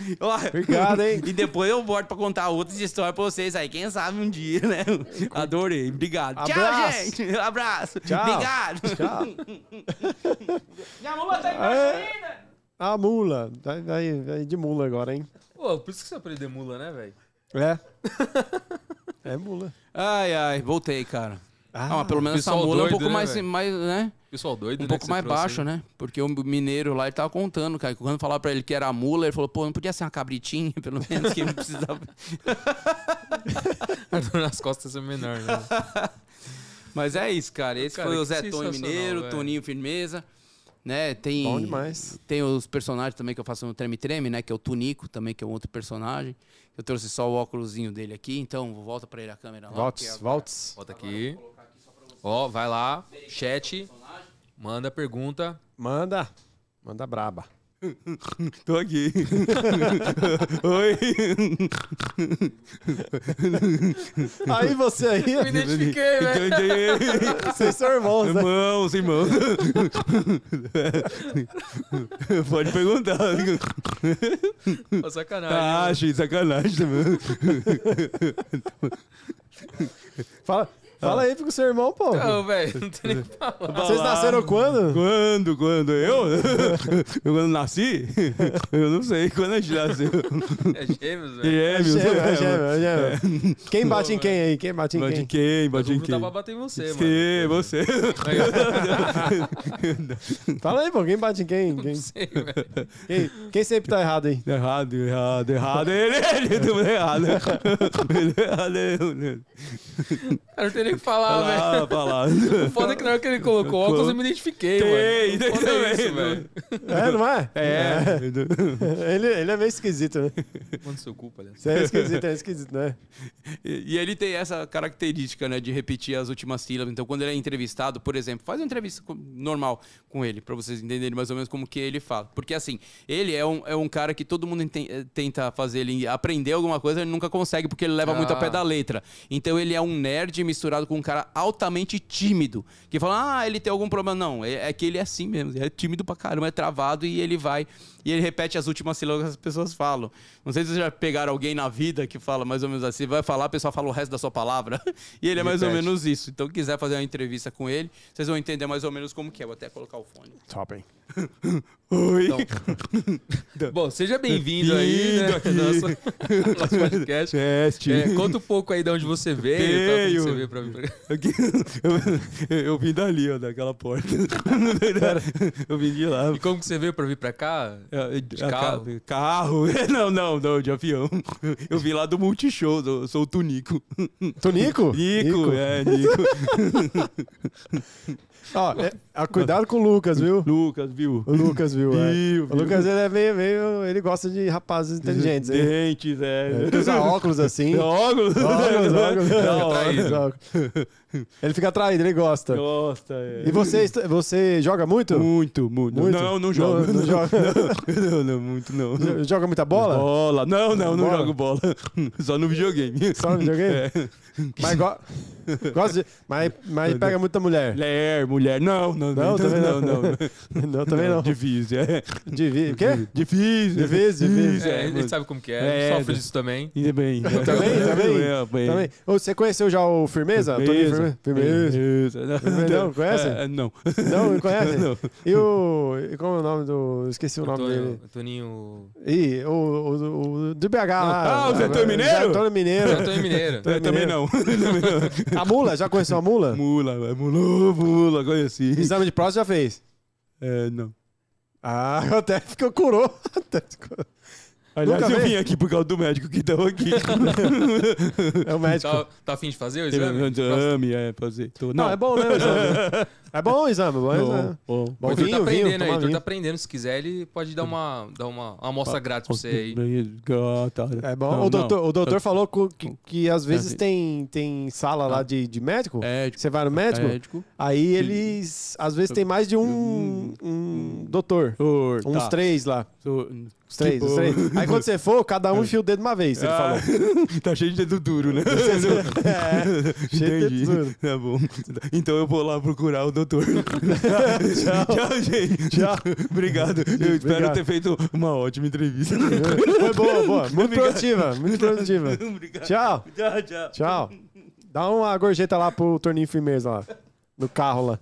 Obrigado, hein? E depois eu volto pra contar outras histórias pra vocês aí. Quem sabe um dia, né? Adorei. Obrigado. Tchau, Abraço. gente. Abraço. Tchau. Obrigado. Tchau. Minha mula tá embaixo É. ainda. A mula. Vai, vai, vai de mula agora, hein? Pô, por isso que você aprendeu mula, né, velho? É. É mula. Ai, ai. Voltei, cara. Ah, mas pelo menos essa mula é um doido, pouco né, mais, mais, né? Pessoal doido, Um né? pouco mais baixo, aí. né? Porque o mineiro lá, ele tava contando, cara. Quando falava pra ele que era mula, ele falou, pô, não podia ser uma cabritinha, pelo menos, que ele não precisava. A dor nas costas é menor, né? Mas é isso, cara. Esse Cara, foi o Zé Tonho Mineiro, velho. Toninho Firmeza. Né? Tem, Bom demais. tem os personagens também que eu faço no Treme Treme, né? Que é o Tunico também, que é um outro personagem. Eu trouxe só o óculosinho dele aqui, então volta pra ele a câmera lá. Volts, volts. Bota aqui. Ó, vai lá, chat, manda pergunta. Manda. Manda braba. Tô aqui. Oi. Aí você aí, Me identifiquei, velho. vocês são irmãos, né? Irmãos, irmãos. Pode perguntar. Ó, sacanagem. Ah, mano. achei sacanagem também. Fala, fala aí pro seu irmão, pô. Não, velho, não tem nem o que falar. Vocês nasceram quando? Quando? Quando? Eu? Eu quando nasci? Eu não sei quando a gente nasceu. É gêmeos, velho. É Gêmeos. gêmeo, é gêmeo, é gêmeo. Quem bate em quem aí? Quem bate em Bate quem? em quem? Bate o em quem? tá pra bater em você, mano. Você. Fala aí, pô. Quem bate em quem? Quem, Sei, velho. quem, quem sempre tá errado aí? Errado, errado, errado. Ele, ele, tudo errado. Ele errado, ele. Não tem nem o que falar, velho. Falar, falar. O foda é que na hora que ele colocou óculos, eu me identifiquei, Tem, mano. foda é isso, velho. É, não é? É. Ele, ele é meio esquisito, né? Manda seu culpa, aliás. Você é esquisito, é esquisito, né? E e ele tem essa característica, né, de repetir as últimas sílabas. Então, quando ele é entrevistado, por exemplo, faz uma entrevista normal com ele, pra vocês entenderem mais ou menos como que ele fala. Porque, assim, ele é um, é um cara que todo mundo eh, tenta fazer ele aprender alguma coisa, ele nunca consegue, porque ele leva muito a pé Ah. da letra. Então, ele é um nerd misturado com um cara altamente tímido, que fala, ah, ele tem algum problema. Não, é, é que ele é assim mesmo, ele é tímido pra caramba, é travado e ele vai... E ele repete as últimas sílabas que as pessoas falam. Não sei se vocês já pegaram alguém na vida que fala mais ou menos assim, vai falar, a pessoa fala o resto da sua palavra. E ele é mais ou menos isso. Então, quiser fazer uma entrevista com ele, vocês vão entender mais ou menos como que é. Vou até colocar o fone. Top, hein? Oi. Bom, seja bem-vindo aí, né? Nosso, nosso podcast. Teste. É, conta um pouco aí de onde você veio, tá? Como Veio. você veio pra. Aqui, eu, eu vim dali, ó, daquela porta. eu vim de lá. E como que você veio pra vir pra cá? É, De a carro? ca- Carro? Não, não, não, de avião. Eu vim lá do Multishow, eu sou o Tunico. Tonico? Nico, é, Nico. Ó, é, ah, cuidado com o Lucas, viu? Lucas, viu? O Lucas viu, é. Viu, O viu? Lucas, ele é meio, meio... Ele gosta de rapazes inteligentes, hein? Dentes, é. Ele usa óculos assim. Óculos. Óculos, óculos. Hora. Usa óculos. Ele fica atraído, ele gosta. Gosta, é. E você, você joga muito? Muito, muito. Muito? Não, não jogo. Não, não joga. não, não, muito não. Jo- Joga muita bola? Bola. Não, não, não Bola? jogo bola. Só no videogame. Só no videogame? É. Mas, go... gosta de... mas, mas pega muita mulher. Mulher, mulher. Não, não, Não, também não. não. não. Não, também não. Difícil, é. Divi... O quê? Difícil. Difícil, difícil. É, mano. sabe como que é, É, sofre do- disso também. Bem. Também, também? Também. Você conheceu já o Firmeza? Toninho Firmeza. Firmeza. Firmeza. Não, conhece? É, não. Não, não conhece? Não. E o... E como é o nome do... Esqueci o nome Antônio- dele. Toninho. Ih, o, o, o do BH lá. Ah, o Zé Antônio Mineiro? Zé Antônio Mineiro. Antônio Mineiro. É, também não. A mula, já conheceu a mula? Mula, é, mula, mula, conheci. Exame de próstata já fez. É, não. Ah, até ficou curou. Até ficou- Aliás, Nunca eu vim aqui por causa do médico que estava aqui. É o médico. Tá, tá afim de fazer o exame? Exame, é, fazer. Tô- Não, é bom, né, o exame? É bom o exame, bom o exame. Bom, O Bom Heitor vinho, tá aprendendo vinho, aí, Heitor vinho. tá aprendendo. Se quiser, ele pode dar uma, dar uma, uma amostra grátis pra você aí. Ah, tá. É bom. Não, o doutor, não. o doutor falou que, que às vezes assim. tem, tem sala lá de, de médico. Médico. Você vai no médico, Médico. aí eles às vezes tem mais de um, um doutor. Doutor, Uns tá. três lá. Os três, os Tipo- três. Aí quando você for, cada um enfia o dedo uma vez, ele Ah, falou. tá cheio de dedo duro, né? É, cheio de dedo duro. Tá bom. Então eu vou lá procurar o doutor. Tchau, gente. Tchau. Obrigado. Eu espero Obrigado. ter feito uma ótima entrevista. Foi boa, boa. Muito produtiva, muito produtiva. Obrigado. Tchau. Tchau, tchau. Tchau. Dá uma gorjeta lá pro Torninho Firmeza lá. No carro lá.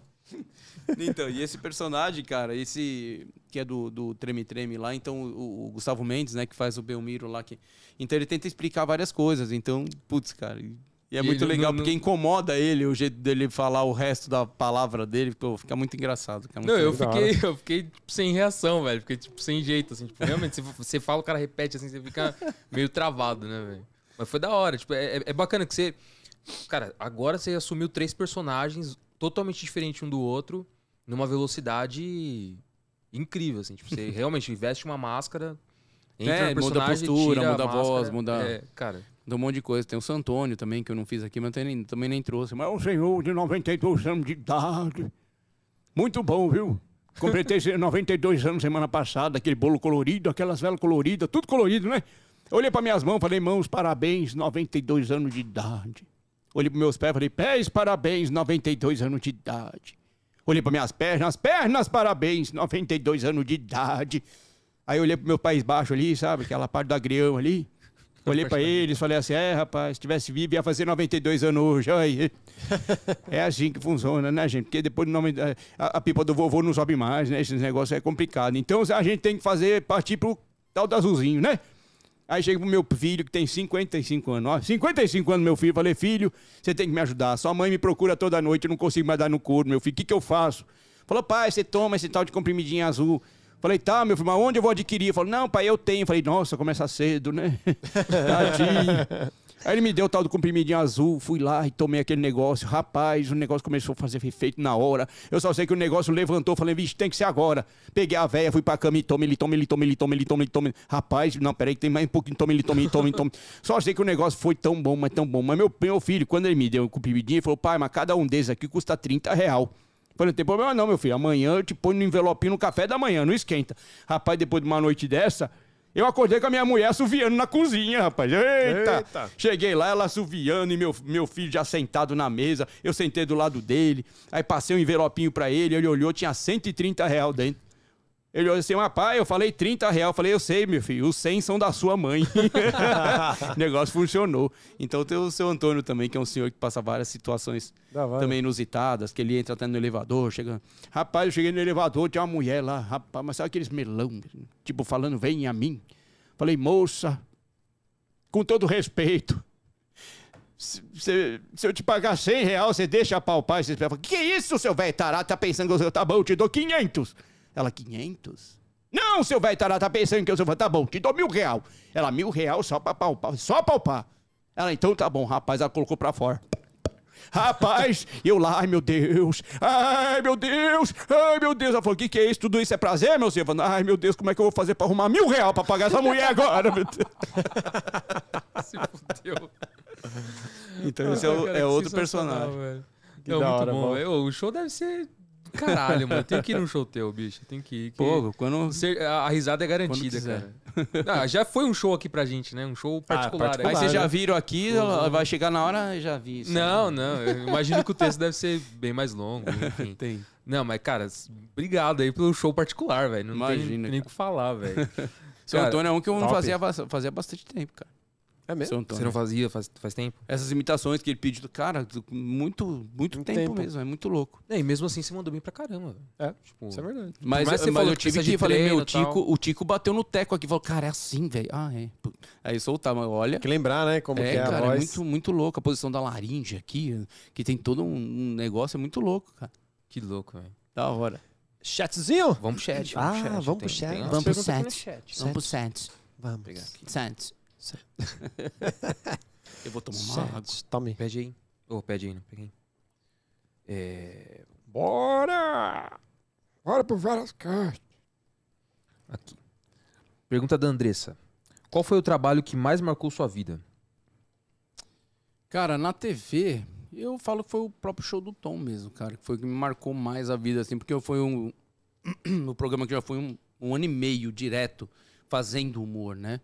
Então, e esse personagem, cara, esse que é do, do Treme Treme lá, então o, o Gustavo Mendes, né, que faz o Belmiro lá, que, então ele tenta explicar várias coisas, então, putz, cara, e é E muito legal não- porque incomoda ele o jeito dele falar o resto da palavra dele, pô, fica muito engraçado. Fica muito Não, eu legal. fiquei, eu fiquei tipo, sem reação, velho. Fiquei tipo, sem jeito, assim. Tipo, realmente, se você fala, o cara repete assim, você fica meio travado, né, velho? Mas foi da hora. Tipo, é, é bacana que você. Cara, agora você assumiu três personagens totalmente diferentes um do outro, numa velocidade incrível, assim. Tipo, você realmente veste uma máscara. Entra É, muda a postura, muda a voz, máscara. muda- É, cara. Tem um monte de coisa. Tem o Santônio também, que eu não fiz aqui, mas também, também nem trouxe. Mas é um senhor de 92 anos de idade. Muito bom, viu? Completei 92 anos semana passada, aquele bolo colorido, aquelas velas coloridas, tudo colorido, né? Olhei para minhas mãos, falei, mãos, parabéns, 92 anos de idade. Olhei para meus pés, falei, pés, parabéns, 92 anos de idade. Olhei para minhas pernas, pernas, parabéns, 92 anos de idade. Aí olhei pro meu país baixo ali, sabe? Aquela parte do agrião ali. Olhei pra eles, falei assim: é, rapaz, se tivesse vivo ia fazer 92 anos hoje. Aí. É assim que funciona, né, gente? Porque depois do nome, da- a, a pipa do vovô não sobe mais, né? Esse negócio é complicado. Então a gente tem que fazer, partir pro tal do azulzinho, né? Aí chega pro meu filho, que tem 55 anos. Ó, 55 anos, meu filho. Falei, filho, você tem que me ajudar. Sua mãe me procura toda noite, eu não consigo mais dar no couro, meu filho. O que, que eu faço? Falou, pai, você toma esse tal de comprimidinho azul. Falei, tá, meu filho, mas onde eu vou adquirir? Falou, não, pai, eu tenho. Falei, nossa, começa cedo, né? Tadinho. Aí ele me deu o tal do comprimidinho azul, fui lá e tomei aquele negócio. Rapaz, o negócio começou a fazer efeito na hora. Eu só sei que o negócio levantou, falei, vixe, tem que ser agora. Peguei a véia, fui pra cama e tomei, ele tome, ele tome, ele tome, ele ele. Rapaz, não, peraí, que tem mais um pouquinho, tome, ele tome, ele tome, ele tome. Só sei que o negócio foi tão bom, mas tão bom. Mas meu, meu filho, quando ele me deu o comprimidinho, ele falou, pai, mas cada um desses aqui custa 30 real. Falei, não tem problema não, meu filho. Amanhã eu te ponho no envelopinho no café da manhã, não esquenta. Rapaz, depois de uma noite dessa, eu acordei com a minha mulher assoviando na cozinha, rapaz. Eita! Eita. Cheguei lá, ela assoviando e meu, meu filho já sentado na mesa. Eu sentei do lado dele. Aí passei um envelopinho pra ele. Ele olhou, tinha 130 real dentro. Ele olhou assim, mas pai, eu falei 30 real. Eu falei, eu sei, meu filho, os 100 são da sua mãe. o negócio funcionou. Então tem o seu Antônio também, que é um senhor que passa várias situações também inusitadas, que ele entra até no elevador, chega... Rapaz, eu cheguei no elevador, tinha uma mulher lá, rapaz, mas sabe aqueles melão, tipo, falando, vem a mim. Falei, moça, com todo respeito, se, se- se eu te pagar 100 reais, você deixa palpar esses pés. Que isso, seu velho tarado, tá pensando que eu... Tá bom, eu te dou 500. Ela, 500? Não, seu velho tarado, tá pensando que eu sou... Tá bom, te dou mil real. Ela, mil real só pra palpar, só palpar. Ela, então tá bom, rapaz, ela colocou pra fora. Rapaz, eu lá, ai meu Deus, ai meu Deus, ai meu Deus. Ela falou: o que, que é isso? Tudo isso é prazer, meu senhor? Eu falei, ai meu Deus, como é que eu vou fazer pra arrumar mil real pra pagar essa mulher agora, meu Deus? Se fudeu. Então esse é, o- é outro personagem. velho. Da muito hora, bom. bom. velho. Ô, O show deve ser caralho, mano. Tem que ir no show teu, bicho. Tem que ir. que- Pô, quando. Ser- a a risada é garantida, cara. Ah, já foi um show aqui pra gente, né? Um show particular. particular. Aí vocês já né? viram aqui, ela vai chegar na hora, já vi isso. Não, não. Eu imagino que o texto deve ser bem mais longo, enfim. Tem. Não, mas, cara, obrigado aí pelo show particular, velho. Não Imagina, tem nem o que falar, velho. Seu Cara, Antônio é um que eu não fazia, fazia bastante tempo, cara. É mesmo? Seu Antônio. Você não fazia faz, faz tempo? Essas imitações que ele pediu, cara, muito, muito Muito tempo, tempo. mesmo, é muito louco. É, e mesmo assim você mandou bem pra caramba. É, Tipo, Isso é verdade. Mas, que mas falou eu que tive que de falei, meu, tal. Tico, o Tico bateu no teco aqui, falou, cara, é assim, velho. Ah, é. Aí soltava, olha. Tem que lembrar, né? Como é, que é a cara, é voz. muito, muito louco. A posição da laringe aqui, que tem todo um negócio, é muito louco, cara. que louco, velho. Da hora. Chatzinho? Vamos pro chat. Ah, Vamos pro chat. vamos pro chat. tem Vamos pro chat. chat. Vamos pro Santos. Vamos. pegar Santos. Eu vou tomar uma água. Tome. Pede aí. Ô, pede aí, não peguei. É... Bora! Bora pro várias cartas. Aqui. Pergunta da Andressa. Qual foi o trabalho que mais marcou sua vida? Cara, na TV, eu falo que foi o próprio show do Tom mesmo, cara. Que foi o que me marcou mais a vida, assim, porque foi um. o programa que já foi um, um ano e meio direto fazendo humor, né?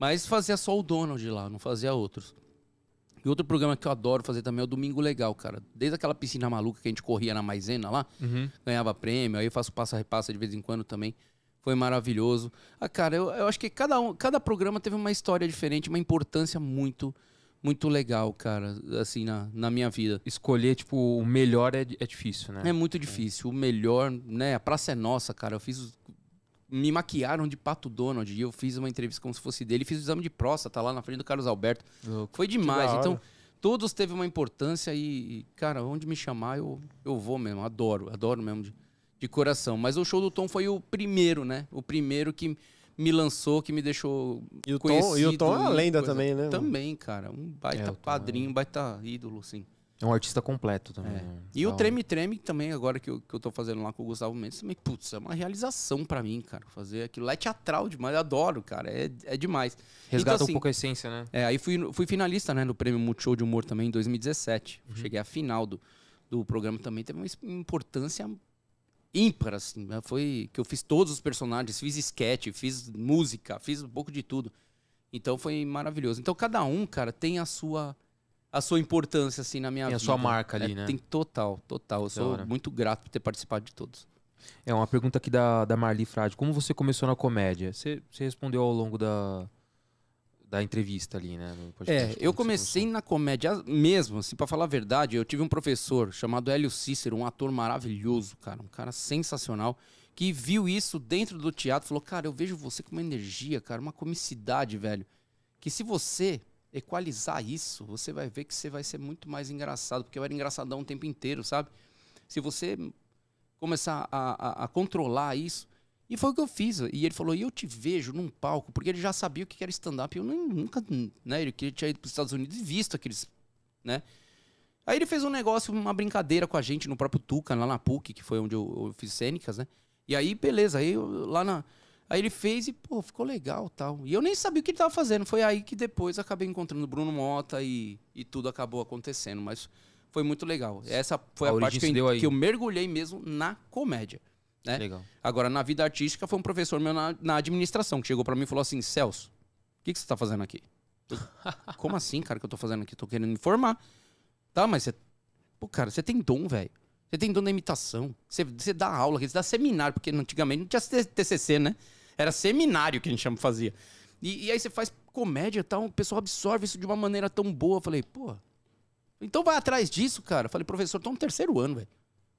Mas fazia só o Donald lá, não fazia outros. E outro programa que eu adoro fazer também é o Domingo Legal, cara. Desde aquela piscina maluca que a gente corria na maisena lá, ganhava prêmio, aí eu faço passa-repassa de vez em quando também. Foi maravilhoso. Ah, cara, eu, eu acho que cada, um, cada programa teve uma história diferente, uma importância muito, muito legal, cara, assim, na, na minha vida. Escolher, tipo, o melhor é, é difícil, né? É muito difícil. O melhor, né? A praça é nossa, cara. Eu fiz. Me maquiaram de Pato Donald e eu fiz uma entrevista como se fosse dele. Fiz o exame de próstata lá na frente do Carlos Alberto. Louco. Foi demais. Então, todos teve uma importância e, cara, onde me chamar, eu, eu vou mesmo. Adoro, adoro mesmo de, de coração. Mas o show do Tom foi o primeiro, né? O primeiro que me lançou, que me deixou E o Tom, conhecido. e o Tom é uma lenda coisa- também, né? Também, cara. Um baita É, Tom padrinho, um baita ídolo, sim. É um artista completo também. É. né? E o Da hora. Treme Treme também, agora que eu, que eu tô fazendo lá com o Gustavo Mendes, também, putz, é uma realização pra mim, cara. Fazer aquilo lá é teatral demais, eu adoro, cara. É, é demais. Resgata Então, assim, um pouco a essência, né? É, aí fui, fui finalista, né, no Prêmio Multishow de Humor também em 2017. Cheguei à final do, do programa também. Teve uma importância ímpar, assim. né? Foi que eu fiz todos os personagens, fiz sketch, fiz música, fiz um pouco de tudo. Então foi maravilhoso. Então cada um, cara, tem a sua a sua importância assim na minha Tem a vida. sua marca ali, É, né? Tem total, total. Eu sou hora. muito grato por ter participado de todos. É uma pergunta aqui da, da Marli Frade. Como você começou na comédia? Você, você respondeu ao longo da, da entrevista ali, né? É, eu comecei na comédia mesmo, assim, pra falar a verdade. Eu tive um professor chamado Hélio Cícero, um ator maravilhoso, cara, um cara sensacional, que viu isso dentro do teatro, falou: "Cara, eu vejo você com uma energia, cara, uma comicidade, velho, que se você equalizar isso, você vai ver que você vai ser muito mais engraçado, porque eu era engraçadão o tempo inteiro, sabe? Se você começar a, a- a controlar isso. E foi o que eu fiz. E ele falou: e eu te vejo num palco, porque ele já sabia o que era stand-up. Eu nem, nunca, né? Ele tinha ido para os Estados Unidos e visto aqueles, né? Aí ele fez um negócio, uma brincadeira com a gente no próprio Tuca, lá na PUC, que foi onde eu, eu fiz cênicas, né? E aí, beleza, aí eu, lá na. Aí ele fez e, pô, ficou legal tal. E eu nem sabia o que ele tava fazendo. Foi aí que depois acabei encontrando o Bruno Mota e, e tudo acabou acontecendo. Mas foi muito legal. Essa foi A a, parte que eu, que eu mergulhei mesmo na comédia. né? Legal. Agora, na vida artística, foi um professor meu na, na administração que chegou pra mim e falou assim: Celso, o que, que você tá fazendo aqui? Eu, Como assim, cara, que eu tô fazendo aqui? Tô querendo me formar. Tá, mas você. Pô, cara, você tem dom, velho. Você tem dom da imitação. Você, você dá aula, você dá seminário, porque antigamente não tinha TCC, né? Era seminário que a gente chama, fazia. E, e aí você faz comédia e tal, o pessoal absorve isso de uma maneira tão boa. Eu falei, pô, então vai atrás disso, cara. Eu falei, professor, tô no terceiro ano, velho.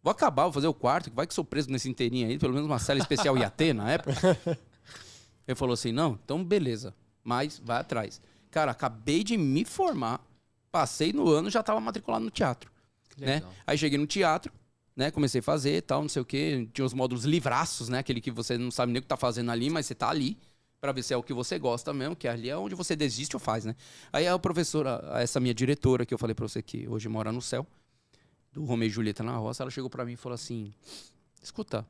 Vou acabar, vou fazer o quarto, que vai que sou preso nesse inteirinho aí, pelo menos uma cela especial IAT na época. Ele falou assim: não, então beleza, mas vai atrás. Cara, acabei de me formar, passei no ano, já tava matriculado no teatro. Né? Aí cheguei no teatro, né? Comecei a fazer tal, não sei o quê. Tinha os módulos livraços, né? Aquele que você não sabe nem o que tá fazendo ali, mas você tá ali, Pra ver se é o que você gosta mesmo, que ali é onde você desiste ou faz, né? Aí a professora, essa minha diretora, que eu falei pra você que hoje mora no céu, do Romeu e Julieta na roça, ela chegou pra mim e falou assim: Escuta,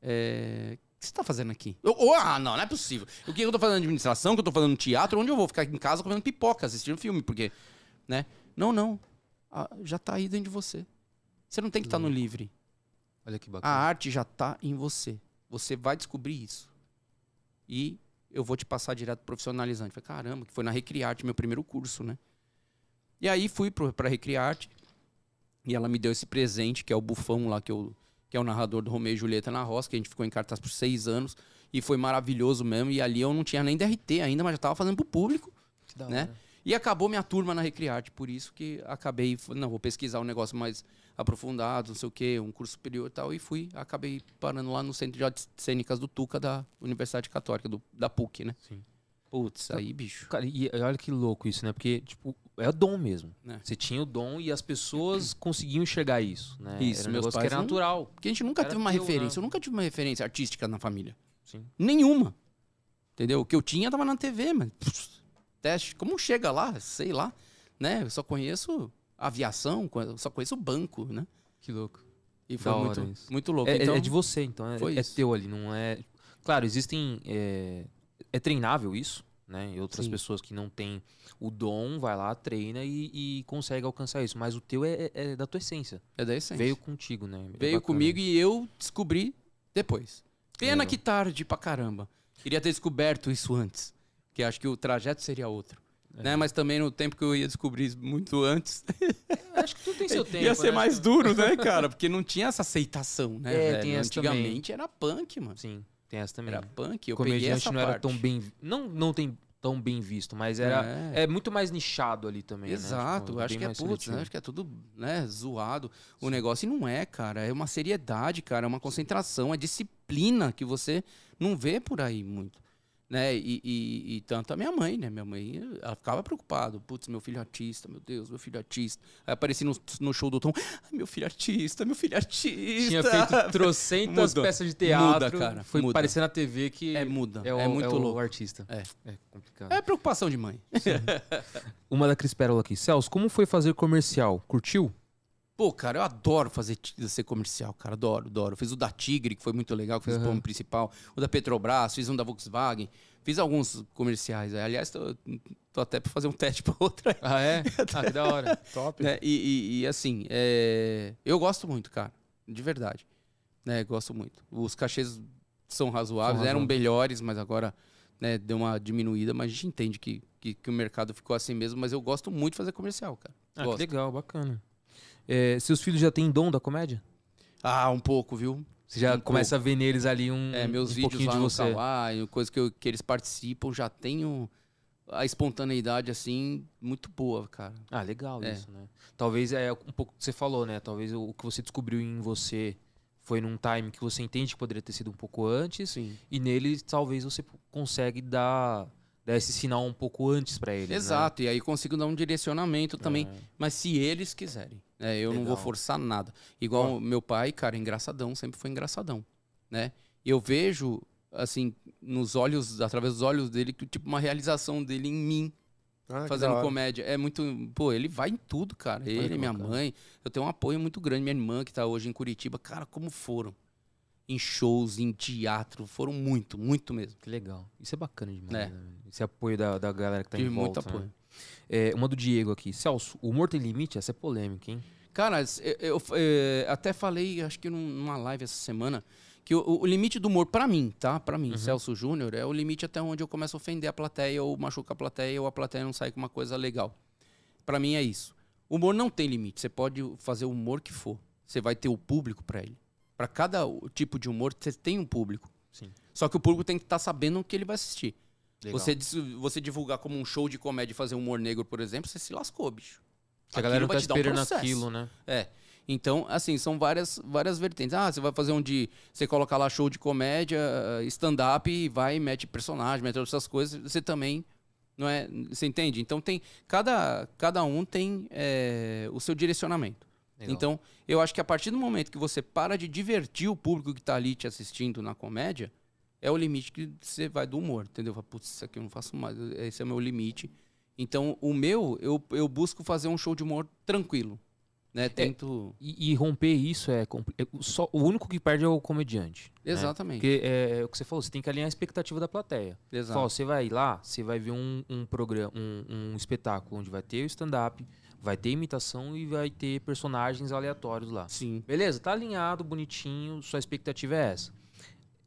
é, o que você tá fazendo aqui? Eu, oh, ah, não, não é possível. O que eu tô fazendo administração, o que eu tô fazendo teatro, onde eu vou ficar em casa comendo pipoca, assistindo filme, porque, né? Não, não. Ah, já tá aí dentro de você. Você não tem que estar no livre. Olha que A bacana. arte já tá em você. Você vai descobrir isso. E eu vou te passar direto pro profissionalizante. Falei, caramba, que foi na Recriarte, meu primeiro curso, né? E aí fui pro, pra Recriarte. E ela me deu esse presente, que é o bufão lá, que, eu, que é o narrador do Romeu e Julieta na Roça, que a gente ficou em cartaz por seis anos. E foi maravilhoso mesmo. E ali eu não tinha nem DRT ainda, mas já tava fazendo pro público Que da né? hora. E acabou minha turma na Recriarte, por isso que acabei, não, vou pesquisar um negócio mais aprofundado, não sei o quê, um curso superior e tal, e fui, acabei parando lá no Centro de Artes Cênicas do Tuca, da Universidade Católica, do, da PUC, né? Sim. Putz, aí, bicho. Cara, e olha que louco isso, né? Porque, tipo, é dom mesmo. É. Você tinha o dom e as pessoas conseguiam enxergar isso, né? Isso, era um meus negócio que pais era não- natural. Porque a gente nunca Era teve uma teu, referência, né? eu nunca tive uma referência artística na família. Sim. Nenhuma. Entendeu? O que eu tinha tava na TV, mas pff, teste, como chega lá, sei lá, né? Eu só conheço aviação, só conheço banco, né? Que louco. E foi muito, muito louco. É, é- então, é de você, então. É, é teu ali, não é. Claro, existem. É, é treinável isso, né? E outras Sim. pessoas que não têm o dom, vai lá, treina e, e consegue alcançar isso. Mas o teu é, é- é da tua essência. é da essência. Veio contigo, né? É Veio comigo e eu descobri depois. Pena que tarde pra caramba. Queria ter descoberto isso antes. Que acho que o trajeto seria outro. É. Né? Mas também no tempo que eu ia descobrir muito antes, Acho que tudo tem seu tempo. ia ser né? mais duro, né, cara? Porque não tinha essa aceitação, né? É, velho? tem essa também. Antigamente era punk, mano. Sim, tem essa também. Era punk. Eu o peguei comediante essa não era parte. tão bem. Não, não tem tão bem visto, mas era. É. É, muito mais nichado ali também. Exato, né? Tipo, acho que é putz, né? acho que é tudo, né, zoado o negócio. E não é, cara. É uma seriedade, cara. É uma concentração, é disciplina que você não vê por aí muito. Né? E, e- e tanto a minha mãe, né? Minha mãe, ela ficava preocupada. Putz, meu filho é artista, meu Deus, meu filho é artista. Aí apareci no, no show do Tom. "Ai, meu filho é artista, meu filho é artista. Tinha feito trocentas Muda. peças de teatro. Muda, cara, Foi muda. aparecer na TV que É muda, é, o, é muito o louco. artista. É. É complicado. É preocupação de mãe. Uma da Cris Pérola aqui. Celso, como foi fazer comercial? Curtiu? Pô, cara, eu adoro fazer ser comercial, cara. Adoro, adoro. Fiz o da Tigre, que foi muito legal, que fiz o Aham. plano principal. O da Petrobras, fiz um da Volkswagen. Fiz alguns comerciais. Aliás, tô, tô até pra fazer um teste pra outra. Ah, é? Ah, que da hora. Top. né? E, e- e, assim, é, eu gosto muito, cara. De verdade. Né? Gosto muito. Os cachês são razoáveis, São eram melhores, mas agora né, deu uma diminuída. Mas a gente entende que, que, que o mercado ficou assim mesmo. Mas eu gosto muito de fazer comercial, cara. Ah, legal, bacana. É, seus filhos já têm dom da comédia? Ah, um pouco, viu? Você já Um começa a ver neles ali um, É, meus um vídeos lá de no você. Kawaii, coisa que, eu- que eles participam, já tenho a espontaneidade, assim, muito boa, cara. Ah, legal É. isso, né? Talvez é um pouco o que você falou, né? Talvez o que você descobriu em você foi num time que você entende que poderia ter sido um pouco antes. Sim. E neles, talvez você consegue dar, dar esse sinal um pouco antes pra eles. né? Exato, e aí consigo dar um direcionamento também, É. mas se eles quiserem, né? Eu não vou Legal. forçar nada. Igual meu pai, cara, engraçadão, sempre foi engraçadão, né? Eu vejo, assim, nos olhos, através dos olhos dele, que tipo uma realização dele em mim, Ah, fazendo comédia. É muito. Pô, ele vai em tudo, cara. Ele, minha bacana. mãe. Eu tenho um apoio muito grande. Minha irmã, que tá hoje em Curitiba. Cara, como foram? Em shows, em teatro. Foram muito, muito mesmo. Que legal. Isso é bacana demais. É. né? Esse apoio da, da galera que tá Tive em muito volta. né? É, uma do Diego aqui. Celso, o humor tem limite? Essa é polêmica, hein? Cara, eu, eu, eh, até falei, acho que num- numa live essa semana, que o, o limite do humor, pra mim, tá? Pra mim, Celso Júnior, é o limite até onde eu começo a ofender a plateia, ou machuca a plateia, ou a plateia não sai com uma coisa legal. Pra mim é isso. O humor não tem limite. Você pode fazer o humor que for. Você vai ter o público pra ele. Pra cada tipo de humor, você tem um público. Sim. Só que o público tem que estar sabendo o que ele vai assistir. Legal. Você, você divulgar como um show de comédia e fazer humor negro, por exemplo, você se lascou, bicho. a galera não tá vai te dar um esperando processo. aquilo, né? É. Então, assim, são várias, várias vertentes. Ah, você vai fazer um de. Você coloca lá show de comédia, eh, stand-up, e vai e mete personagem, mete outras essas coisas, você também. Não é? Você entende? Então tem. Cada, cada um tem eh, o seu direcionamento. Legal. Então, eu acho que a partir do momento que você para de divertir o público que está ali te assistindo na comédia, é o limite que você vai do humor, entendeu? Fala, Putz, isso aqui eu não faço mais, esse é o meu limite. Então, o meu, eu, eu busco fazer um show de humor tranquilo, né? Tento... E, e romper isso é, é o só o único que perde é o comediante. né? Exatamente. Porque é, o que você falou, você tem que alinhar a expectativa da plateia. Exato. Fala, você vai lá, você vai ver um, um programa, um, um espetáculo onde vai ter o stand-up, vai ter imitação e vai ter personagens aleatórios lá. Sim. Beleza, tá alinhado, bonitinho, sua expectativa é essa.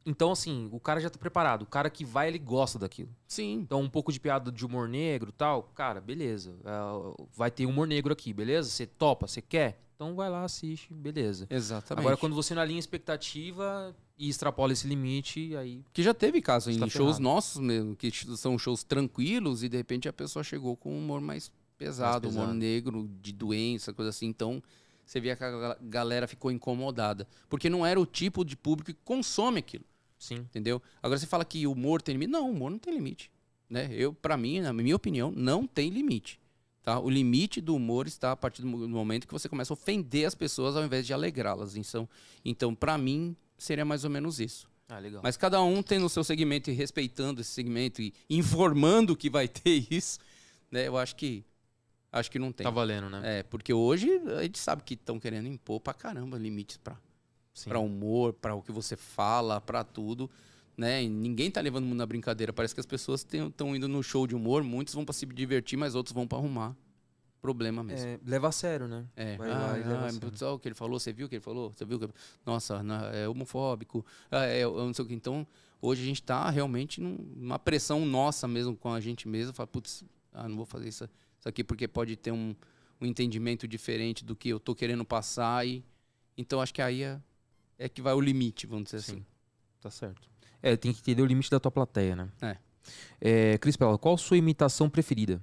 Então, assim, o cara já tá preparado. O cara que vai, ele gosta daquilo. Sim. Então, um pouco de piada de humor negro tal, cara, beleza. É, vai ter humor negro aqui, beleza? Você topa, você quer? Então vai lá, assiste, beleza. Exatamente. Agora, quando você não alinha expectativa e extrapola esse limite, aí. Que já teve caso em Está shows ferrado. nossos mesmo, que são shows tranquilos e de repente a pessoa chegou com um humor mais pesado, Mais humor pesado. negro, de doença, coisa assim. Então você via que a ga- galera ficou incomodada. Porque não era o tipo de público que consome aquilo, Sim. entendeu? Agora você fala que o humor tem limite. Não, o humor não tem limite. Né? Eu, para mim, na minha opinião, não tem limite. Tá? O limite do humor está a partir do mo- do momento que você começa a ofender as pessoas ao invés de alegrá-las. Então, então para mim, seria mais ou menos isso. Ah, legal. Mas cada um tem no seu segmento e respeitando esse segmento e informando que vai ter isso, né? Eu acho que acho que não tem. Tá valendo, né? É, porque hoje a gente sabe que estão querendo impor pra caramba limites pra, Pra humor, pra o que você fala, pra tudo, né? E ninguém tá levando o mundo na brincadeira. Parece que as pessoas estão indo no show de humor, muitos vão pra se divertir, mas outros vão pra arrumar problema mesmo. É, leva a sério, né? É, Vai ah, a ah, putz, o que ele falou, você viu o que ele falou? Você viu que... Nossa, é homofóbico, ah, é, não sei o que. Então, hoje a gente tá realmente num- numa pressão nossa mesmo com a gente mesmo. Fala, putz, ah, não vou fazer isso, isso aqui porque pode ter um, um entendimento diferente do que eu tô querendo passar. E, então, acho que aí é, é que vai o limite, vamos dizer Sim. assim. Tá certo. É, tem que entender o limite da tua plateia, né? É. É, Cris Pella, qual a sua imitação preferida?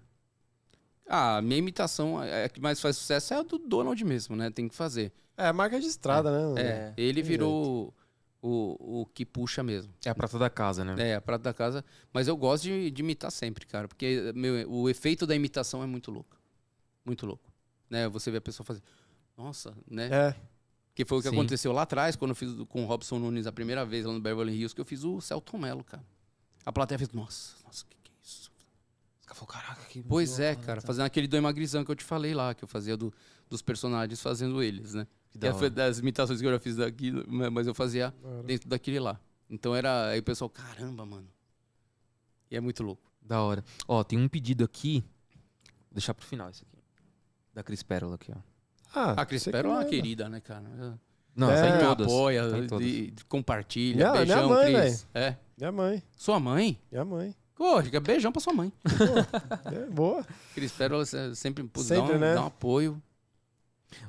Ah, a minha imitação, é, a que mais faz sucesso é a do Donald mesmo, né? Tem que fazer. É, marca de estrada, né? É, ele tem virou o, o que puxa mesmo. É a prata da casa, né? É, a prata da casa. Mas eu gosto de, de imitar sempre, cara. Porque meu, o efeito da imitação é muito louco. Muito louco. Né? Você vê a pessoa fazer. Nossa, né? É. Que foi o que Sim. aconteceu lá atrás, quando eu fiz com o Robson Nunes a primeira vez lá no Beverly Hills, que eu fiz o Celton Mello, cara. A plateia fez, nossa, nossa, o que, que é isso? Falaram, caraca, que Pois é, né? cara, Tá. fazendo aquele do Emagrizão que eu te falei lá, que eu fazia do- dos personagens fazendo eles, né? Que da foi das imitações que eu já fiz daqui, mas eu fazia dentro daquele lá. Então era. Aí o pessoal, caramba, mano. E é muito louco. Da hora. Ó, tem um pedido aqui. Vou deixar pro final esse aqui. Da Cris Pérola aqui, ó. Ah, A Cris você Pero é uma que- querida, né, cara? Não, É. em Me todas. apoia, todas. de- de- compartilha. Minha- minha beijão, mãe, Cris. É. Minha mãe. Sua mãe? Minha mãe. Pô, beijão pra sua mãe. É, boa. Cris Pero é sempre, pô, dá, Sempre, um, né? dá um apoio.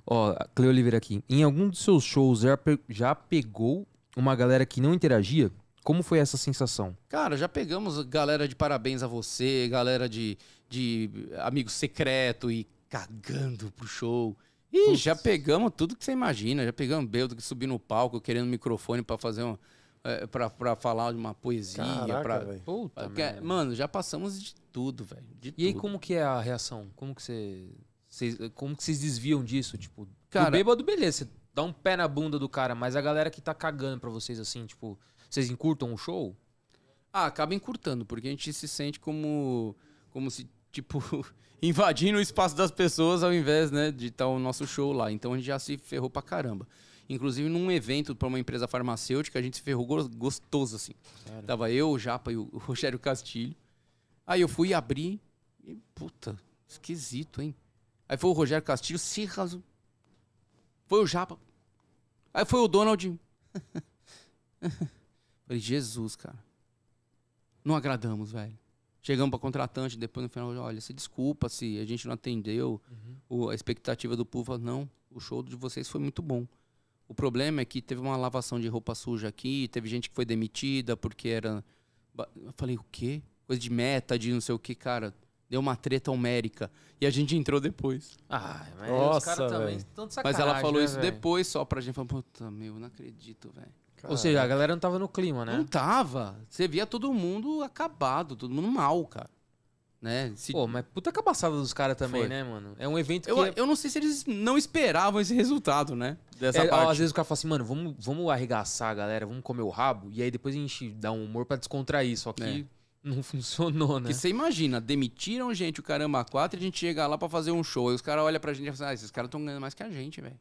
Ó, Cleo Oliveira aqui. Em algum dos seus shows já, pe- já pegou uma galera que não interagia? Como foi essa sensação? Cara, já pegamos galera de parabéns a você, galera de, de amigo secreto e cagando pro show. E já pegamos tudo que você imagina. Já pegamos Beldo que subiu no palco querendo microfone pra fazer um. É, pra, pra falar de uma poesia. Caraca, pra-. Puta, Que- Mano, já passamos de tudo, velho. E aí, tudo. como que é a reação? Como que você. vocês- como que vocês desviam disso? Tipo, Cara- o bêbado, beleza, você dá um pé na bunda do cara, mas a galera que tá cagando pra vocês assim, tipo, vocês encurtam o show? Ah, acaba encurtando, porque a gente se sente como. Como se, tipo, invadindo o espaço das pessoas ao invés, né, de estar o nosso show lá. Então a gente já se ferrou pra caramba. Inclusive num evento pra uma empresa farmacêutica, a gente se ferrou gos- gostoso, assim. Tava eu, o Japa e o o Rogério Castilho. Aí eu fui abrir e, puta, esquisito, hein? Aí foi o Rogério Castilho, se rasou. Foi o Japa. Aí foi o Donald. Falei, Jesus, cara. Não agradamos, velho. Chegamos pra contratante, depois no final, olha, se desculpa se a gente não atendeu o- a expectativa do povo. Não, o show de vocês foi muito bom. O problema é que teve uma lavação de roupa suja aqui, teve gente que foi demitida porque era. Eu falei, o quê? Coisa de meta, de não sei o que, cara. Deu uma treta homérica. E a gente entrou depois. Ah, mas Nossa, os caras também velho. estão de Mas ela falou né, isso velho? depois só pra gente. Falou, puta, meu, não acredito, velho. Ou seja, a galera não tava no clima, né? Não tava. Você via todo mundo acabado, todo mundo mal, cara. né? Se- Pô, mas puta cabaçada dos caras também, Foi. né, mano? É um evento que. eu, é- eu não sei se eles não esperavam esse resultado, né? Dessa é, parte. às vezes o cara fala assim, mano, vamos, vamos arregaçar a galera, vamos comer o rabo, e aí depois a gente dá um humor pra descontrair, só que É. não funcionou, né? Que você imagina, demitiram gente, o caramba, quatro, e a gente chega lá pra fazer um show. E os caras olham pra gente e falam, ah, esses caras estão ganhando mais que a gente, velho.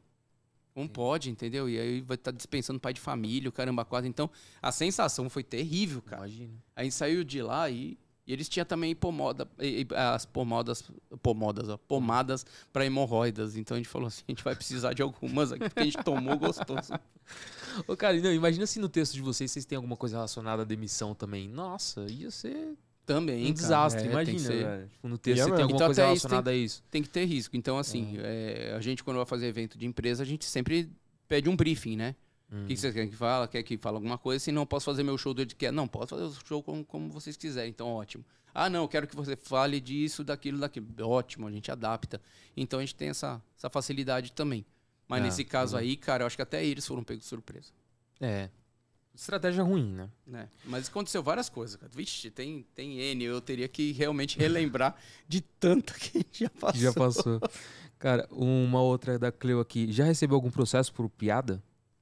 Como pode, entendeu? E aí vai estar dispensando pai de família, o caramba, quatro. Então, a sensação foi terrível, cara. Imagina. A gente saiu de lá e, e eles tinham também pomoda, e- as pomadas, pomadas, ó, pomadas para hemorroidas. Então a gente falou assim, a gente vai precisar de algumas aqui, porque a gente tomou gostoso. Ô, cara, não, imagina se no texto de vocês vocês têm alguma coisa relacionada à demissão também. Nossa, ia ser Também, um cara. desastre, É, tem imagina, ser- velho. Tipo, no texto você tem alguma Então, coisa isso relacionada a isso. Tem que ter risco. Então, assim, é, a gente, quando vai fazer evento de empresa, a gente sempre pede um briefing, né? O que, que vocês querem que fala? Quer que fale alguma coisa? Se não, posso fazer meu show do que quer. Não, posso fazer o show como, como vocês quiserem. Então, ótimo. Ah, não, eu quero que você fale disso, daquilo, daquilo. Ótimo, a gente adapta. Então, a gente tem essa, essa facilidade também. Mas Ah, nesse caso aí, cara, eu acho que até eles foram pegos de surpresa. É. Estratégia ruim, né? né? Mas aconteceu várias coisas, cara. Vixe, tem, tem N. Eu teria que realmente relembrar de tanta que já passou. Já passou. Cara, uma outra da Cleo aqui. Já recebeu algum processo por piada?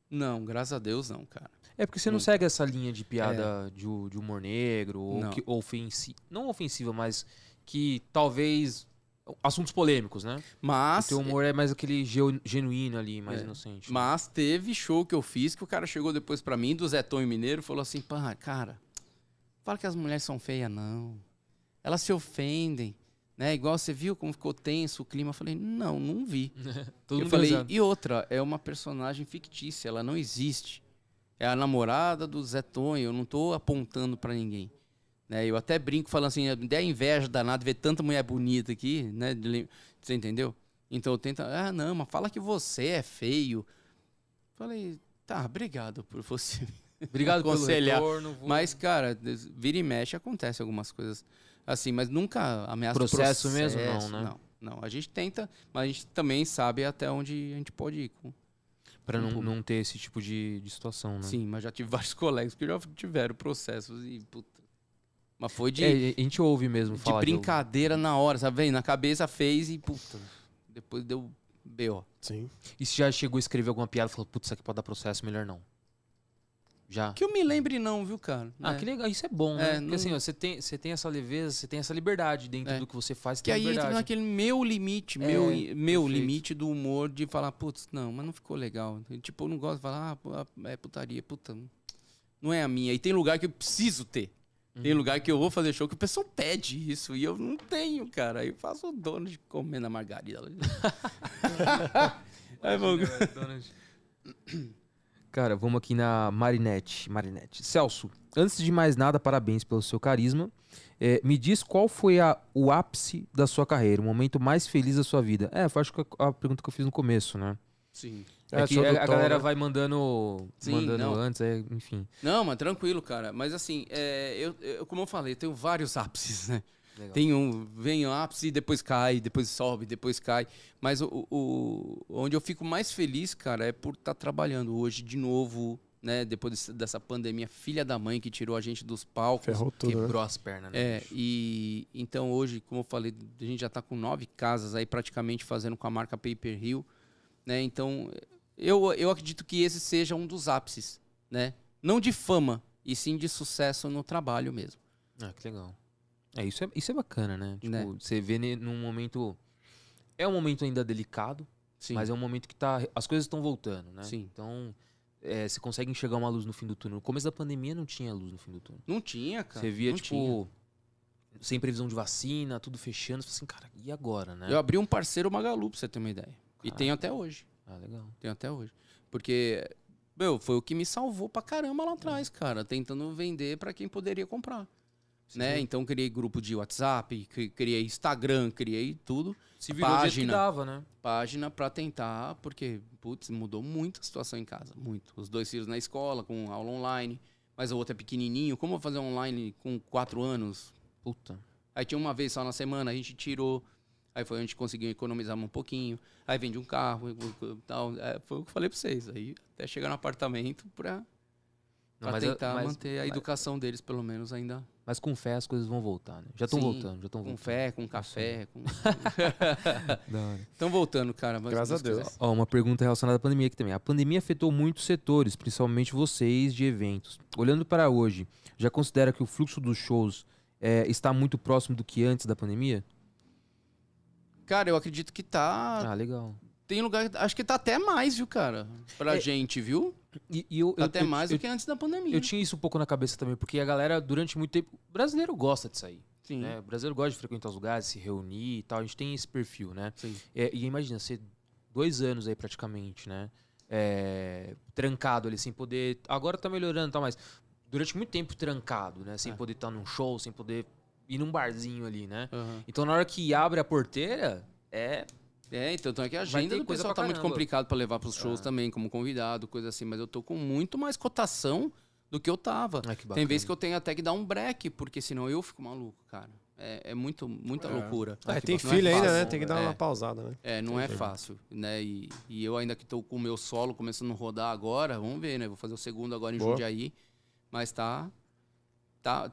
Não, graças a Deus não, cara. É porque você não Nunca. segue essa linha de piada de, hu- de humor negro, ou Não. que ofensiva. Não ofensiva, mas que talvez. Assuntos polêmicos, né? O Mas, teu humor é mais aquele geu- genuíno ali, mais É. inocente. mas teve show que eu fiz que o cara chegou depois pra mim, do Zetão e Mineiro, falou assim: pá, cara, fala que as mulheres são feias, não. Elas se ofendem. Né? Igual você viu como ficou tenso o clima. Eu falei, não, não vi. Eu falei, e outra, é uma personagem fictícia, ela não existe. É a namorada do Zé Tonho, eu não tô apontando pra ninguém. Né? Eu até brinco falando assim, me inveja danada ver tanta mulher bonita aqui, né? Você entendeu? Então eu tento, ah, não, mas fala que você é feio. Falei, tá, obrigado por você. Obrigado pelo aconselhar. retorno. vou- Mas, cara, vira e mexe, acontece algumas coisas assim, mas nunca ameaça Processo de mesmo? Não, né? Não, não. A gente tenta, mas a gente também sabe até onde a gente pode ir. Com... Pra não, não ter esse tipo de, de situação, né? Sim, mas já tive vários colegas que já tiveram processos e, puta. Mas foi de, É, a gente ouve mesmo de falar de brincadeira na hora, sabe? Vem, na cabeça fez e, puta, depois deu B.O. Sim. E se já chegou a escrever alguma piada e falou, putz, isso aqui pode dar processo, melhor não. Já. Que eu me lembre não, viu, cara? Ah, né? que legal. Isso é bom, né? É, Porque não- assim, ó, você tem, você tem essa leveza, você tem essa liberdade dentro É. do que você faz. Que tem aí entra liberdade. naquele meu limite, É, meu, meu perfeito. limite do humor de falar, putz, não, mas não ficou legal. Tipo, eu não gosto de falar, ah, é putaria, puta, não é a minha. E tem lugar que eu preciso ter. Tem Uhum. lugar que eu vou fazer show que o pessoal pede isso e eu não tenho, cara. Aí eu faço o dono de comer na margarida. Aí, vamos- Cara, vamos aqui na Marinette. Marinette. Celso, antes de mais nada, parabéns pelo seu carisma. É, me diz qual foi a- o ápice da sua carreira, o momento mais feliz da sua vida. É, foi acho que a, a pergunta que eu fiz no começo, né? Sim. É, É, que a, a galera né? vai mandando, Sim, mandando não. antes, é, enfim. Não, mas tranquilo, cara. Mas assim, é, eu, eu- como eu falei, eu tenho vários ápices, né? Legal. Tem um, vem o ápice, depois cai, depois sobe, depois cai. Mas o, o- onde eu fico mais feliz, cara, é por estar trabalhando hoje de novo, né? Depois desse- dessa pandemia, filha da mãe que tirou a gente dos palcos. Ferrou tudo, né? Quebrou as pernas, né? É, e então hoje, como eu falei, a gente já está com nove casas aí praticamente fazendo com a marca Paper Hill, né? Então, eu, eu acredito que esse seja um dos ápices, né? Não de fama, e sim de sucesso no trabalho mesmo. Ah, que legal. É, isso é, isso é bacana, né? Tipo, Né? você vê num momento. É um momento ainda delicado, Sim. mas é um momento que tá. As coisas estão voltando, né? Sim. Então, é, você consegue enxergar uma luz no fim do túnel. No começo da pandemia não tinha luz no fim do túnel. Não tinha, cara. Você via, não tipo, tinha. sem previsão de vacina, tudo fechando. Você fala assim, cara, e agora, né? Eu abri um parceiro Magalu, pra você ter uma ideia. E Caralho. tenho até hoje. Ah, legal. Tenho até hoje. Porque, meu, foi o que me salvou pra caramba lá atrás, cara. Tentando vender pra quem poderia comprar. Né? Então criei grupo de WhatsApp, cri- criei Instagram, criei tudo. Se virou Página. dava, né? Página pra tentar, porque, putz, mudou muito a situação em casa. Muito. Os dois filhos na escola, com aula online. Mas o outro é pequenininho. Como eu vou fazer online com quatro anos? Puta. Aí tinha uma vez só na semana, a gente tirou. Aí foi onde a gente conseguiu economizar um pouquinho. Aí vende um carro tal. É, foi o que eu falei pra vocês. Aí até chegar no apartamento pra mas eu- tentar mas- manter a mas- educação deles, pelo menos, ainda Mas com fé as coisas vão voltar, né? Já estão voltando, já estão Com voltando. fé, com café. Com... Estão voltando, cara. mas Graças a Deus. Ó, uma pergunta relacionada à pandemia aqui também. A pandemia afetou muitos setores, principalmente vocês de eventos. Olhando para hoje, já considera que o fluxo dos shows é, está muito próximo do que antes da pandemia? Cara, eu acredito que tá. Ah, legal. Tem lugar. Acho que tá até mais, viu, cara? Pra É, gente, viu? E, e eu, Tá eu- até eu- mais eu, do que antes da pandemia. eu tinha isso um pouco na cabeça também, porque a galera, durante muito tempo. O brasileiro gosta de sair. Sim. Né? O brasileiro gosta de frequentar os lugares, se reunir e tal. A gente tem esse perfil, né? Sim. É, e imagina, ser dois anos aí praticamente, né? É, trancado ali, sem poder. Agora tá melhorando e tal, mas durante muito tempo trancado, né? Sem É. poder estar num show, sem poder ir num barzinho ali, né? Aham. Então na hora que abre a porteira, é. É, então, então é que a agenda do pessoal tá muito complicado pra levar pros shows É. também, como convidado, coisa assim. Mas eu tô com muito mais cotação do que eu tava. Ai, que Tem vezes que eu tenho até que dar um break, porque senão eu fico maluco, cara. É, é muito, muita É. loucura. Ah, que tem bacana. filho é ainda, né? Tem que dar é. uma pausada, né? É, não é fácil, né? E, e eu ainda que tô com o meu solo começando a rodar agora, vamos ver, né? Vou fazer o segundo agora em Boa. Jundiaí. Mas tá. tá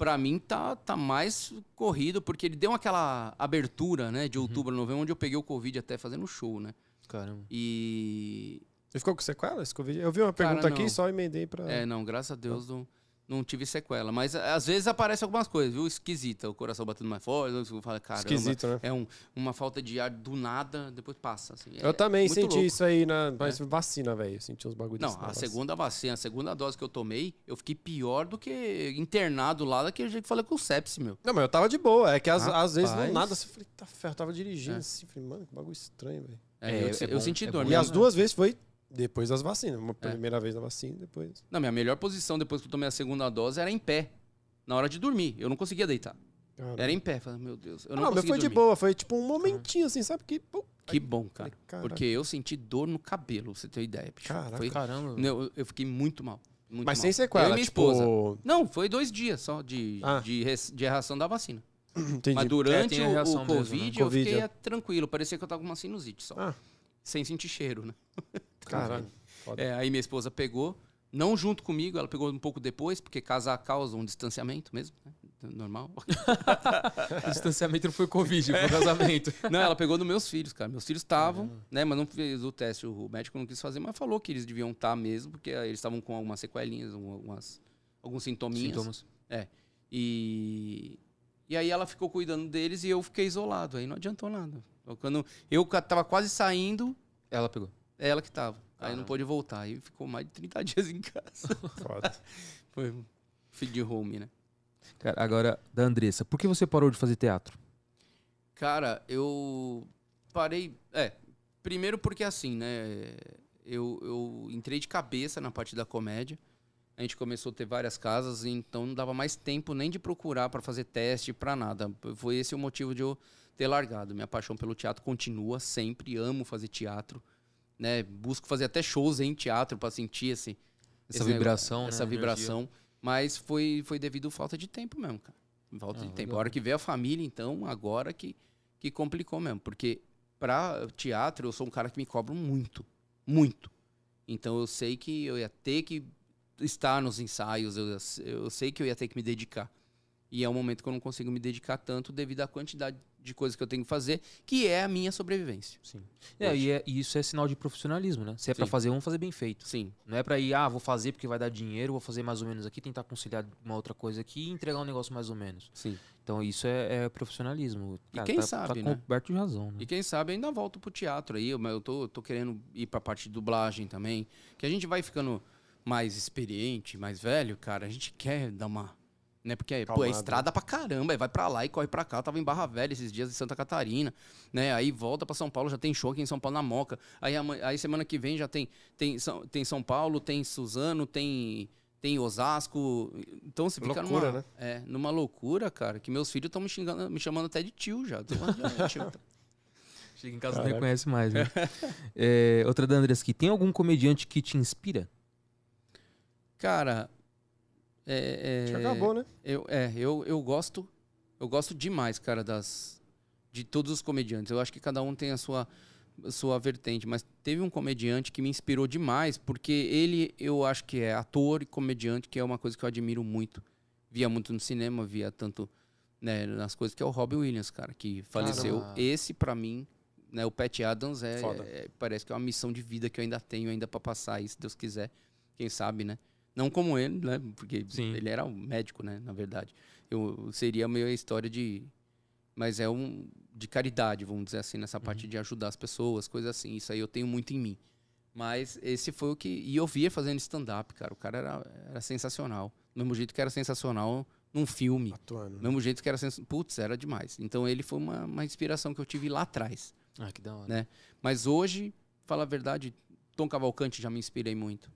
pra mim tá, tá mais corrido, porque ele deu aquela abertura, né? De Uhum. outubro, novembro, onde eu peguei o Covid até fazendo show, né? Caramba. E. Você ficou com sequela esse Covid? Eu vi uma Cara, pergunta aqui não. e só emendei pra. É, não, graças a Deus não, não tive sequela. Mas a- às vezes aparece algumas coisas, viu? Esquisita. O coração batendo mais forte, eu falo, caramba. Esquisito, né? É um, uma falta de ar do nada, depois passa. assim. Eu É também senti louco. isso aí na mas vacina, velho. Eu Senti uns bagulhos. Não, a negócio. segunda vacina, a segunda dose que eu tomei, eu fiquei pior do que internado lá daquele jeito que falei com o sepsi, meu. Não, mas eu tava de boa. É que às, às vezes não nada. Assim, eu falei, tá ferro, eu tava dirigindo É. assim. Falei, mano, que bagulho estranho, velho. É, É, eu, é eu bom, senti é dor. E as duas vezes foi depois das vacinas. Uma É. primeira vez na vacina, depois. Não, minha melhor posição depois que eu tomei a segunda dose era em pé. Na hora de dormir. Eu não conseguia deitar. Caramba. Era em pé. Falei, meu Deus. Eu não, não, mas conseguia foi de dormir. boa. Foi tipo um momentinho assim, sabe? Que. pô, Que bom, cara. Porque eu senti dor no cabelo, você ter ideia. bicho. Caraca. Foi, Caramba. Eu, eu fiquei muito mal. muito Mas mal. sem sequela. Eu e minha tipo... esposa. Não, foi dois dias só de, Ah. de, res- de reação da vacina. Entendi. Mas durante tem a o, reação o mesmo, né? Covid, eu Covid, fiquei é. tranquilo. Parecia que eu tava com uma sinusite só. Ah. Sem sentir cheiro, né? Caralho. É, aí minha esposa pegou, não junto comigo, ela pegou um pouco depois, porque casar causa um distanciamento mesmo, né? Normal. O distanciamento não foi Covid, foi casamento. não, ela pegou dos meus filhos, cara. Meus filhos estavam, né? Mas não fez o teste. O médico não quis fazer, mas falou que eles deviam estar mesmo, porque eles estavam com algumas sequelinhas, algumas, alguns sintominhas. Sintomas. E, e aí ela ficou cuidando deles e eu fiquei isolado. Aí não adiantou nada. Quando eu tava quase saindo, Ela pegou. É ela que tava. Aí não pôde voltar. Aí ficou mais de 30 dias em casa. Foda. Foi um feed de home, né? Cara, agora, da Andressa, por que você parou de fazer teatro? Cara, eu parei. É, primeiro porque assim, né? Eu, eu entrei de cabeça na parte da comédia. A gente começou a ter várias casas, então não dava mais tempo nem de procurar para fazer teste, para nada. Foi esse o motivo de eu ter largado. Minha paixão pelo teatro continua sempre, amo fazer teatro, né? Busco fazer até shows em teatro para sentir esse, Essa vibração, negócio- né? essa Energia. vibração, mas foi foi devido à falta de tempo mesmo, cara. Falta Ah, de tempo. A hora que veio a família, então, agora que que complicou mesmo, porque pra teatro eu sou um cara que me cobra muito, muito. Então eu sei que eu ia ter que estar nos ensaios, eu, eu sei que eu ia ter que me dedicar. E é um momento que eu não consigo me dedicar tanto devido à quantidade de coisas que eu tenho que fazer, que é a minha sobrevivência. Sim. É, e, é- e isso é sinal de profissionalismo, né? Se é pra Sim. fazer, vamos fazer bem feito. Sim, Não é pra ir, ah, vou fazer porque vai dar dinheiro, vou fazer mais ou menos aqui, tentar conciliar uma outra coisa aqui e entregar um negócio mais ou menos. sim. Então isso é, é profissionalismo. E Cara, quem tá, sabe, tá né? coberto de razão, né? E quem sabe ainda volto pro teatro aí, mas eu tô, tô querendo ir pra parte de dublagem também. Que a gente vai ficando mais experiente, mais velho, cara, a gente quer dar uma. Né? Porque, pô, é Calmado. estrada pra caramba, aí vai pra lá e corre pra cá. Eu tava em Barra Velha esses dias em Santa Catarina, né? Aí volta pra São Paulo, já tem show aqui em São Paulo na Moca. Aí, aí semana que vem já tem, tem, São, tem São Paulo, tem Suzano, tem, tem Osasco. Então você fica Loucura, numa, né? é, numa loucura, cara, que meus filhos estão me xingando, me chamando até de tio já. Tô tio. Chega em casa não Caraca. reconhece mais, né? É, outra da Andressa aqui. Tem algum comediante que te inspira? Cara, é, é, acabou, né? eu, é, eu, eu gosto, eu gosto demais, cara, das de todos os comediantes. Eu acho que cada um tem a sua a sua vertente, mas teve um comediante que me inspirou demais, porque ele eu acho que é ator e comediante, que é uma coisa que eu admiro muito, via muito no cinema, via tanto né, nas coisas, que é o Robin Williams, cara, que faleceu. Caramba. Esse, pra mim, né, o Pat Adams é, é- parece que é uma missão de vida que eu ainda tenho ainda pra passar aí, se Deus quiser. Quem sabe, né? Não como ele, né? Porque Sim. ele era um médico, né? Na verdade. Eu seria meio a história de. Mas é um. De caridade, vamos dizer assim, nessa parte de ajudar as pessoas, coisas assim. Isso aí eu tenho muito em mim. Mas esse foi o que. E eu via fazendo stand-up, cara. O cara era, era sensacional. Do mesmo jeito que era sensacional num filme. Atuando. Do mesmo jeito que era sensacional. Putz, era demais. Então ele foi uma, uma inspiração que eu tive lá atrás. Ah, que da hora. Né? Mas hoje, fala a verdade, Tom Cavalcante já me inspirei muito.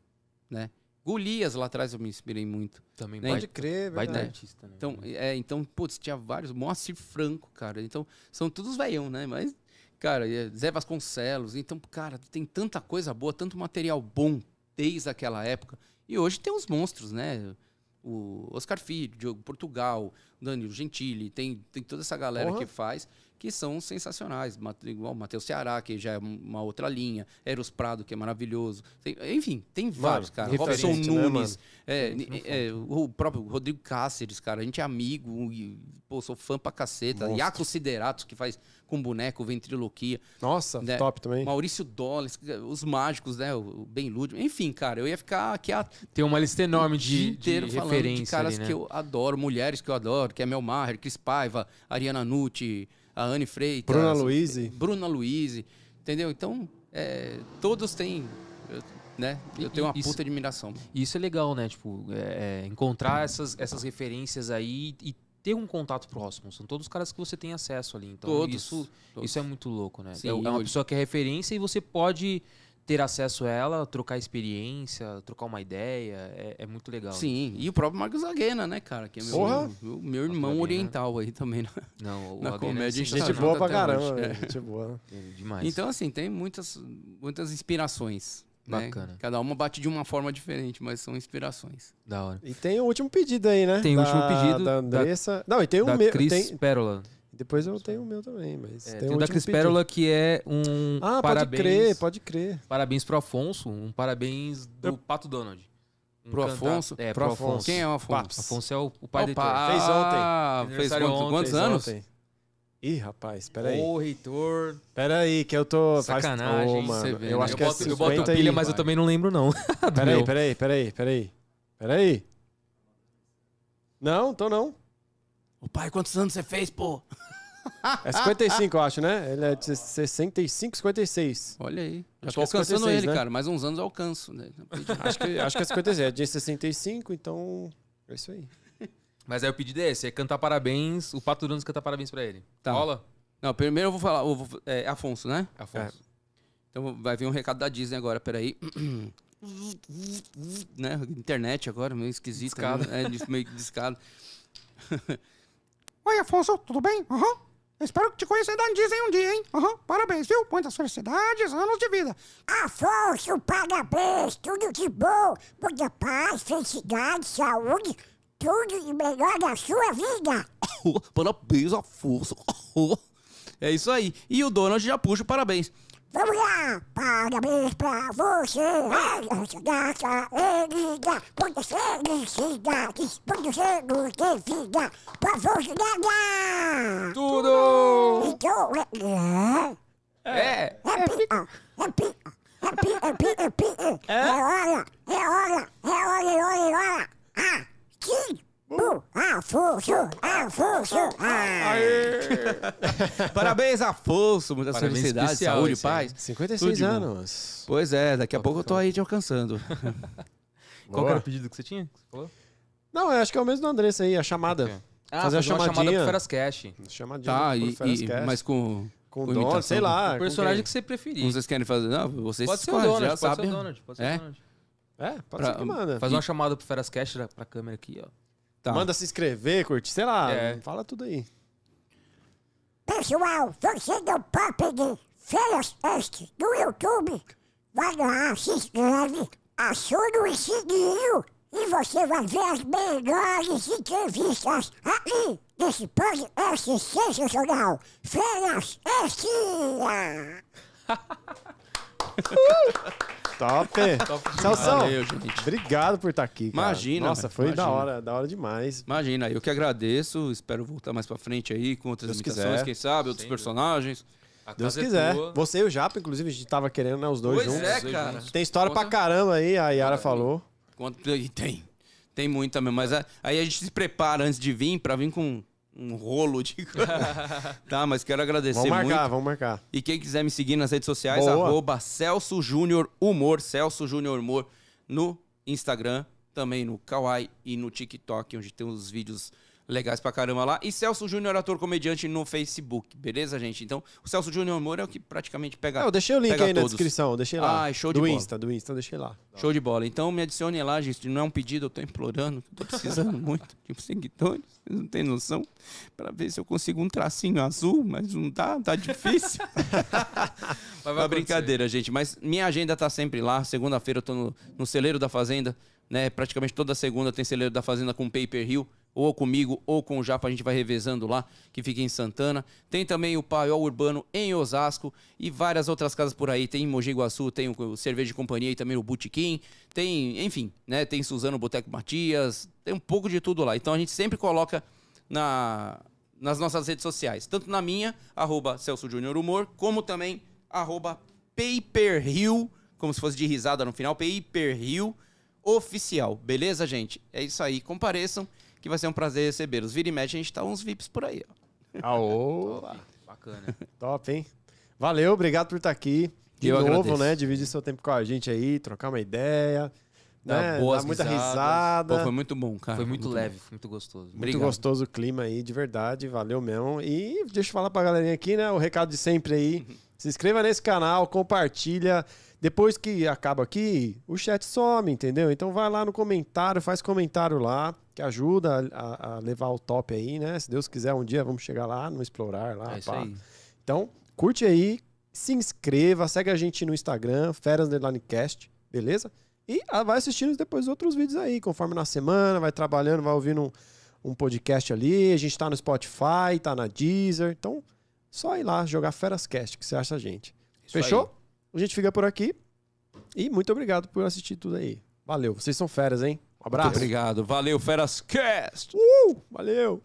Né? Golias lá atrás eu me inspirei muito. Também Né? Pode crer, vai verdade. artista, né? Então, é, então, putz, tinha vários. Moacir Franco, cara. Então, são todos veião, né? Mas, cara, é Zé Vasconcelos. Então, cara, tem tanta coisa boa, tanto material bom desde aquela época. E hoje tem os monstros, né? O Oscar Filho, Diogo Portugal, o Danilo Gentili, tem, tem toda essa galera Porra. que faz, que são sensacionais. Igual o Matheus Ceará, que já é uma outra linha. Eros Prado, que é maravilhoso. Tem- enfim, tem vários, cara. referência, Robson né, Nunes. É, é, o próprio Rodrigo Cáceres, cara, a gente é amigo, e, pô, sou fã pra caceta. Monstro. Iaco Siderato, que faz com boneco, ventriloquia. Nossa, Né? top também. Maurício Dollars, os mágicos, né? O Ben Lúdio. Enfim, cara, eu ia ficar aqui a Tem uma lista enorme de, inteiro de falando de caras ali, né? que eu adoro, mulheres que eu adoro, que é Mel Maher, Cris Paiva, Ariana Nucci, a Anne Freitas. Bruna Luiz. Bruna Luiz, entendeu? Então, é, todos têm, eu- né? Eu tenho uma isso- puta admiração. E isso é legal, né? Tipo, é, é, encontrar essas, essas referências aí e ter um contato próximo. São todos os caras que você tem acesso ali. Então, Todos, isso, todos. isso é muito louco, né? Sim, é, é uma hoje- pessoa que é referência e você pode ter acesso a ela, trocar experiência, trocar uma ideia. É, é muito legal. Sim, e o próprio Marcos Zaguena, né, cara? Que é meu, Porra! meu, meu irmão oriental aí também. né? Não, o Na Aguena comédia, é a gente boa pra caramba, é. Gente boa. É Demais. Então, assim, tem muitas, muitas inspirações. né? Bacana. Cada uma bate de uma forma diferente, mas são inspirações. da hora. E tem o último pedido aí, né? Tem o Da- último pedido Da da- Andressa. Não, e tem o da meu. Cris tem- Pérola. Depois eu tenho o meu também, mas. É, tem tem o da último Cris pedido. Pérola que é um Ah, parabéns. pode crer, pode crer. Parabéns pro Afonso, um parabéns do Eu- Pato Donald. Um Pro canta- Afonso? É, Pro pro Afonso. Afonso. Quem é o Afonso? Paps. Afonso é o, o pai do Heitor. Opa, Fez ontem. ah, Fez quantos, ontem, quantos Fez anos? ontem. Ih, rapaz, peraí. Ô, Heitor. Peraí, que eu tô. Sacanagem, hein? mano, Você vê, eu né? acho eu, que é boto, eu boto a 50 pilha, e- mas eu também não lembro, não. Do Peraí, peraí, peraí, peraí. Peraí. Não, tô não. Ô pai, quantos anos você fez, pô? É 55, eu acho, né? Ele é de 65, 56. Olha aí. Já Acho tô é alcançando 56, ele, né? cara. Mais uns anos eu alcanço. Né? Acho que, acho que é 56. É de 65, então. É isso aí. Mas aí o pedido é esse, é cantar parabéns, o Pato Donald cantar parabéns pra ele. Tá. Rola? Não, primeiro eu vou falar. eu vou- é Afonso, né? Afonso. Então vai vir um recado da Disney agora, peraí. né? Internet agora, meio esquisito. Discado. Né? É, meio discado. Oi, Afonso, tudo bem? Aham. Eu Espero que te conhecer da Disney um dia, hein? Aham. Parabéns, viu? Muitas felicidades, anos de vida. Afonso, parabéns, tudo de bom, muita paz, felicidade, saúde, tudo de melhor na sua vida. Parabéns, Afonso. É isso aí. E o Donald já puxa o parabéns. Vamos lá, parabéns pra você, data erguida, muitas felicidades, muitos anos de vida, pra você ganhar. Tudo! Então, é... É! É é é pi, é pi, é é. É hora, é hora, é hora, é hora, é hora. Ah, Afonso, Afonso, ah. Parabéns, Afonso. Muitas Parabéns felicidades, especial saúde e paz. 56 Tudo de bom. anos. Pois é, daqui a pouco eu tô aí te alcançando. Qual que era o pedido que você tinha? que você falou? Não, eu acho que é o mesmo do Andressa aí, a chamada. Ok. Ah, Fazer a uma chamada chamadinha. pro Feras Cash. Chamadinha Tá, pro e, Feras e- Cast. mas com. com com o Donald, imitação sei lá. O personagem quem? que você preferir. Como vocês querem fazer? Não, vocês Pode ser o Donald, já pode ser o. Donald. Pode ser É? o Donald. É, pode Pra- ser que manda. Faz uma chamada pro Feras Cash pra câmera aqui, ó. Tá. Manda se inscrever, curtir, sei lá. É. Fala tudo aí. Pessoal, você não pode perder Férias Extra no YouTube. Vai lá, se inscreve, aciona o sininho e você vai ver as melhores entrevistas aqui nesse podcast sensacional. Férias Extra! Top! Celção, Valeu, gente. obrigado por estar aqui, cara. Imagina, Nossa, foi da imagina. hora, da hora demais. Imagina, eu que agradeço. Espero voltar mais pra frente aí com outras Deus imitações, quiser. quem sabe, outros Sem personagens. A Deus é quiser. tua. Você e o Japa, inclusive, a gente tava querendo, né, os dois Pois juntos. é, cara. Tem história Conta. pra caramba aí, a Yara falou. Quanto, e tem. Tem muita mesmo. Mas aí a gente se prepara antes de vir pra vir com um rolo de. tá, mas quero agradecer Vamos marcar, muito. vamos marcar. E quem quiser me seguir nas redes sociais, Boa. arroba Celso Júnior Humor, Celso Júnior Humor, no Instagram, também no Kawaii e no TikTok, onde tem os vídeos legais pra caramba lá. E Celso Júnior, ator comediante, no Facebook, beleza, gente? Então, o Celso Júnior Humor é o que praticamente pega. Ah, eu deixei o link aí na todos. descrição, deixei lá. Ah, show de do bola. Insta, do Insta, eu deixei lá. Show de bola. Então me adicione lá, gente. Não é um pedido, eu tô implorando. Tô precisando muito de seguidores. Vocês não têm noção. Pra ver se eu consigo um tracinho azul, mas não dá, tá difícil. Mas vai brincadeira, gente. Mas minha agenda tá sempre lá. Segunda-feira eu tô no, no Celeiro da Fazenda. Né? Praticamente toda segunda tem Celeiro da Fazenda com Pay Per Hill. Ou comigo, ou com o Japa, a gente vai revezando lá, que fica em Santana. Tem também o Paiol Urbano em Osasco e várias outras casas por aí. Tem em Mogi Guaçu, tem o, Cerveja de Companhia e também o Botequim. Tem, enfim, né? Tem Suzano Boteco Matias. Tem um pouco de tudo lá. Então a gente sempre coloca na, nas nossas redes sociais. Tanto na minha, arroba Celso Júnior Humor, como também arroba PayPerHill, como se fosse de risada no final, PayPerHill Oficial. Beleza, gente? É isso aí. Compareçam, que vai ser um prazer recebê-los. Vira e mexe, a gente tá uns VIPs por aí, ó. Aô, Bacana. top, hein? Valeu, obrigado por estar aqui. De Eu novo, agradeço. né? Dividir seu tempo com a gente aí, trocar uma ideia. Dá né? boas Dar muita risadas. risada. Pô, foi muito bom, cara. Foi muito leve, foi muito gostoso. Muito Obrigado. gostoso o clima aí, de verdade. Valeu mesmo. E deixa eu falar pra galerinha aqui, né? O recado de sempre aí. Se inscreva nesse canal, compartilha. Depois que acaba aqui, o chat some, entendeu? Então vai lá no comentário, faz comentário lá, que ajuda a, a- levar o top aí, né? Se Deus quiser, um dia vamos chegar lá no Explorar lá. É isso aí. Então, curte aí, se inscreva, segue a gente no Instagram, Feras Cast, beleza? E ah, vai assistindo depois outros vídeos aí, conforme na semana, vai trabalhando, vai ouvindo um, um podcast ali. A gente tá no Spotify, tá na Deezer. Então, só ir lá jogar Feras Cast, que você acha a gente. Isso aí. A gente fica por aqui. E muito obrigado por assistir tudo aí. Valeu, vocês são feras, hein? Um Muito abraço. obrigado. Valeu, Feras Cast! Uh, valeu!